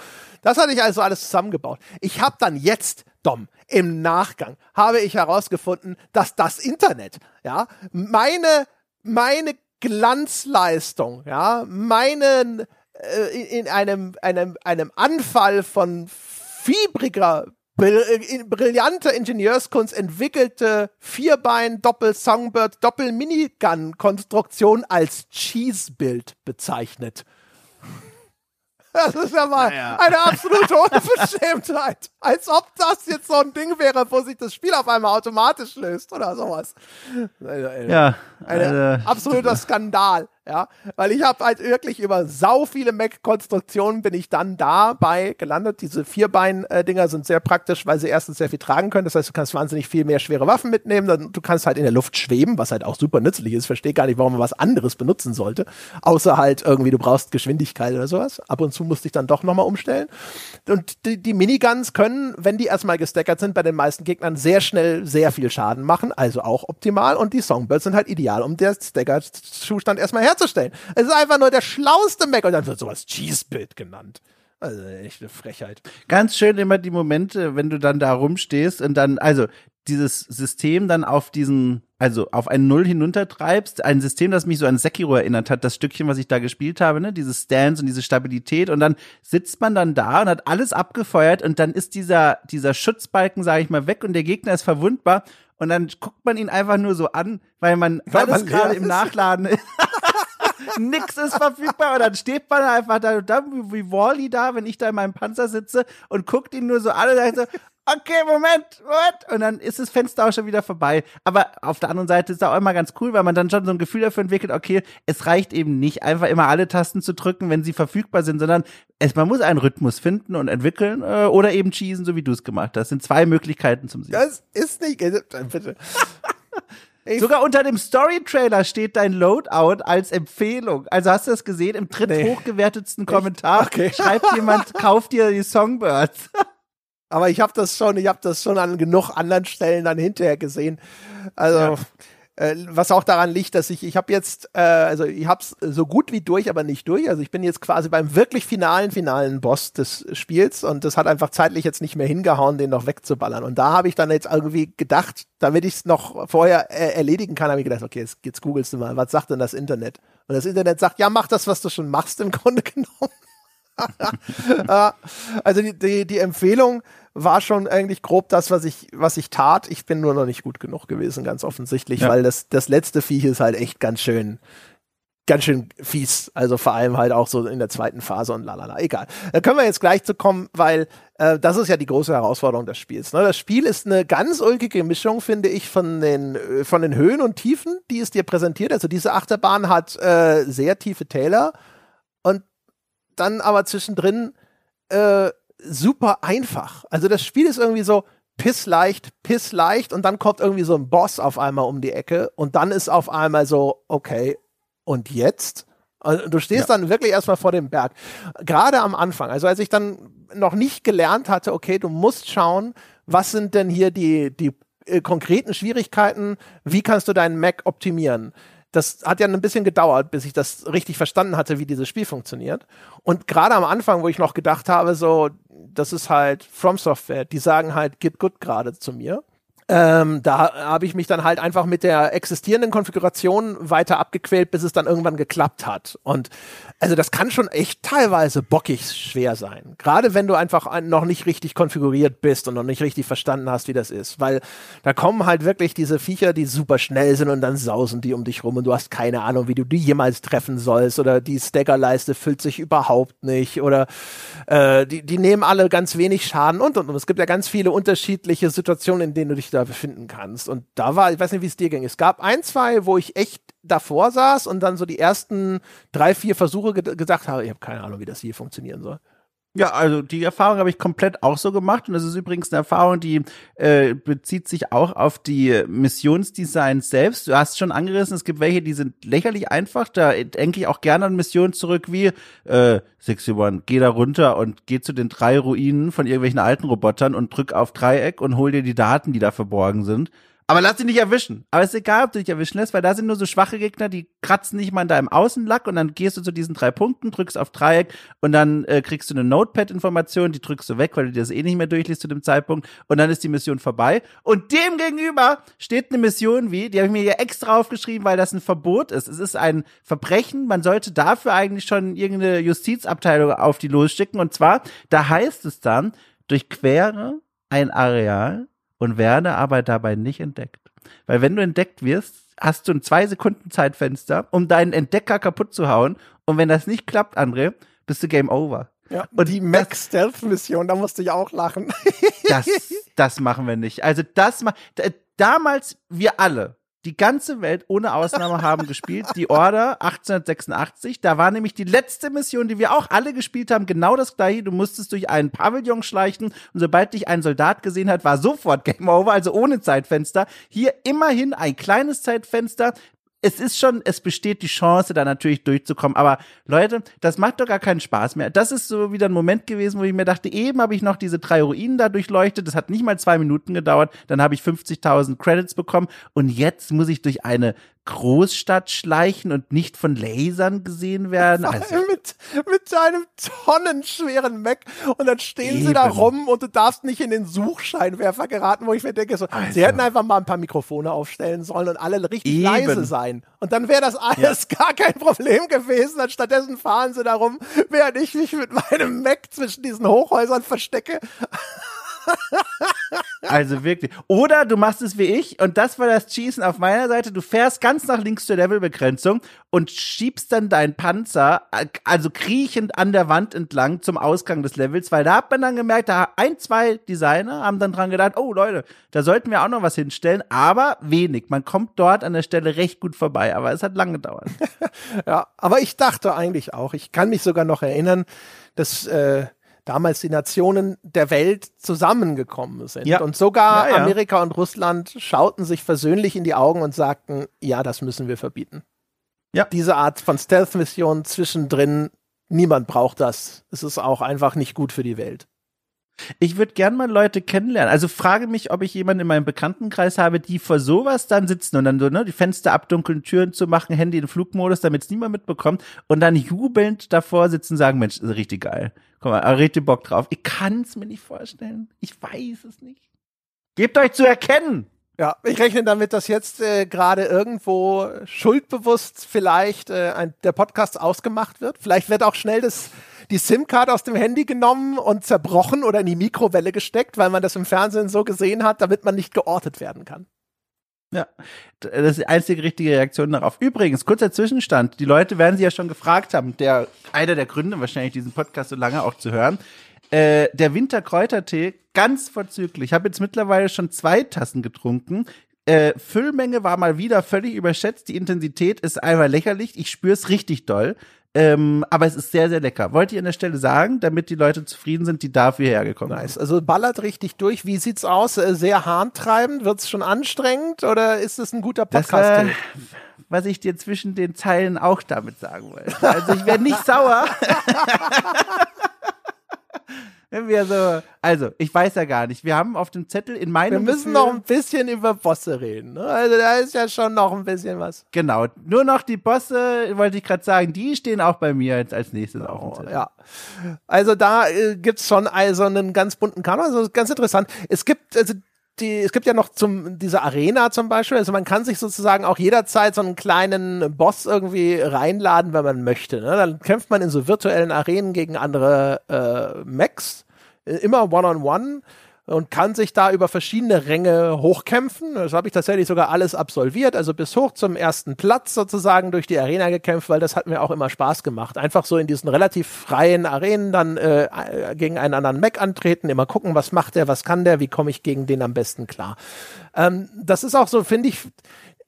das hatte ich also alles zusammengebaut. Ich habe dann jetzt, Dom, im Nachgang habe ich herausgefunden, dass das Internet, ja, meine, meine Glanzleistung, ja, meinen äh, in einem, einem, einem Anfall von fiebriger, äh, brillanter Ingenieurskunst entwickelte Vierbein-Doppel-Songbird Doppel-Minigun-Konstruktion als Cheese-Bild bezeichnet. <laughs> Das ist ja mal naja. eine absolute Unverschämtheit. <laughs> Als ob das jetzt so ein Ding wäre, wo sich das Spiel auf einmal automatisch löst oder sowas. Ja. Ein also. absoluter Skandal ja, weil ich habe halt wirklich über sau viele Mac-Konstruktionen bin ich dann dabei gelandet. Diese Vierbein-Dinger sind sehr praktisch, weil sie erstens sehr viel tragen können. Das heißt, du kannst wahnsinnig viel mehr schwere Waffen mitnehmen. Du kannst halt in der Luft schweben, was halt auch super nützlich ist. Verstehe gar nicht, warum man was anderes benutzen sollte. Außer halt irgendwie, du brauchst Geschwindigkeit oder sowas. Ab und zu musste ich dann doch nochmal umstellen. Und die, die Miniguns können, wenn die erstmal gestackert sind, bei den meisten Gegnern sehr schnell sehr viel Schaden machen. Also auch optimal. Und die Songbirds sind halt ideal, um der Stacker-Zustand erstmal herzustellen herzustellen. Es ist einfach nur der schlauste Mac und dann wird sowas Cheesebild genannt. Also echt eine Frechheit. Ganz schön immer die Momente, wenn du dann da rumstehst und dann, also dieses System dann auf diesen, also auf ein Null hinuntertreibst, ein System, das mich so an Sekiro erinnert hat, das Stückchen, was ich da gespielt habe, ne, dieses Stance und diese Stabilität und dann sitzt man dann da und hat alles abgefeuert und dann ist dieser, dieser Schutzbalken, sage ich mal, weg und der Gegner ist verwundbar und dann guckt man ihn einfach nur so an, weil man weil alles gerade im Nachladen ist. <laughs> nix ist verfügbar und dann steht man einfach da, da wie Wally da, wenn ich da in meinem Panzer sitze und guckt ihn nur so an und sagt so, okay, Moment, what? Und dann ist das Fenster auch schon wieder vorbei. Aber auf der anderen Seite ist es auch immer ganz cool, weil man dann schon so ein Gefühl dafür entwickelt, okay, es reicht eben nicht, einfach immer alle Tasten zu drücken, wenn sie verfügbar sind, sondern es, man muss einen Rhythmus finden und entwickeln äh, oder eben cheesen, so wie du es gemacht hast. Das sind zwei Möglichkeiten zum Sieg. Das ist nicht, äh, Sogar unter dem Story-Trailer steht dein Loadout als Empfehlung. Also hast du das gesehen? Im dritt nee. hochgewertetsten Kommentar okay. <laughs> schreibt jemand, kauf dir die Songbirds. Aber ich habe das schon, ich habe das schon an genug anderen Stellen dann hinterher gesehen. Also ja. Äh, was auch daran liegt, dass ich, ich habe jetzt, äh, also ich habe es so gut wie durch, aber nicht durch. Also ich bin jetzt quasi beim wirklich finalen, finalen Boss des Spiels und das hat einfach zeitlich jetzt nicht mehr hingehauen, den noch wegzuballern. Und da habe ich dann jetzt irgendwie gedacht, damit ich es noch vorher äh, erledigen kann, habe ich gedacht, okay, jetzt, jetzt googelst du mal, was sagt denn das Internet? Und das Internet sagt, ja, mach das, was du schon machst im Grunde <laughs> genommen. <laughs> also die, die, die Empfehlung war schon eigentlich grob das, was ich, was ich tat. Ich bin nur noch nicht gut genug gewesen, ganz offensichtlich, ja. weil das, das letzte Viech ist halt echt ganz schön, ganz schön fies. Also vor allem halt auch so in der zweiten Phase und lalala. Egal. Da können wir jetzt gleich zu kommen, weil äh, das ist ja die große Herausforderung des Spiels. Ne? Das Spiel ist eine ganz ulkige Mischung, finde ich, von den, äh, von den Höhen und Tiefen, die es dir präsentiert. Also diese Achterbahn hat äh, sehr tiefe Täler dann aber zwischendrin äh, super einfach. Also das Spiel ist irgendwie so pissleicht, pissleicht und dann kommt irgendwie so ein Boss auf einmal um die Ecke und dann ist auf einmal so, okay, und jetzt? Also du stehst ja. dann wirklich erstmal vor dem Berg. Gerade am Anfang, also als ich dann noch nicht gelernt hatte, okay, du musst schauen, was sind denn hier die, die äh, konkreten Schwierigkeiten, wie kannst du deinen Mac optimieren? Das hat ja ein bisschen gedauert, bis ich das richtig verstanden hatte, wie dieses Spiel funktioniert. Und gerade am Anfang, wo ich noch gedacht habe, so, das ist halt From Software, die sagen halt, git good gerade zu mir. Ähm, da habe ich mich dann halt einfach mit der existierenden Konfiguration weiter abgequält, bis es dann irgendwann geklappt hat. Und also das kann schon echt teilweise bockig schwer sein. Gerade wenn du einfach noch nicht richtig konfiguriert bist und noch nicht richtig verstanden hast, wie das ist. Weil da kommen halt wirklich diese Viecher, die super schnell sind und dann sausen die um dich rum und du hast keine Ahnung, wie du die jemals treffen sollst oder die Staggerleiste füllt sich überhaupt nicht oder äh, die, die nehmen alle ganz wenig Schaden und und und. Es gibt ja ganz viele unterschiedliche Situationen, in denen du dich da da befinden kannst. Und da war, ich weiß nicht, wie es dir ging. Es gab ein, zwei, wo ich echt davor saß und dann so die ersten drei, vier Versuche ge gesagt habe, ich habe keine Ahnung, wie das hier funktionieren soll. Ja, also die Erfahrung habe ich komplett auch so gemacht und das ist übrigens eine Erfahrung, die äh, bezieht sich auch auf die Missionsdesigns selbst. Du hast schon angerissen, es gibt welche, die sind lächerlich einfach. Da denke ich auch gerne an Missionen zurück wie äh, 61, geh da runter und geh zu den drei Ruinen von irgendwelchen alten Robotern und drück auf Dreieck und hol dir die Daten, die da verborgen sind. Aber lass dich nicht erwischen. Aber es ist egal, ob du dich erwischen lässt, weil da sind nur so schwache Gegner, die kratzen nicht mal in deinem Außenlack und dann gehst du zu diesen drei Punkten, drückst auf Dreieck und dann äh, kriegst du eine Notepad-Information, die drückst du weg, weil du dir das eh nicht mehr durchliest zu dem Zeitpunkt und dann ist die Mission vorbei. Und dem gegenüber steht eine Mission wie, die habe ich mir hier extra aufgeschrieben, weil das ein Verbot ist. Es ist ein Verbrechen. Man sollte dafür eigentlich schon irgendeine Justizabteilung auf die losschicken. Und zwar, da heißt es dann, durchquere ein Areal und werde aber dabei nicht entdeckt. Weil wenn du entdeckt wirst, hast du ein zwei Sekunden Zeitfenster, um deinen Entdecker kaputt zu hauen. Und wenn das nicht klappt, André, bist du Game Over. Ja, und die Max Stealth Mission, da musste ich auch lachen. das, das machen wir nicht. Also das ma damals wir alle, die ganze Welt ohne Ausnahme haben gespielt. Die Order 1886. Da war nämlich die letzte Mission, die wir auch alle gespielt haben, genau das gleiche. Du musstest durch einen Pavillon schleichen und sobald dich ein Soldat gesehen hat, war sofort Game Over, also ohne Zeitfenster. Hier immerhin ein kleines Zeitfenster es ist schon, es besteht die Chance, da natürlich durchzukommen. Aber Leute, das macht doch gar keinen Spaß mehr. Das ist so wieder ein Moment gewesen, wo ich mir dachte, eben habe ich noch diese drei Ruinen da durchleuchtet. Das hat nicht mal zwei Minuten gedauert. Dann habe ich 50.000 Credits bekommen. Und jetzt muss ich durch eine Großstadt schleichen und nicht von Lasern gesehen werden. Also mit, mit einem tonnenschweren Mac und dann stehen Eben. sie da rum und du darfst nicht in den Suchscheinwerfer geraten, wo ich mir denke, so, also. sie hätten einfach mal ein paar Mikrofone aufstellen sollen und alle richtig Eben. leise sein. Und dann wäre das alles ja. gar kein Problem gewesen. Und stattdessen fahren sie da rum, während ich mich mit meinem Mac zwischen diesen Hochhäusern verstecke. Also wirklich. Oder du machst es wie ich und das war das Cheesen auf meiner Seite. Du fährst ganz nach links zur Levelbegrenzung und schiebst dann deinen Panzer, also kriechend an der Wand entlang zum Ausgang des Levels, weil da hat man dann gemerkt, da ein, zwei Designer haben dann dran gedacht, oh Leute, da sollten wir auch noch was hinstellen, aber wenig. Man kommt dort an der Stelle recht gut vorbei, aber es hat lange gedauert. <laughs> ja, aber ich dachte eigentlich auch, ich kann mich sogar noch erinnern, dass äh, damals die Nationen der Welt zusammengekommen sind. Ja. Und sogar ja, ja. Amerika und Russland schauten sich versöhnlich in die Augen und sagten, ja, das müssen wir verbieten. Ja. Diese Art von Stealth-Mission zwischendrin, niemand braucht das. Es ist auch einfach nicht gut für die Welt. Ich würde gern mal Leute kennenlernen. Also frage mich, ob ich jemanden in meinem Bekanntenkreis habe, die vor sowas dann sitzen und dann so, ne, die Fenster abdunkeln, Türen zu machen, Handy in Flugmodus, damit es niemand mitbekommt und dann jubelnd davor sitzen und sagen, Mensch, ist richtig geil. Guck mal, richtig Bock drauf. Ich kann es mir nicht vorstellen. Ich weiß es nicht. Gebt euch zu erkennen. Ja, ich rechne damit, dass jetzt äh, gerade irgendwo schuldbewusst vielleicht äh, ein, der Podcast ausgemacht wird. Vielleicht wird auch schnell das die SIM-Card aus dem Handy genommen und zerbrochen oder in die Mikrowelle gesteckt, weil man das im Fernsehen so gesehen hat, damit man nicht geortet werden kann. Ja, das ist die einzige richtige Reaktion darauf. Übrigens, kurzer Zwischenstand. Die Leute werden sich ja schon gefragt haben, der, einer der Gründe wahrscheinlich diesen Podcast so lange auch zu hören. Äh, der Winterkräutertee, ganz vorzüglich. Ich habe jetzt mittlerweile schon zwei Tassen getrunken. Äh, Füllmenge war mal wieder völlig überschätzt. Die Intensität ist einmal lächerlich. Ich spüre es richtig doll. Ähm, aber es ist sehr, sehr lecker. Wollte ich an der Stelle sagen, damit die Leute zufrieden sind, die dafür hergekommen nice. sind. Also ballert richtig durch. Wie sieht's aus? Äh, sehr harntreibend? Wird's schon anstrengend oder ist es ein guter Podcast? Das, äh, was ich dir zwischen den Zeilen auch damit sagen wollte. Also ich werde nicht sauer. <laughs> wenn wir so, also ich weiß ja gar nicht, wir haben auf dem Zettel in meinem Wir müssen Gefühl, noch ein bisschen über Bosse reden. Ne? Also da ist ja schon noch ein bisschen was. Genau, nur noch die Bosse, wollte ich gerade sagen, die stehen auch bei mir jetzt als nächstes oh, auf dem Zettel. Ja, also da äh, gibt's schon also einen ganz bunten Kanon, also ganz interessant. Es gibt also die, es gibt ja noch zum, diese Arena zum Beispiel, also man kann sich sozusagen auch jederzeit so einen kleinen Boss irgendwie reinladen, wenn man möchte. Ne? Dann kämpft man in so virtuellen Arenen gegen andere äh, Mechs, äh, immer One-on-One. -on -one und kann sich da über verschiedene Ränge hochkämpfen. Das habe ich tatsächlich sogar alles absolviert, also bis hoch zum ersten Platz sozusagen durch die Arena gekämpft, weil das hat mir auch immer Spaß gemacht. Einfach so in diesen relativ freien Arenen dann äh, gegen einen anderen Mac antreten, immer gucken, was macht der, was kann der, wie komme ich gegen den am besten klar. Ähm, das ist auch so, finde ich,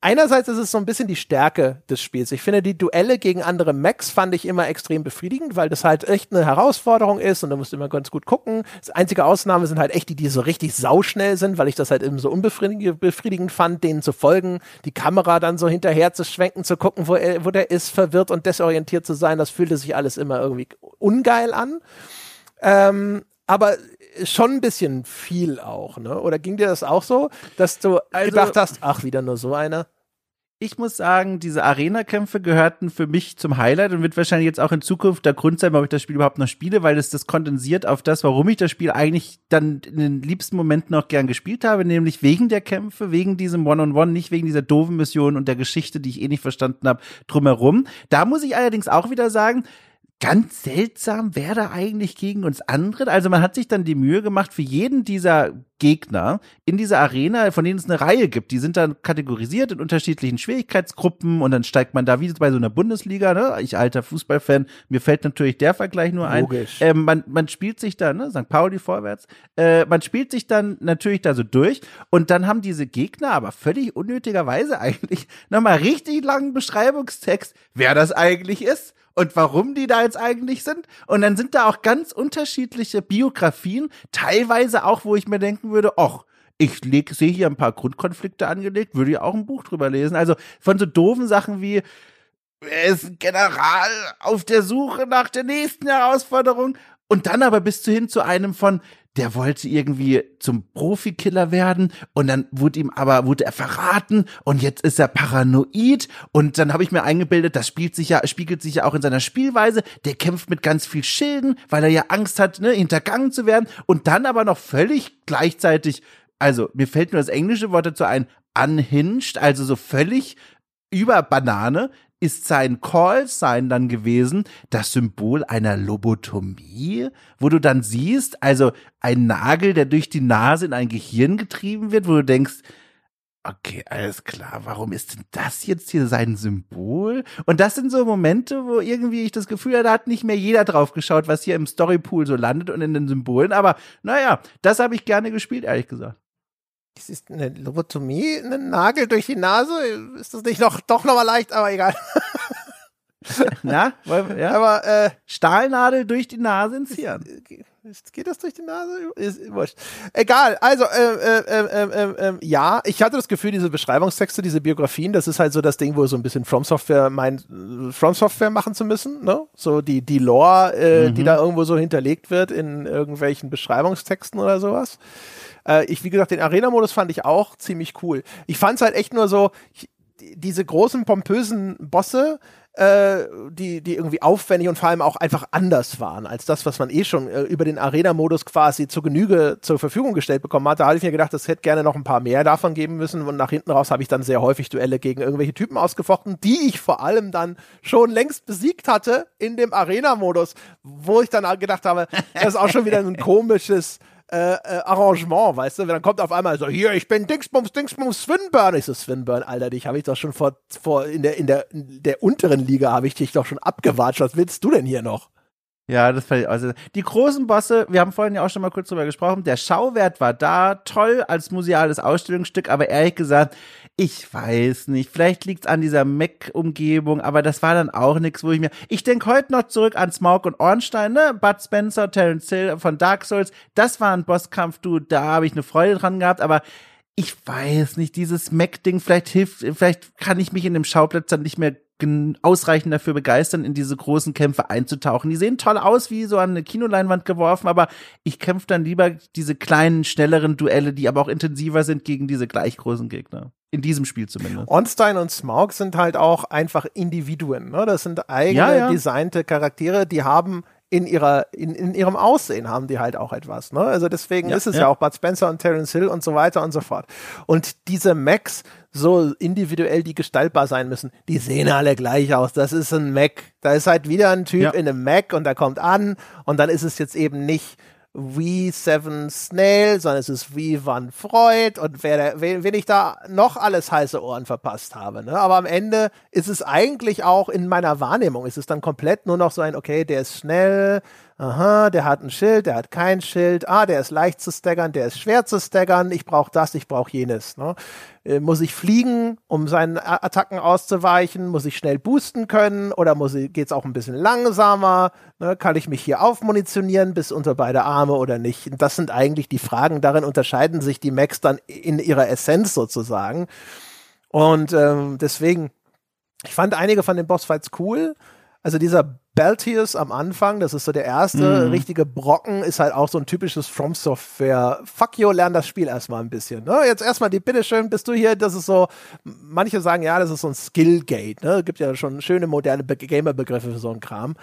einerseits ist es so ein bisschen die Stärke des Spiels. Ich finde, die Duelle gegen andere Macs fand ich immer extrem befriedigend, weil das halt echt eine Herausforderung ist und da musst du immer ganz gut gucken. Das einzige Ausnahme sind halt echt die, die so richtig sauschnell sind, weil ich das halt eben so unbefriedigend fand, denen zu folgen, die Kamera dann so hinterher zu schwenken, zu gucken, wo, er, wo der ist, verwirrt und desorientiert zu sein. Das fühlte sich alles immer irgendwie ungeil an. Ähm, aber schon ein bisschen viel auch, ne? Oder ging dir das auch so, dass du also, gedacht hast, ach, wieder nur so einer? Ich muss sagen, diese Arena-Kämpfe gehörten für mich zum Highlight und wird wahrscheinlich jetzt auch in Zukunft der Grund sein, warum ich das Spiel überhaupt noch spiele, weil es das kondensiert auf das, warum ich das Spiel eigentlich dann in den liebsten Momenten auch gern gespielt habe, nämlich wegen der Kämpfe, wegen diesem One-on-One, -on -One, nicht wegen dieser doofen Mission und der Geschichte, die ich eh nicht verstanden habe, drumherum. Da muss ich allerdings auch wieder sagen, ganz seltsam, wer da eigentlich gegen uns antritt. Also man hat sich dann die Mühe gemacht, für jeden dieser Gegner in dieser Arena, von denen es eine Reihe gibt, die sind dann kategorisiert in unterschiedlichen Schwierigkeitsgruppen und dann steigt man da wie bei so einer Bundesliga, ne? Ich alter Fußballfan, mir fällt natürlich der Vergleich nur ein. Logisch. Ähm, man, man spielt sich dann, ne, St. Pauli vorwärts, äh, man spielt sich dann natürlich da so durch und dann haben diese Gegner aber völlig unnötigerweise <laughs> eigentlich nochmal richtig langen Beschreibungstext, wer das eigentlich ist und warum die da jetzt eigentlich sind. Und dann sind da auch ganz unterschiedliche Biografien, teilweise auch, wo ich mir denken würde, ach, ich sehe hier ein paar Grundkonflikte angelegt, würde ja auch ein Buch drüber lesen. Also von so doofen Sachen wie, er ist General auf der Suche nach der nächsten Herausforderung. Und dann aber bis hin zu einem von, der wollte irgendwie zum Profikiller werden und dann wurde ihm aber wurde er verraten und jetzt ist er paranoid und dann habe ich mir eingebildet, das spielt sich ja spiegelt sich ja auch in seiner Spielweise, der kämpft mit ganz viel Schilden, weil er ja Angst hat, ne, hintergangen zu werden und dann aber noch völlig gleichzeitig, also mir fällt nur das englische Wort dazu ein, unhinged, also so völlig über Banane, ist sein Call-Sign dann gewesen das Symbol einer Lobotomie, wo du dann siehst, also ein Nagel, der durch die Nase in ein Gehirn getrieben wird, wo du denkst, okay, alles klar, warum ist denn das jetzt hier sein Symbol? Und das sind so Momente, wo irgendwie ich das Gefühl hatte, da hat nicht mehr jeder drauf geschaut, was hier im Storypool so landet und in den Symbolen, aber naja, das habe ich gerne gespielt, ehrlich gesagt. Das ist eine Lobotomie, ein Nagel durch die Nase. Ist das nicht noch, doch noch mal leicht, aber egal. <laughs> Na, ja. aber äh, Stahlnadel durch die Nase ins Hirn. Geht das durch die Nase? Ist, wurscht. Egal, also äh, äh, äh, ja, ich hatte das Gefühl, diese Beschreibungstexte, diese Biografien, das ist halt so das Ding, wo so ein bisschen From Software meint, From Software machen zu müssen, ne? So die, die Lore, mhm. die da irgendwo so hinterlegt wird in irgendwelchen Beschreibungstexten oder sowas. Äh, ich, wie gesagt, den Arena-Modus fand ich auch ziemlich cool. Ich fand es halt echt nur so, ich, diese großen, pompösen Bosse, äh, die, die irgendwie aufwendig und vor allem auch einfach anders waren als das, was man eh schon äh, über den Arena-Modus quasi zur Genüge zur Verfügung gestellt bekommen hat. Da hatte ich mir gedacht, es hätte gerne noch ein paar mehr davon geben müssen und nach hinten raus habe ich dann sehr häufig Duelle gegen irgendwelche Typen ausgefochten, die ich vor allem dann schon längst besiegt hatte in dem Arena-Modus, wo ich dann gedacht habe, das ist auch schon wieder ein <laughs> komisches äh, äh, Arrangement, weißt du? Dann kommt auf einmal so, hier, ich bin Dingsbums, Dingsbums, Swinburne. Ich so, Swinburne, Alter, dich habe ich doch schon vor, vor in der, in der, in der unteren Liga habe ich dich doch schon abgewatscht. Was willst du denn hier noch? Ja, das fällt also die großen Bosse, wir haben vorhin ja auch schon mal kurz drüber gesprochen, der Schauwert war da, toll als museales Ausstellungsstück, aber ehrlich gesagt, ich weiß nicht, vielleicht liegt's an dieser Mac-Umgebung, aber das war dann auch nichts, wo ich mir, ich denke heute noch zurück an Smaug und Ornstein, ne, Bud Spencer, Terence Hill von Dark Souls, das war ein Bosskampf, du, da habe ich eine Freude dran gehabt, aber ich weiß nicht, dieses Mac-Ding, vielleicht hilft, vielleicht kann ich mich in dem Schauplatz dann nicht mehr ausreichend dafür begeistern, in diese großen Kämpfe einzutauchen. Die sehen toll aus, wie so an eine Kinoleinwand geworfen, aber ich kämpfe dann lieber diese kleinen, schnelleren Duelle, die aber auch intensiver sind gegen diese gleich großen Gegner. In diesem Spiel zumindest. Ornstein und Smaug sind halt auch einfach Individuen. Ne? Das sind eigene, ja, ja. designte Charaktere, die haben in ihrer in, in ihrem Aussehen haben die halt auch etwas. Ne? Also deswegen ja, ist es ja. ja. auch Bud Spencer und Terence Hill und so weiter und so fort. Und diese Macs, so individuell die gestaltbar sein müssen, die sehen alle gleich aus. Das ist ein Mac. Da ist halt wieder ein Typ ja. in einem Mac und der kommt an und dann ist es jetzt eben nicht wie Seven Snail, sondern es ist wie Van Freud und wer, wen, wen ich da noch alles heiße Ohren verpasst habe. Ne? Aber am Ende ist es eigentlich auch in meiner Wahrnehmung, ist es dann komplett nur noch so ein, okay, der ist schnell, aha, der hat ein Schild, der hat kein Schild, ah, der ist leicht zu staggern, der ist schwer zu staggern, ich brauche das, ich brauche jenes. Ne? Äh, muss ich fliegen, um seinen Attacken auszuweichen? Muss ich schnell boosten können oder muss ich, geht's auch ein bisschen langsamer? Ne? Kann ich mich hier aufmunitionieren bis unter beide Arme oder nicht? Das sind eigentlich die Fragen. Darin unterscheiden sich die Macs dann in ihrer Essenz sozusagen. Und ähm, deswegen, ich fand einige von den Bossfights cool. Also dieser Beltius am Anfang, das ist so der erste mhm. richtige Brocken, ist halt auch so ein typisches From Software. Fuck you, lern das Spiel erstmal ein bisschen. Ne? Jetzt erstmal die Bitteschön, bist du hier, das ist so, manche sagen, ja, das ist so ein Skillgate. Ne? Gibt ja schon schöne moderne Gamer-Begriffe für so einen Kram.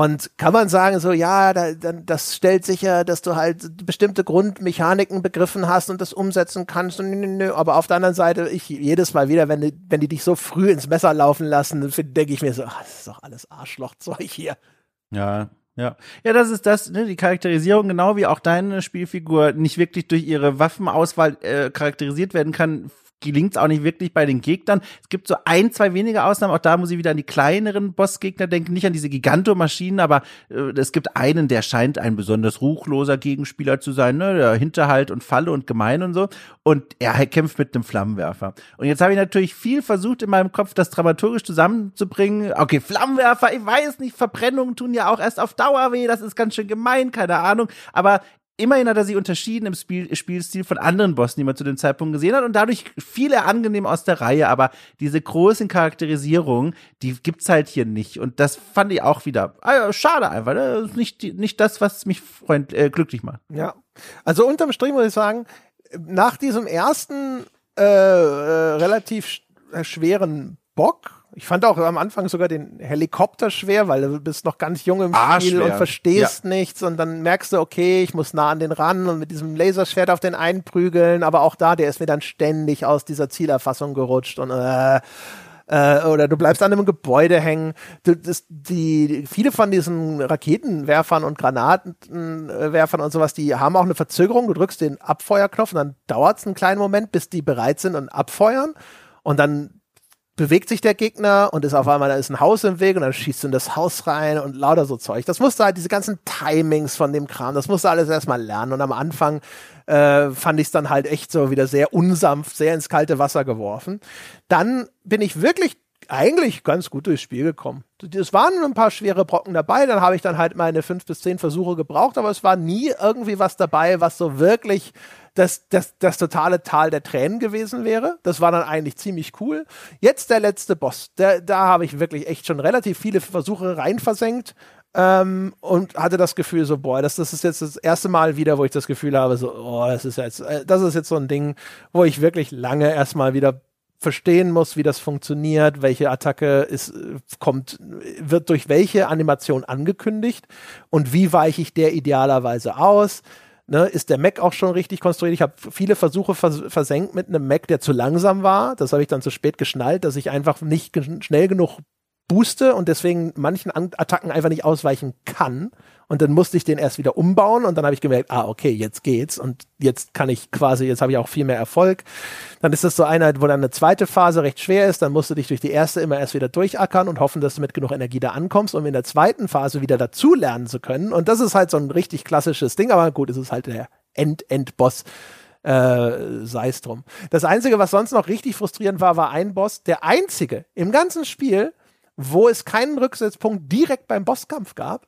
Und kann man sagen, so, ja, da, das stellt sicher, dass du halt bestimmte Grundmechaniken begriffen hast und das umsetzen kannst. Und, nö, nö. Aber auf der anderen Seite, ich jedes Mal wieder, wenn die, wenn die dich so früh ins Messer laufen lassen, denke ich mir so, ach, das ist doch alles Arschlochzeug hier. Ja, ja. Ja, das ist das, ne, die Charakterisierung, genau wie auch deine Spielfigur nicht wirklich durch ihre Waffenauswahl äh, charakterisiert werden kann, gelingt es auch nicht wirklich bei den Gegnern. Es gibt so ein, zwei wenige Ausnahmen. Auch da muss ich wieder an die kleineren Bossgegner denken, nicht an diese Gigantomaschinen, aber äh, es gibt einen, der scheint ein besonders ruchloser Gegenspieler zu sein, ne? Der Hinterhalt und Falle und gemein und so. Und er kämpft mit einem Flammenwerfer. Und jetzt habe ich natürlich viel versucht in meinem Kopf, das dramaturgisch zusammenzubringen. Okay, Flammenwerfer, ich weiß nicht, Verbrennungen tun ja auch erst auf Dauer weh, das ist ganz schön gemein, keine Ahnung. Aber immerhin hat er sich unterschieden im Spiel, Spielstil von anderen Bossen, die man zu dem Zeitpunkt gesehen hat und dadurch fiel er angenehm aus der Reihe, aber diese großen Charakterisierungen, die gibt's halt hier nicht und das fand ich auch wieder äh, schade einfach, ne? nicht, nicht das, was mich freund, äh, glücklich macht. Ja, also unterm Strich muss ich sagen, nach diesem ersten äh, äh, relativ äh, schweren Bock ich fand auch am Anfang sogar den Helikopter schwer, weil du bist noch ganz jung im ah, Spiel schwer. und verstehst ja. nichts und dann merkst du, okay, ich muss nah an den ran und mit diesem Laserschwert auf den einprügeln, aber auch da, der ist mir dann ständig aus dieser Zielerfassung gerutscht und äh, äh, oder du bleibst an einem Gebäude hängen. Du, das, die, viele von diesen Raketenwerfern und Granatenwerfern und sowas, die haben auch eine Verzögerung. Du drückst den Abfeuerknopf und dann dauert es einen kleinen Moment, bis die bereit sind und abfeuern. Und dann bewegt sich der Gegner und ist auf einmal, da ist ein Haus im Weg und dann schießt du in das Haus rein und lauter so Zeug. Das musste halt, diese ganzen Timings von dem Kram, das musste alles erstmal lernen. Und am Anfang äh, fand ich es dann halt echt so wieder sehr unsanft, sehr ins kalte Wasser geworfen. Dann bin ich wirklich eigentlich ganz gut durchs Spiel gekommen. Es waren ein paar schwere Brocken dabei, dann habe ich dann halt meine fünf bis zehn Versuche gebraucht, aber es war nie irgendwie was dabei, was so wirklich das, das, das totale Tal der Tränen gewesen wäre. Das war dann eigentlich ziemlich cool. Jetzt der letzte Boss. Der, da habe ich wirklich echt schon relativ viele Versuche rein versenkt. Ähm, und hatte das Gefühl so, boah, das, das ist jetzt das erste Mal wieder, wo ich das Gefühl habe, so, oh, das ist jetzt, äh, das ist jetzt so ein Ding, wo ich wirklich lange erstmal wieder verstehen muss, wie das funktioniert, welche Attacke ist, kommt, wird durch welche Animation angekündigt und wie weiche ich der idealerweise aus ne, ist der Mac auch schon richtig konstruiert. Ich habe viele Versuche vers versenkt mit einem Mac, der zu langsam war. Das habe ich dann zu spät geschnallt, dass ich einfach nicht schnell genug booste und deswegen manchen Attacken einfach nicht ausweichen kann. Und dann musste ich den erst wieder umbauen und dann habe ich gemerkt, ah, okay, jetzt geht's und jetzt kann ich quasi, jetzt habe ich auch viel mehr Erfolg. Dann ist das so eine, wo dann eine zweite Phase recht schwer ist, dann musst du dich durch die erste immer erst wieder durchackern und hoffen, dass du mit genug Energie da ankommst, um in der zweiten Phase wieder dazu lernen zu können. Und das ist halt so ein richtig klassisches Ding, aber gut, es ist halt der End-End-Boss. Äh, sei es drum. Das Einzige, was sonst noch richtig frustrierend war, war ein Boss, der einzige im ganzen Spiel, wo es keinen Rücksetzpunkt direkt beim Bosskampf gab,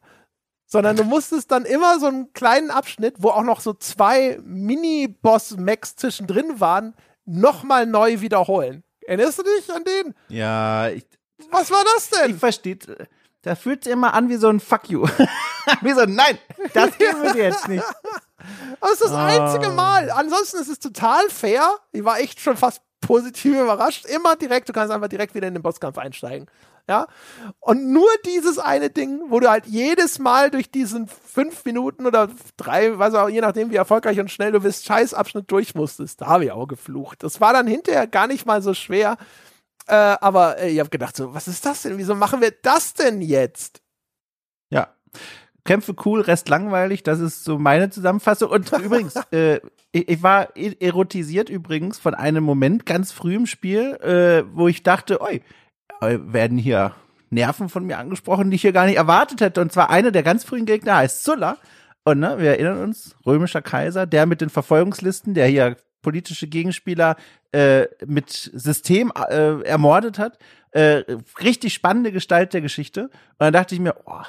sondern du musstest dann immer so einen kleinen Abschnitt, wo auch noch so zwei Mini-Boss-Max zwischendrin waren, nochmal neu wiederholen. Erinnerst du dich an den? Ja, ich, Was war das denn? Ich verstehe. Da fühlt sich immer an wie so ein Fuck you. <laughs> wie so, nein, das geben wir dir jetzt nicht. <laughs> Das ist das oh. einzige Mal. Ansonsten ist es total fair. Ich war echt schon fast positiv überrascht. Immer direkt, du kannst einfach direkt wieder in den Bosskampf einsteigen ja. Und nur dieses eine Ding, wo du halt jedes Mal durch diesen fünf Minuten oder drei, weiß auch, je nachdem, wie erfolgreich und schnell du bist, Scheißabschnitt durch musstest. Da habe ich auch geflucht. Das war dann hinterher gar nicht mal so schwer. Äh, aber äh, ich habe gedacht, so, was ist das denn? Wieso machen wir das denn jetzt? Ja. Kämpfe cool, Rest langweilig. Das ist so meine Zusammenfassung. Und <laughs> übrigens, äh, ich, war e- erotisiert übrigens von einem Moment ganz früh im Spiel, äh, wo ich dachte, oi, äh, werden hier Nerven von mir angesprochen, die ich hier gar nicht erwartet hätte. Und zwar einer der ganz frühen Gegner heißt Sulla. Und ne, wir erinnern uns, römischer Kaiser, der mit den Verfolgungslisten, der hier politische Gegenspieler äh, mit System äh, ermordet hat. Äh, richtig spannende Gestalt der Geschichte. Und dann dachte ich mir, oh,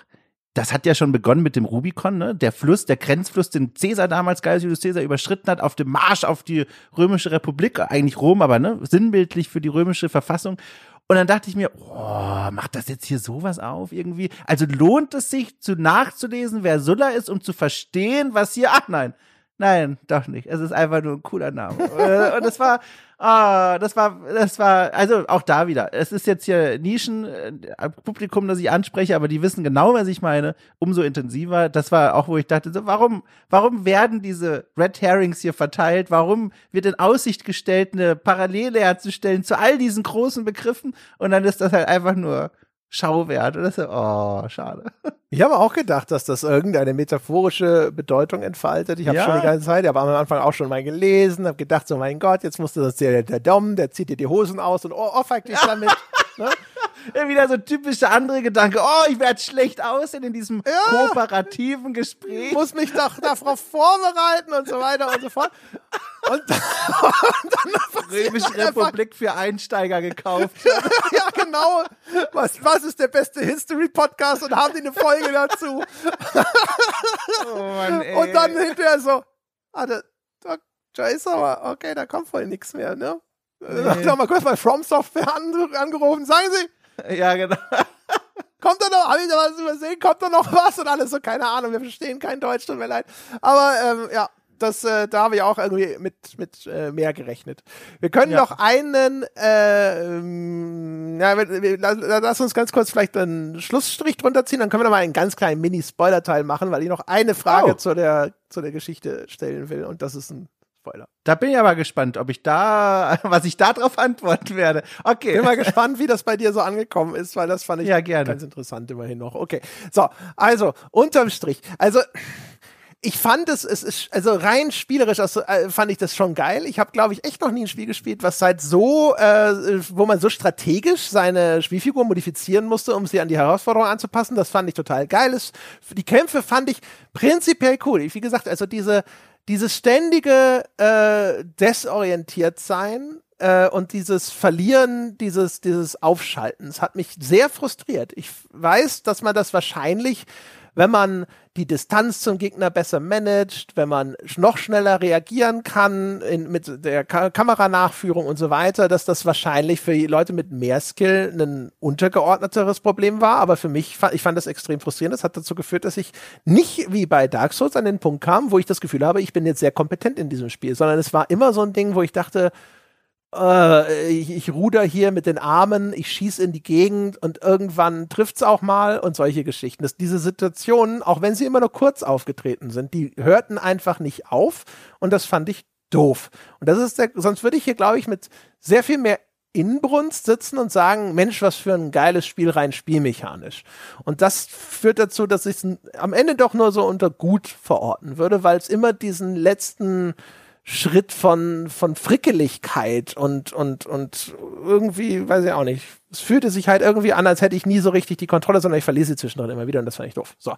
das hat ja schon begonnen mit dem Rubikon, ne? Der Fluss, der Grenzfluss, den Cäsar damals, Gaius Julius Caesar, überschritten hat auf dem Marsch auf die römische Republik, eigentlich Rom, aber ne, sinnbildlich für die römische Verfassung. Und dann dachte ich mir, oh, macht das jetzt hier sowas auf irgendwie? Also lohnt es sich, zu nachzulesen, wer Sulla ist, um zu verstehen, was hier, ach nein, nein, doch nicht. Es ist einfach nur ein cooler Name. <laughs> Äh, Und das war, ah, das war, das war, also auch da wieder. Es ist jetzt hier Nischen, äh, Publikum, das ich anspreche, aber die wissen genau, was ich meine. Umso intensiver. Das war auch, wo ich dachte, so, warum, warum werden diese Red Herrings hier verteilt? Warum wird in Aussicht gestellt, eine Parallele herzustellen zu all diesen großen Begriffen? Und dann ist das halt einfach nur Schauwert. Und das ist, oh, schade. Ich habe auch gedacht, dass das irgendeine metaphorische Bedeutung entfaltet. Ich habe Ja. schon die ganze Zeit, aber am Anfang auch schon mal gelesen, habe gedacht, so mein Gott, jetzt musste das der, der Dom, der zieht dir die Hosen aus und oh, ohrfeigt dich <laughs> damit. ne? Wieder so typischer andere Gedanke. Oh, ich werde schlecht aussehen in diesem Ja. kooperativen Ich Gespräch. muss mich doch darauf vorbereiten und so weiter und so fort. Und, <laughs> Römische Republik für Einsteiger gekauft. <laughs> ja, genau. Was, was ist der beste History-Podcast und haben die eine Folge dazu? Oh Mann, ey. Und dann hinterher so, ah, da, da, da ist aber, okay, da kommt wohl nichts mehr, ne? Dann hab mal kurz bei From Software an, angerufen, sagen Sie, Ja, genau. kommt da noch, habe ich da was übersehen, kommt da noch was? Und alles so, keine Ahnung, wir verstehen kein Deutsch, tut mir leid. Aber ähm, ja, das, äh, da habe ich auch irgendwie mit, mit äh, mehr gerechnet. Wir können Ja. noch einen, äh, ähm, ja, wir, wir, lass, uns ganz kurz vielleicht einen Schlussstrich drunter ziehen, dann können wir noch mal einen ganz kleinen Mini-Spoiler-Teil machen, weil ich noch eine Frage Oh. zu, der, zu der Geschichte stellen will und das ist ein Spoiler. Da bin ich aber gespannt, ob ich da, <laughs> was ich da drauf antworten werde. Okay. Bin mal gespannt, wie das bei dir so angekommen ist, weil das fand ich Ja, gerne. ganz interessant immerhin noch. Okay. So, also, unterm Strich. Also, ich fand es, es ist, also rein spielerisch also, äh, fand ich das schon geil. Ich habe, glaube ich, echt noch nie ein Spiel gespielt, was halt so, äh, wo man so strategisch seine Spielfigur modifizieren musste, um sie an die Herausforderung anzupassen. Das fand ich total geil. Es, die Kämpfe fand ich prinzipiell cool. Wie gesagt, also diese, dieses ständige äh, desorientiert sein äh, und dieses Verlieren dieses, dieses Aufschaltens hat mich sehr frustriert. Ich weiß, dass man das wahrscheinlich, wenn man die Distanz zum Gegner besser managt, wenn man noch schneller reagieren kann in, mit der Ka Kameranachführung und so weiter, dass das wahrscheinlich für Leute mit mehr Skill ein untergeordneteres Problem war. Aber für mich, ich fand das extrem frustrierend. Das hat dazu geführt, dass ich nicht wie bei Dark Souls an den Punkt kam, wo ich das Gefühl habe, ich bin jetzt sehr kompetent in diesem Spiel, sondern es war immer so ein Ding, wo ich dachte, äh, ich, ich ruder hier mit den Armen, ich schieße in die Gegend und irgendwann trifft's auch mal und solche Geschichten. Das, diese Situationen, auch wenn sie immer nur kurz aufgetreten sind, die hörten einfach nicht auf und das fand ich doof. Und das ist der, sonst würde ich hier, glaube ich, mit sehr viel mehr Inbrunst sitzen und sagen, Mensch, was für ein geiles Spiel rein spielmechanisch. Und das führt dazu, dass ich es am Ende doch nur so unter gut verorten würde, weil es immer diesen letzten Schritt von, von Frickeligkeit und, und, und irgendwie, weiß ich auch nicht. Es fühlte sich halt irgendwie an, als hätte ich nie so richtig die Kontrolle, sondern ich verließ sie zwischendrin immer wieder und das fand ich doof. So,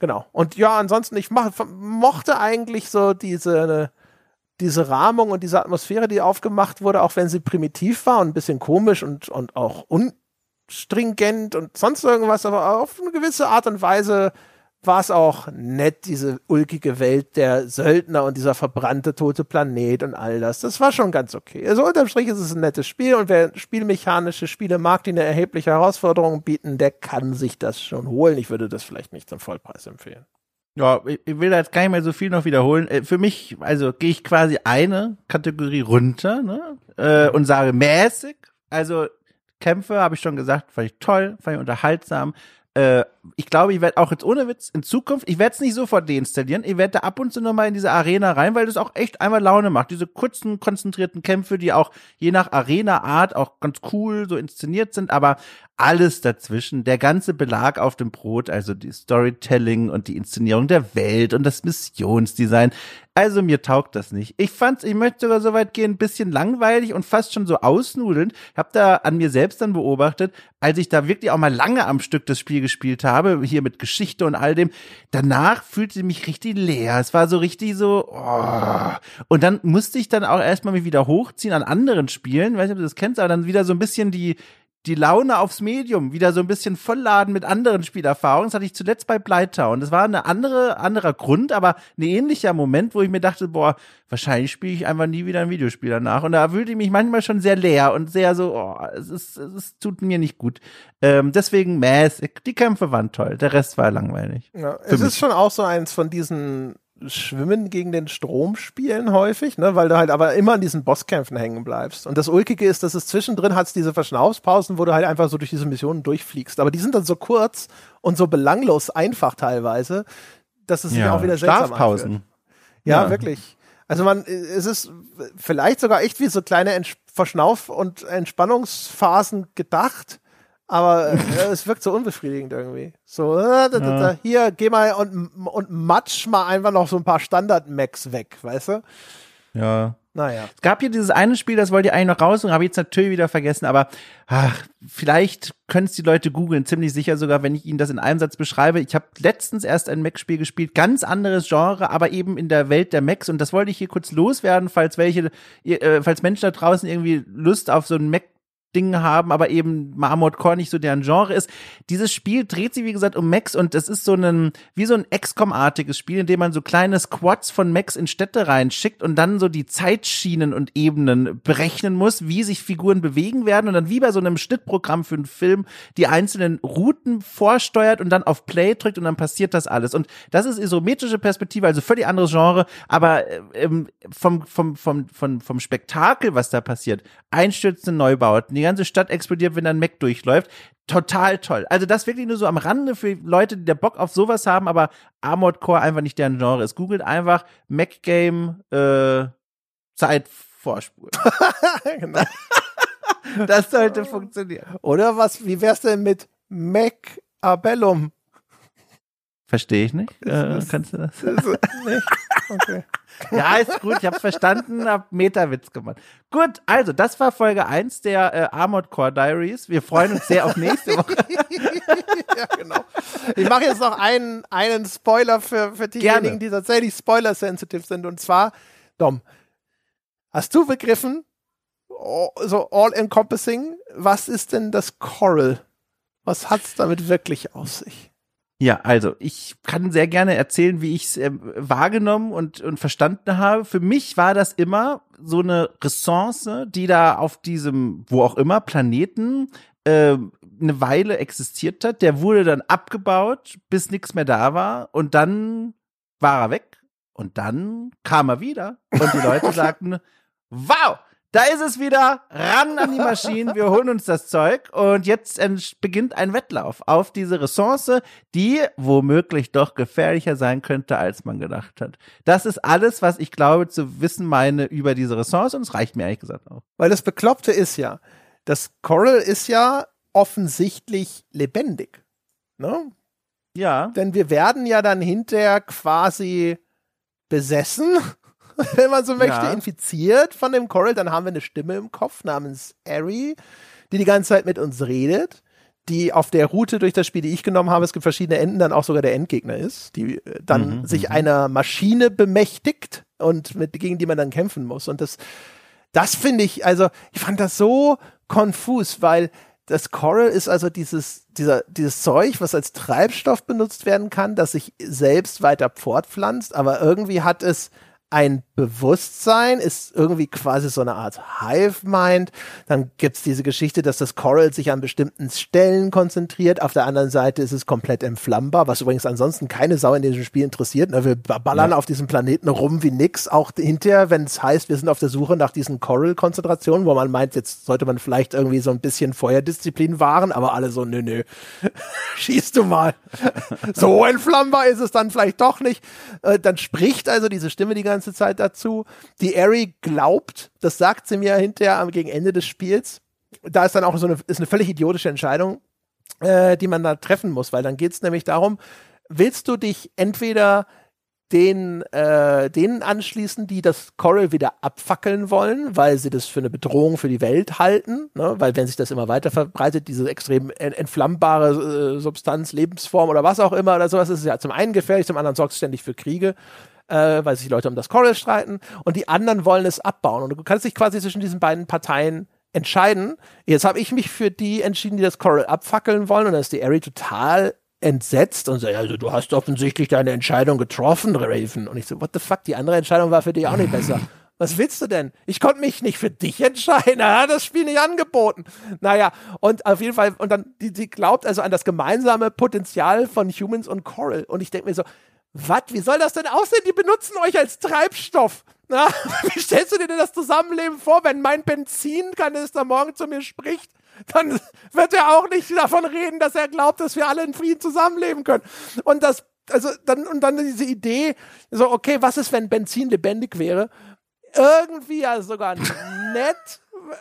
genau. Und ja, ansonsten, ich mach, mochte eigentlich so diese, diese Rahmung und diese Atmosphäre, die aufgemacht wurde, auch wenn sie primitiv war und ein bisschen komisch und, und auch unstringent und sonst irgendwas, aber auf eine gewisse Art und Weise war es auch nett, diese ulkige Welt der Söldner und dieser verbrannte tote Planet und all das. Das war schon ganz okay. Also unterm Strich ist es ein nettes Spiel und wer spielmechanische Spiele mag, die eine erhebliche Herausforderung bieten, der kann sich das schon holen. Ich würde das vielleicht nicht zum Vollpreis empfehlen. Ja, ich will da jetzt gar nicht mehr so viel noch wiederholen. Äh, Für mich, also gehe ich quasi eine Kategorie runter ne? äh, und sage mäßig. Also Kämpfe, habe ich schon gesagt, fand ich toll, fand ich unterhaltsam. Äh, ich glaube, ich werde auch jetzt ohne Witz in Zukunft, ich werde es nicht sofort deinstallieren, ich werde da ab und zu nochmal in diese Arena rein, weil das auch echt einmal Laune macht. Diese kurzen, konzentrierten Kämpfe, die auch je nach Arena-Art auch ganz cool so inszeniert sind, aber alles dazwischen, der ganze Belag auf dem Brot, also die Storytelling und die Inszenierung der Welt und das Missionsdesign. Also mir taugt das nicht. Ich fand's, ich möchte sogar so weit gehen, ein bisschen langweilig und fast schon so ausnudelnd. Ich habe da an mir selbst dann beobachtet, als ich da wirklich auch mal lange am Stück das Spiel gespielt habe, hier mit Geschichte und all dem, danach fühlte ich mich richtig leer. Es war so richtig so, oh. und dann musste ich dann auch erstmal mich wieder hochziehen an anderen Spielen, weiß nicht, ob du das kennst, aber dann wieder so ein bisschen die die Laune aufs Medium wieder so ein bisschen vollladen mit anderen Spielerfahrungen. Das hatte ich zuletzt bei Blighttown. Das war eine andere, anderer Grund, aber ein ähnlicher Moment, wo ich mir dachte, boah, wahrscheinlich spiele ich einfach nie wieder ein Videospiel danach. Und da fühlte ich mich manchmal schon sehr leer und sehr so, oh, es ist, es tut mir nicht gut. Ähm, deswegen, Mass, die Kämpfe waren toll. Der Rest war langweilig. Ja, es ist schon auch so eins von diesen Schwimmen gegen den Strom spielen häufig, ne, weil du halt aber immer an diesen Bosskämpfen hängen bleibst. Und das Ulkige ist, dass es zwischendrin hat diese Verschnaufspausen, wo du halt einfach so durch diese Missionen durchfliegst. Aber die sind dann so kurz und so belanglos einfach teilweise, dass es sich Ja, auch wieder seltsam Schlafpausen. Ja, Ja. wirklich. Also man, es ist vielleicht sogar echt wie so kleine Entsch Verschnauf- und Entspannungsphasen gedacht, aber äh, es wirkt so unbefriedigend irgendwie. So, äh, da, da, da, hier, geh mal und, und matsch mal einfach noch so ein paar Standard-Macs weg, weißt du? Ja. Naja. Es gab hier dieses eine Spiel, das wollte ich eigentlich noch raussuchen, habe ich jetzt natürlich wieder vergessen, aber ach, vielleicht können es die Leute googeln, ziemlich sicher sogar, wenn ich ihnen das in einem Satz beschreibe. Ich habe letztens erst ein Mac-Spiel gespielt, ganz anderes Genre, aber eben in der Welt der Macs und das wollte ich hier kurz loswerden, falls welche, äh, falls Menschen da draußen irgendwie Lust auf so ein Mac Ding haben, aber eben Marmot Core nicht so deren Genre ist. Dieses Spiel dreht sich, wie gesagt, um Macs und das ist so ein, wie so ein XCOM-artiges Spiel, in dem man so kleine Squads von Macs in Städte reinschickt und dann so die Zeitschienen und Ebenen berechnen muss, wie sich Figuren bewegen werden und dann wie bei so einem Schnittprogramm für einen Film die einzelnen Routen vorsteuert und dann auf Play drückt und dann passiert das alles. Und das ist isometrische Perspektive, also völlig anderes Genre, aber ähm, vom, vom, vom, vom, vom Spektakel, was da passiert, einstürzende Neubauten, die ganze Stadt explodiert, wenn ein Mac durchläuft. Total toll. Also das wirklich nur so am Rande für Leute, die da Bock auf sowas haben, aber Armored Core einfach nicht deren Genre ist. Googelt einfach Mac Game äh, Zeitvorspulen. <laughs> genau. Das sollte funktionieren. Oder was, wie wär's denn mit Mac Abellum? Verstehe ich nicht. Äh, kannst du das? <laughs> nee? Okay. Ja, ist gut, ich hab's verstanden, hab Metawitz gemacht. Gut, also das war Folge 1 der äh, Armored Core Diaries. Wir freuen uns sehr auf nächste Woche. <laughs> ja, genau. Ich mache jetzt noch einen, einen Spoiler für, für diejenigen, die tatsächlich spoiler-sensitive sind. Und zwar, Dom, hast du begriffen, oh, so all-encompassing, was ist denn das Coral? Was hat's damit wirklich auf sich? Ja, also ich kann sehr gerne erzählen, wie ich es ähm, wahrgenommen und, und verstanden habe. Für mich war das immer so eine Ressource, die da auf diesem, wo auch immer, Planeten äh, eine Weile existiert hat. Der wurde dann abgebaut, bis nichts mehr da war. Und dann war er weg. Und dann kam er wieder. Und die Leute <laughs> sagten, wow, da ist es wieder, ran an die Maschinen, wir holen uns das Zeug und jetzt beginnt ein Wettlauf auf diese Ressource, die womöglich doch gefährlicher sein könnte, als man gedacht hat. Das ist alles, was ich glaube zu wissen meine über diese Ressource und es reicht mir ehrlich gesagt auch. Weil das Bekloppte ist ja, das Coral ist ja offensichtlich lebendig. Ne? Ja, Denn wir werden ja dann hinterher quasi besessen, <laughs> wenn man so möchte, Ja. infiziert von dem Coral. Dann haben wir eine Stimme im Kopf namens Ari, die die ganze Zeit mit uns redet, die auf der Route durch das Spiel, die ich genommen habe, es gibt verschiedene Enden, dann auch sogar der Endgegner ist, die äh, dann Mhm, sich einer Maschine bemächtigt und mit, gegen die man dann kämpfen muss. Und das, das finde ich, also ich fand das so konfus, weil das Coral ist also dieses, dieser, dieses Zeug, was als Treibstoff benutzt werden kann, das sich selbst weiter fortpflanzt, aber irgendwie hat es ein Bewusstsein, ist irgendwie quasi so eine Art Hive-Mind. Dann gibt's diese Geschichte, dass das Coral sich an bestimmten Stellen konzentriert. Auf der anderen Seite ist es komplett entflammbar, was übrigens ansonsten keine Sau in diesem Spiel interessiert. Ne, Wir ballern auf diesem Planeten rum wie nix. Auch hinterher, wenn es heißt, wir sind auf der Suche nach diesen Coral-Konzentrationen, wo man meint, jetzt sollte man vielleicht irgendwie so ein bisschen Feuerdisziplin wahren, aber alle so, nö, nö, <laughs> schießt du mal. so entflammbar ist es dann vielleicht doch nicht. Äh, dann spricht also diese Stimme die ganze Zeit dazu. Die Ari glaubt, das sagt sie mir hinterher gegen Ende des Spiels. Da ist dann auch so eine, ist eine völlig idiotische Entscheidung. äh, die man da treffen muss, weil dann geht es nämlich darum, willst du dich entweder den, äh, denen anschließen, die das Coral wieder abfackeln wollen, weil sie das für eine Bedrohung für die Welt halten, ne? weil wenn sich das immer weiter verbreitet, diese extrem entflammbare äh, Substanz, Lebensform oder was auch immer oder sowas, ist ja zum einen gefährlich, zum anderen sorgt es ständig für Kriege, äh, weil sich die Leute um das Coral streiten und die anderen wollen es abbauen und du kannst dich quasi zwischen diesen beiden Parteien entscheiden. Jetzt habe ich mich für die entschieden, die das Coral abfackeln wollen und dann ist die Ari total entsetzt und sagt, also du hast offensichtlich deine Entscheidung getroffen, Raven. Und ich so, what the fuck, die andere Entscheidung war für dich auch nicht besser. <laughs> Was willst du denn? Ich konnte mich nicht für dich entscheiden. Er <laughs> hat das Spiel nicht angeboten. Naja, und auf jeden Fall, und dann, die, die glaubt also an das gemeinsame Potenzial von Humans und Coral. Und ich denke mir so, was, wie soll das denn aussehen? Die benutzen euch als Treibstoff. Na, <laughs> wie stellst du dir denn das Zusammenleben vor, wenn mein Benzinkanister morgen zu mir spricht? Dann <laughs> wird er auch nicht davon reden, dass er glaubt, dass wir alle in Frieden zusammenleben können. Und das, also dann, und dann diese Idee, so, okay, was ist, wenn Benzin lebendig wäre? Irgendwie ja sogar nett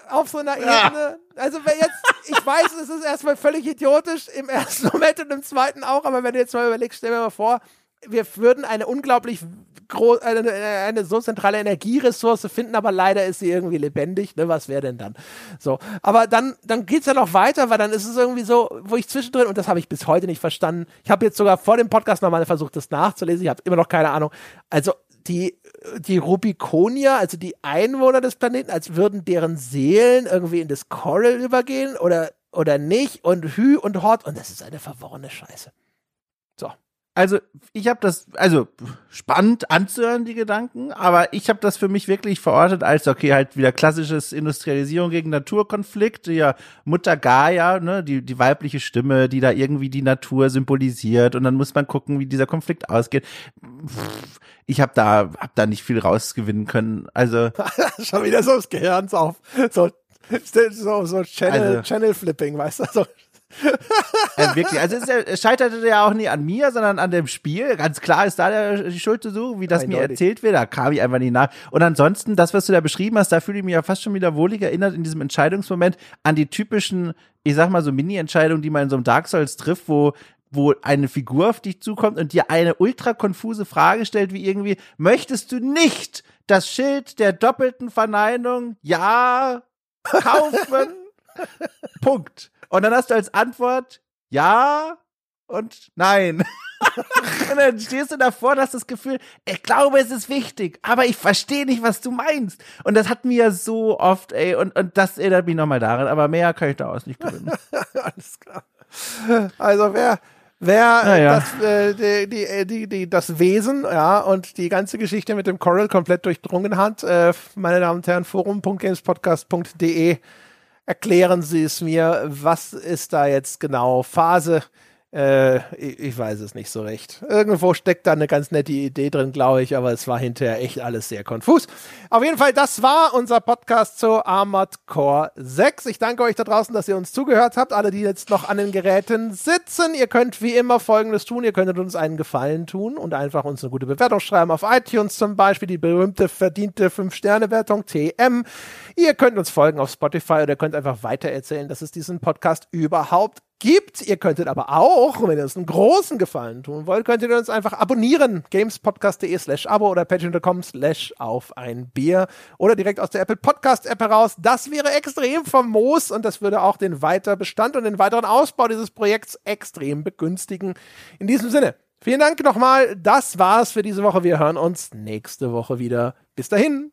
auf so einer <laughs> Ebene. Also wenn jetzt, ich weiß, es ist erstmal völlig idiotisch im ersten Moment und im zweiten auch, aber wenn du jetzt mal überlegst, stell dir mal vor, wir würden eine unglaublich groß, eine, eine, so zentrale Energieressource finden, aber leider ist sie irgendwie lebendig. Ne? Was wäre denn dann? So, aber dann, dann geht's ja noch weiter, weil dann ist es irgendwie so, wo ich zwischendrin, und das habe ich bis heute nicht verstanden, ich habe jetzt sogar vor dem Podcast nochmal versucht, das nachzulesen, ich habe immer noch keine Ahnung. Also die, die Rubiconier, also die Einwohner des Planeten, als würden deren Seelen irgendwie in das Coral übergehen oder, oder nicht und Hü und Hort und das ist eine verworrene Scheiße. So also ich habe das, also spannend anzuhören, die Gedanken, aber ich habe das für mich wirklich verortet als, okay, halt wieder klassisches Industrialisierung gegen Naturkonflikt, ja, Mutter Gaia, ne, die, die weibliche Stimme, die da irgendwie die Natur symbolisiert und dann muss man gucken, wie dieser Konflikt ausgeht. Ich habe da, hab da nicht viel rausgewinnen können, also. <laughs> Schon wieder so das Gehirn auf, so, so, so Channel, also, Channel Flipping, weißt du, so äh, wirklich, also es, es, scheiterte ja auch nie an mir, sondern an dem Spiel. Ganz klar ist da der, die Schuld zu suchen, wie das Eindeutig. mir erzählt wird. Da kam ich einfach nicht nach. Und ansonsten, das, was du da beschrieben hast, da fühle ich mich ja fast schon wieder wohlig erinnert in diesem Entscheidungsmoment an die typischen, ich sag mal so Mini-Entscheidungen, die man in so einem Dark Souls trifft, wo wo eine Figur auf dich zukommt und dir eine ultra konfuse Frage stellt, wie irgendwie, möchtest du nicht das Schild der doppelten Verneinung ja kaufen? <laughs> <laughs> Punkt. Und dann hast du als Antwort ja und nein. <laughs> und dann stehst du davor und hast das Gefühl, ich glaube, es ist wichtig, aber ich verstehe nicht, was du meinst. Und das hat mir so oft, ey, und, und das erinnert mich nochmal daran, aber mehr kann ich daraus nicht gewinnen. <laughs> Alles klar. Also wer, wer ja. das, äh, die, die, die, die, das Wesen, ja, und die ganze Geschichte mit dem Coral komplett durchdrungen hat, äh, meine Damen und Herren, forum.gamespodcast.de erklären Sie es mir, was ist da jetzt genau Phase? Äh, ich, weiß es nicht so recht. Irgendwo steckt da eine ganz nette Idee drin, glaube ich, aber es war hinterher echt alles sehr konfus. Auf jeden Fall, das war unser Podcast zu Armored Core 6. Ich danke euch da draußen, dass ihr uns zugehört habt. Alle, die jetzt noch an den Geräten sitzen, ihr könnt wie immer Folgendes tun. Ihr könntet uns einen Gefallen tun und einfach uns eine gute Bewertung schreiben auf iTunes zum Beispiel, die berühmte verdiente 5-Sterne-Wertung TM. Ihr könnt uns folgen auf Spotify oder könnt einfach weitererzählen, dass es diesen Podcast überhaupt gibt. Ihr könntet aber auch, wenn ihr uns einen großen Gefallen tun wollt, könntet ihr uns einfach abonnieren. gamespodcast.de slash abo oder patreon.com slash auf ein Bier oder direkt aus der Apple Podcast App heraus. Das wäre extrem famos und das würde auch den Weiterbestand und den weiteren Ausbau dieses Projekts extrem begünstigen. In diesem Sinne, vielen Dank nochmal. Das war's für diese Woche. Wir hören uns nächste Woche wieder. Bis dahin.